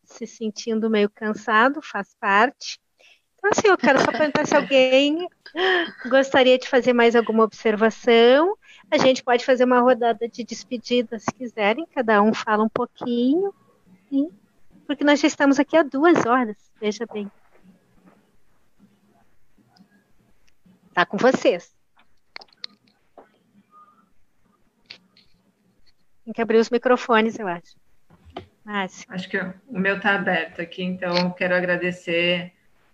se sentindo meio cansado, faz parte. Assim, eu quero só perguntar se alguém gostaria de fazer mais alguma observação. A gente pode fazer uma rodada de despedida, se quiserem, cada um fala um pouquinho. Porque nós já estamos aqui há duas horas, veja bem. Tá com vocês. Tem que abrir os microfones, eu acho. Márcio. Acho que o meu está aberto aqui, então quero agradecer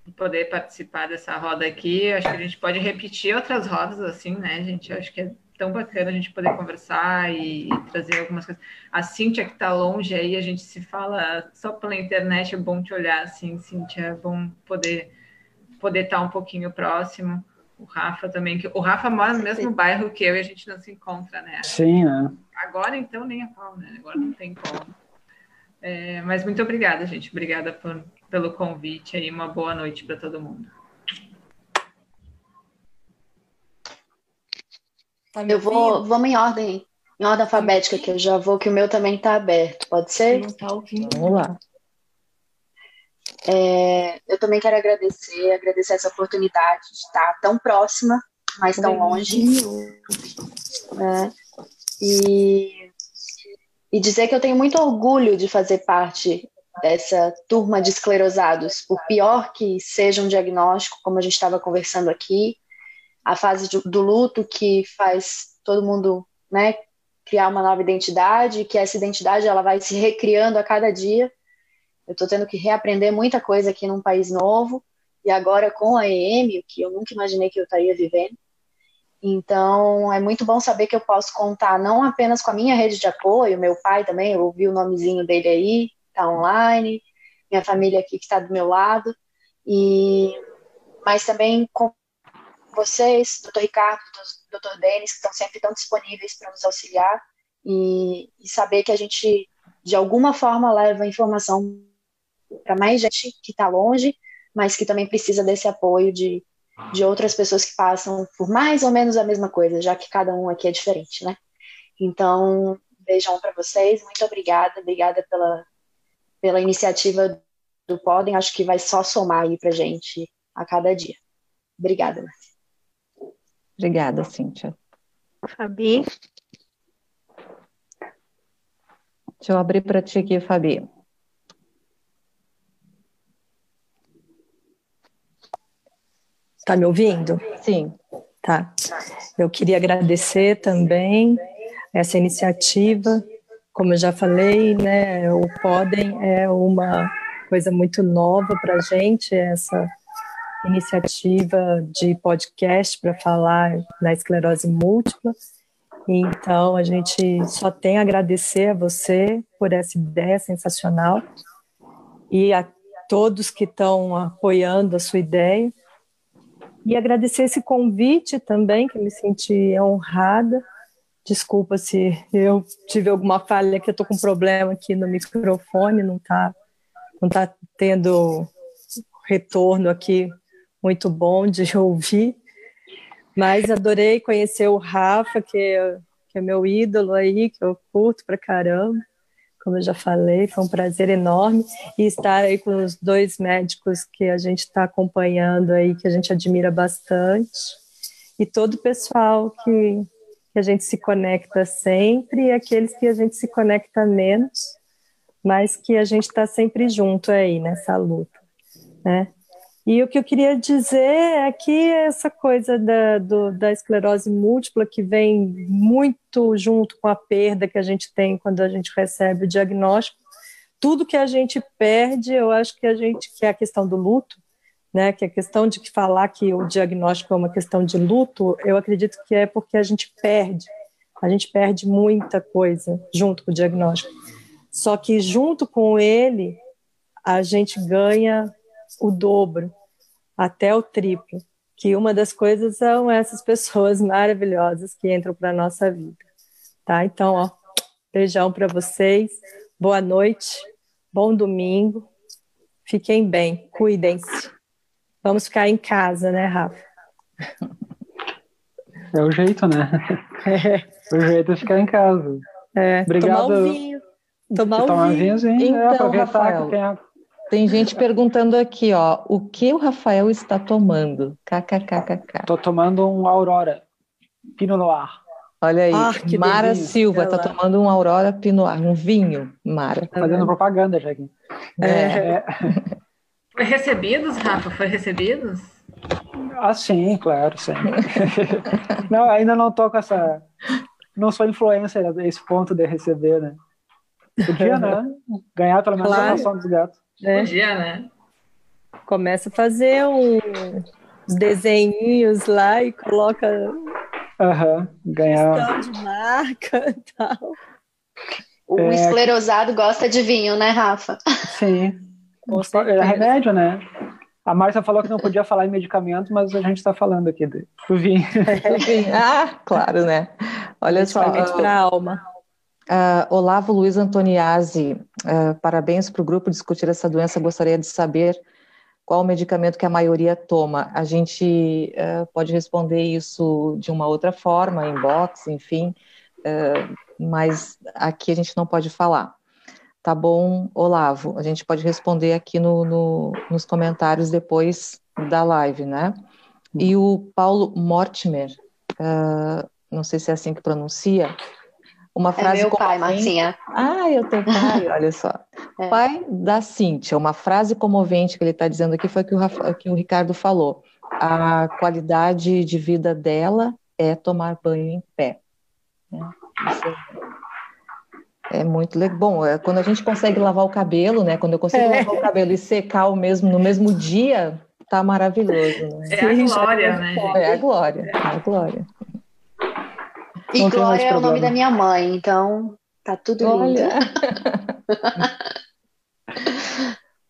poder participar dessa roda aqui. Acho que a gente pode repetir outras rodas assim, né, gente? Acho que é tão bacana a gente poder conversar e, trazer algumas coisas. A Cíntia, que está longe aí, a gente se fala só pela internet, é bom te olhar assim, Cíntia, é bom poder poder estar tá um pouquinho próximo. O Rafa também, que o Rafa mora no mesmo bairro que eu e a gente não se encontra, né? Sim, né? Agora então nem a pau, né? Agora não tem como. É, mas muito obrigada, gente. Obrigada por, pelo convite aí. Uma boa noite para todo mundo. Tá eu vou, vamos em ordem, em ordem alfabética, que eu já vou, que o meu também está aberto. Pode ser? Não tá ouvindo. Vamos lá. É, eu também quero agradecer, agradecer essa oportunidade de estar tão próxima, mas tão longe. Né? E, e dizer que eu tenho muito orgulho de fazer parte dessa turma de esclerosados, por pior que seja um diagnóstico, como a gente estava conversando aqui, a fase do luto que faz todo mundo, né, criar uma nova identidade, que essa identidade ela vai se recriando a cada dia. Eu estou tendo que reaprender muita coisa aqui num país novo e agora com a EM, que eu nunca imaginei que eu estaria vivendo. Então, é muito bom saber que eu posso contar não apenas com a minha rede de apoio, meu pai também, eu ouvi o nomezinho dele aí, está online, minha família aqui que está do meu lado, e mas também com vocês, doutor Ricardo, doutor Denis, que estão sempre tão disponíveis para nos auxiliar e, e, saber que a gente, de alguma forma, leva informação para mais gente que está longe, mas que também precisa desse apoio de, de outras pessoas que passam por mais ou menos a mesma coisa, já que cada um aqui é diferente, né? Então, beijão para vocês, muito obrigada, obrigada pela, pela iniciativa do Podem, acho que vai só somar aí para gente a cada dia. Obrigada, Márcia. Obrigada, Cíntia. Fabi. Deixa eu abrir para ti aqui, Fabi. Tá me ouvindo? Sim. Tá. Eu queria agradecer também essa iniciativa. Como eu já falei, né, o Podem é uma coisa muito nova para a gente, essa iniciativa de podcast para falar na esclerose múltipla. Então, a gente só tem a agradecer a você por essa ideia sensacional e a todos que estão apoiando a sua ideia. E agradecer esse convite também, que me senti honrada. Desculpa se eu tive alguma falha, que eu estou com um problema aqui no microfone, não está não tá tendo retorno aqui muito bom de ouvir. Mas adorei conhecer o Rafa, que, que é meu ídolo aí, que eu curto pra caramba. Como eu já falei, foi um prazer enorme. E estar aí com os dois médicos que a gente está acompanhando aí, que a gente admira bastante. E todo o pessoal que, a gente se conecta sempre e aqueles que a gente se conecta menos, mas que a gente está sempre junto aí nessa luta, né? E o que eu queria dizer é que essa coisa da, do, da esclerose múltipla, que vem muito junto com a perda que a gente tem quando a gente recebe o diagnóstico, tudo que a gente perde, eu acho que a gente, que é a questão do luto, né, que a questão de falar que o diagnóstico é uma questão de luto, eu acredito que é porque a gente perde, a gente perde muita coisa junto com o diagnóstico. Só que junto com ele, a gente ganha o dobro, até o triplo, que uma das coisas são essas pessoas maravilhosas que entram para a nossa vida. Tá? Então, ó, beijão para vocês, boa noite, bom domingo, fiquem bem, cuidem-se. Vamos ficar em casa, né, Rafa? É o jeito, né? É. O jeito é ficar em casa. É, Obrigado. Tomar um vinho. Tomar um Tomar vinho, vinho sim. Então, é, aproveitar Rafael, que tem a tem gente perguntando aqui, ó, o que o Rafael está tomando? KKKKK. Tô tomando um Aurora Pinot Noir. Olha aí, ah, Mara delícia. Silva está tomando um Aurora Pinot Noir, um vinho, Mara. Tá fazendo propaganda já aqui. É. é. Foi recebidos, Rafa? Foi recebidos? Ah, sim, claro, sim. não, ainda não tô com essa. Não sou influencer a esse ponto de receber, né? Podia, né? Ganhar pelo menos claro. a noção dos gatos. Né? Podia, né? Começa a fazer um, uns desenhinhos lá e coloca. Aham, ganhar. de marca e tal. O é... esclerosado gosta de vinho, né, Rafa? Sim. É remédio, né? A Márcia falou que não podia falar em medicamento, mas a gente está falando aqui do, vinho. ah, claro, né? Olha só. Para a alma. Uh, Olavo Luiz Antoniazzi, uh, parabéns para o grupo discutir essa doença. Gostaria de saber qual o medicamento que a maioria toma. A gente uh, pode responder isso de uma outra forma, inbox, enfim, mas aqui a gente não pode falar. Tá bom, Olavo? A gente pode responder aqui no, no, nos comentários depois da live, né? E o Paulo Mortimer, não sei se é assim que pronuncia, uma frase é meu pai, Marcinha. Ah, eu tenho pai, olha só. É. Pai da Cíntia, uma frase comovente que ele está dizendo aqui foi que o, Rafa, que o Ricardo falou. A qualidade de vida dela é tomar banho em pé. Né? É, é muito legal. Bom, é, quando a gente consegue lavar o cabelo, né? Quando eu consigo é. lavar o cabelo e secar o mesmo no mesmo dia, tá maravilhoso. Né? É a glória, né? É a glória, é a glória. E não Glória é o nome da minha mãe, então tá tudo lindo.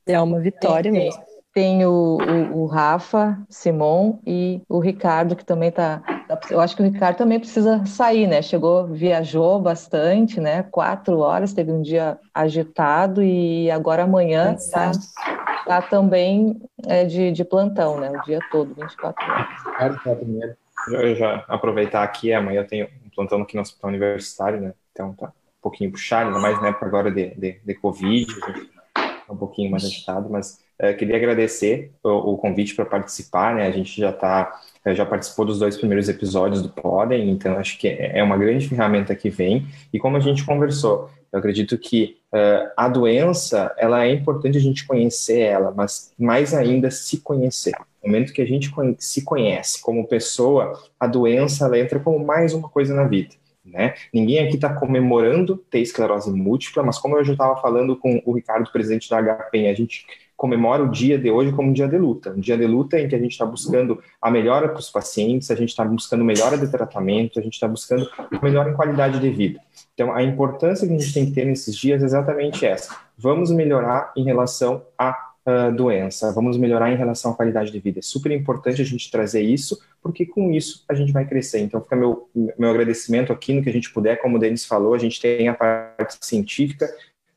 é uma vitória tem, mesmo. Tem o, o, o, Rafa, Simon e o Ricardo, que também tá. Eu acho que o Ricardo também precisa sair, né? Chegou, viajou bastante, né? Quatro horas, teve um dia agitado e agora amanhã tá, tá também é, de, de plantão, né? O dia todo, 24 horas. Ricardo, primeiro. Já, já aproveitar aqui, amanhã eu tenho plantão aqui no hospital universitário, né? Então tá um pouquinho puxado, ainda mais na época agora de, de, de Covid, tá um pouquinho mais agitado, mas é, queria agradecer o, o convite para participar, né? A gente já está já participou dos dois primeiros episódios do Podem, então acho que é, é uma grande ferramenta que vem. E como a gente conversou, eu acredito que uh, a doença, ela é importante a gente conhecer ela, mas mais ainda se conhecer. No momento que a gente se conhece como pessoa, a doença ela entra como mais uma coisa na vida. Né? Ninguém aqui está comemorando ter esclerose múltipla, mas como eu já estava falando com o Ricardo, presidente da HP, a gente comemora o dia de hoje como um dia de luta, um dia de luta em que a gente está buscando a melhora para os pacientes, a gente está buscando melhora de tratamento, a gente está buscando melhora em qualidade de vida. Então, a importância que a gente tem que ter nesses dias é exatamente essa. Vamos melhorar em relação à uh, doença, vamos melhorar em relação à qualidade de vida. É super importante a gente trazer isso, porque com isso a gente vai crescer. Então, fica meu, meu agradecimento aqui no que a gente puder, como o Denis falou, a gente tem a parte científica,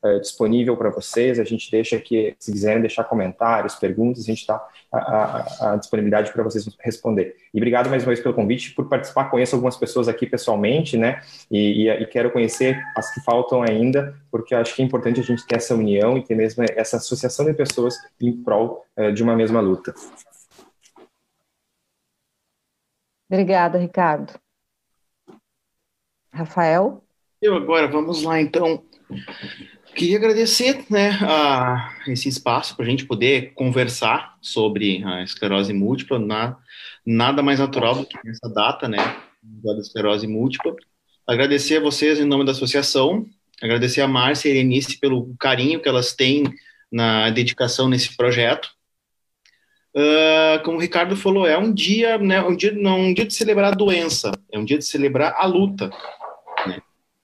é, disponível para vocês. A gente deixa aqui, se quiserem deixar comentários, perguntas, a gente está à, disponibilidade para vocês responder. E obrigado mais uma vez pelo convite, por participar. Conheço algumas pessoas aqui pessoalmente, né? E, e, e quero conhecer as que faltam ainda, porque acho que é importante a gente ter essa união e ter mesmo essa associação de pessoas em prol é, de uma mesma luta. Obrigada, Ricardo. Rafael? Eu agora, vamos lá então. Queria agradecer né, a esse espaço para a gente poder conversar sobre a esclerose múltipla, na, nada mais natural do que nessa data, né, da esclerose múltipla. Agradecer a vocês em nome da associação, agradecer a Márcia e a Erenice pelo carinho que elas têm na dedicação nesse projeto. Uh, como o Ricardo falou, é um dia, né, um dia, não um dia de celebrar a doença, é um dia de celebrar a luta,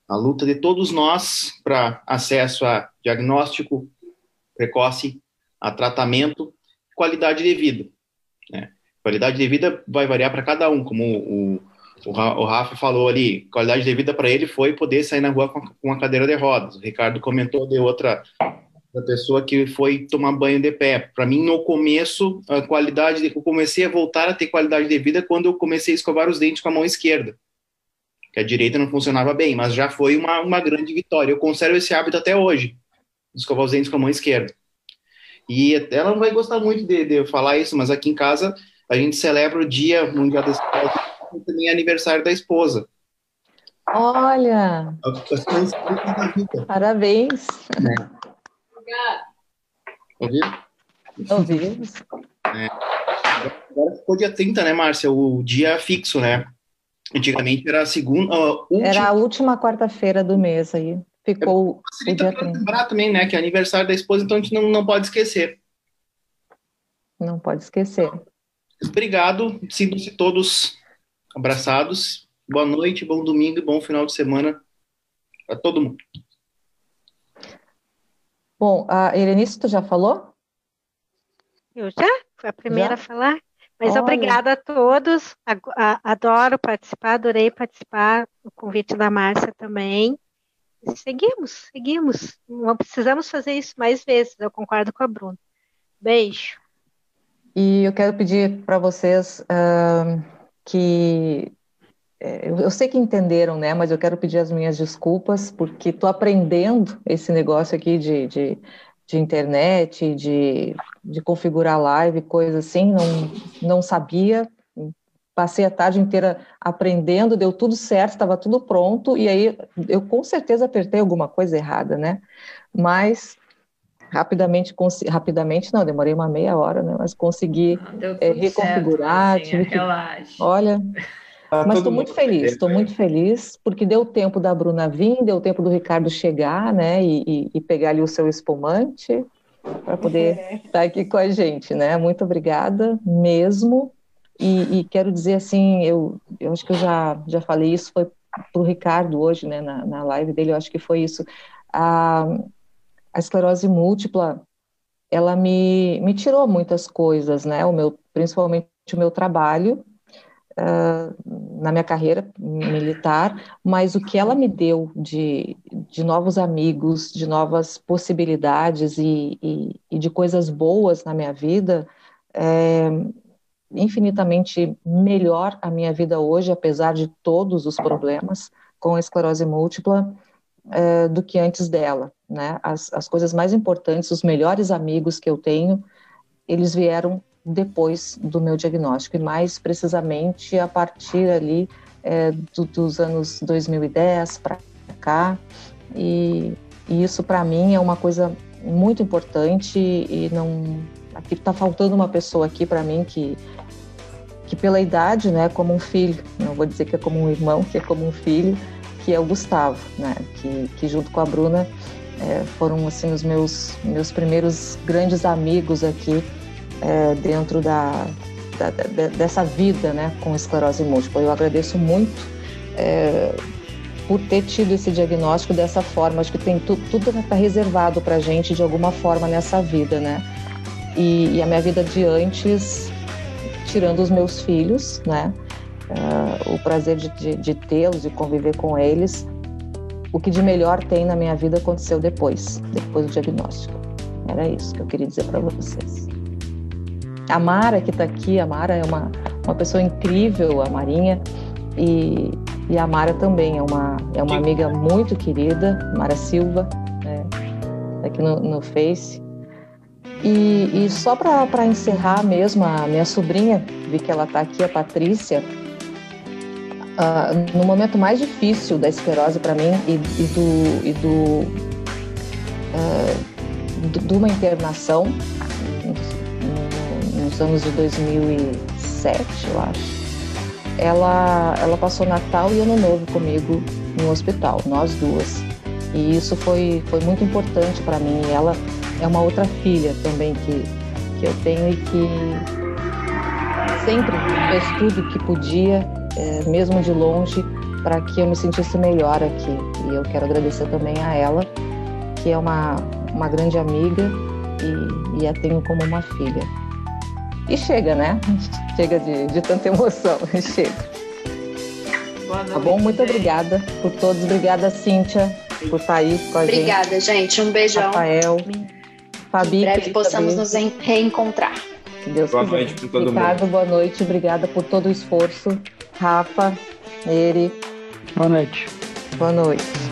a luta de todos nós para acesso a diagnóstico precoce, a tratamento, qualidade de vida. Né? Qualidade de vida vai variar para cada um, como o, o, o Rafa falou ali, qualidade de vida para ele foi poder sair na rua com, com uma cadeira de rodas. O Ricardo comentou de outra da pessoa que foi tomar banho de pé. Para mim, no começo, a qualidade, de, eu comecei a voltar a ter qualidade de vida quando eu comecei a escovar os dentes com a mão esquerda que a direita não funcionava bem, mas já foi uma, uma grande vitória. Eu conservo esse hábito até hoje, de escovar os dentes com a mão esquerda. E ela não vai gostar muito de, de falar isso, mas aqui em casa a gente celebra o Dia Mundial da Esposa e também é aniversário da esposa. Olha! Parabéns! É. Ouviram? Ouvimos. É. Agora ficou dia 30, né, Márcia? O dia fixo, né? Antigamente era a segunda. Uh, última... Era a última quarta-feira do mês aí. Ficou é, o dia 30. lembrar também, né? Que é aniversário da esposa, então a gente não, não pode esquecer. Não pode esquecer. Obrigado. Sintam-se todos abraçados. Boa noite, bom domingo e bom final de semana para todo mundo. Bom, a Erenice, tu já falou? Eu já? Foi a primeira já? a falar? Mas Olha. obrigada a todos. Adoro participar, adorei participar. O convite da Márcia também. Seguimos, seguimos. Não precisamos fazer isso mais vezes. Eu concordo com a Bruna. Beijo. E eu quero pedir para vocês uh, que é, eu sei que entenderam, né? Mas eu quero pedir as minhas desculpas porque estou aprendendo esse negócio aqui de, de de internet, de, de configurar live, coisa assim, não, não sabia. Passei a tarde inteira aprendendo, deu tudo certo, estava tudo pronto, e aí eu com certeza apertei alguma coisa errada, né? Mas rapidamente, rapidamente não, demorei uma meia hora, né? Mas consegui é, reconfigurar. Certo, que, relaxa. Olha, Tá Mas estou muito feliz, estou muito feliz, porque deu tempo da Bruna vir, deu tempo do Ricardo chegar, né, e, e, e pegar ali o seu espumante para poder é. estar tá aqui com a gente, né? Muito obrigada mesmo. E, e, quero dizer assim, eu, eu acho que eu já, já falei isso, foi para o Ricardo hoje, né, na, na live dele, eu acho que foi isso. A, a esclerose múltipla, ela me, me tirou muitas coisas, né? O meu, principalmente o meu trabalho, na minha carreira militar, mas o que ela me deu de, de novos amigos, de novas possibilidades e, e, e de coisas boas na minha vida, é, infinitamente melhor a minha vida hoje, apesar de todos os problemas com a esclerose múltipla, é, do que antes dela. Né? As, as coisas mais importantes, os melhores amigos que eu tenho, eles vieram depois do meu diagnóstico, e mais precisamente a partir ali é, do, dos anos 2010 para cá, e, e isso para mim é uma coisa muito importante e não aqui está faltando uma pessoa aqui para mim que que pela idade, né, como um filho, não vou dizer que é como um irmão, que é como um filho, que é o Gustavo, né, que, que junto com a Bruna é, foram assim os meus meus primeiros grandes amigos aqui é, dentro da, da, da, dessa vida, né, com esclerose múltipla. Eu agradeço muito é, por ter tido esse diagnóstico dessa forma. Acho que tem tu, tudo está reservado para gente de alguma forma nessa vida, né? E, e, a minha vida de antes, tirando os meus filhos, né? Uh, o prazer de, de, de tê-los, de conviver com eles, o que de melhor tem na minha vida aconteceu depois, depois do diagnóstico. Era isso que eu queria dizer para vocês. A Mara que está aqui, a Mara é uma, uma pessoa incrível, a Marinha, e, e a Mara também é uma, é uma amiga muito querida, Mara Silva, né, aqui no, no Face. E, e só para encerrar mesmo, a minha sobrinha, vi que ela está aqui, a Patrícia, uh, no momento mais difícil da esclerose para mim e, e, do, e do, uh, de uma internação nos, nos anos de 2007, eu acho ela, ela passou Natal e Ano Novo comigo no hospital, nós duas. E isso foi, foi muito importante para mim. Ela é uma outra filha também que, que eu tenho e que sempre fez tudo que podia, é, mesmo de longe, para que eu me sentisse melhor aqui. E eu quero agradecer também a ela, que é uma, uma grande amiga e, e a tenho como uma filha. E chega, né? Chega de, de tanta emoção. chega. Noite, tá bom? Muito gente. obrigada por todos. Obrigada, Cíntia, por estar aí com a obrigada, gente. Obrigada, gente. Um beijão. Rafael. Fabi. Em breve possamos nos reencontrar. Se Deus boa quiser. noite para todo Ricardo, mundo. boa noite. Obrigada por todo o esforço. Rafa, Eri. Boa noite. Boa noite.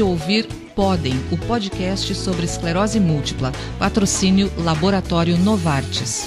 De ouvir Podem, o podcast sobre esclerose múltipla, patrocínio Laboratório Novartis.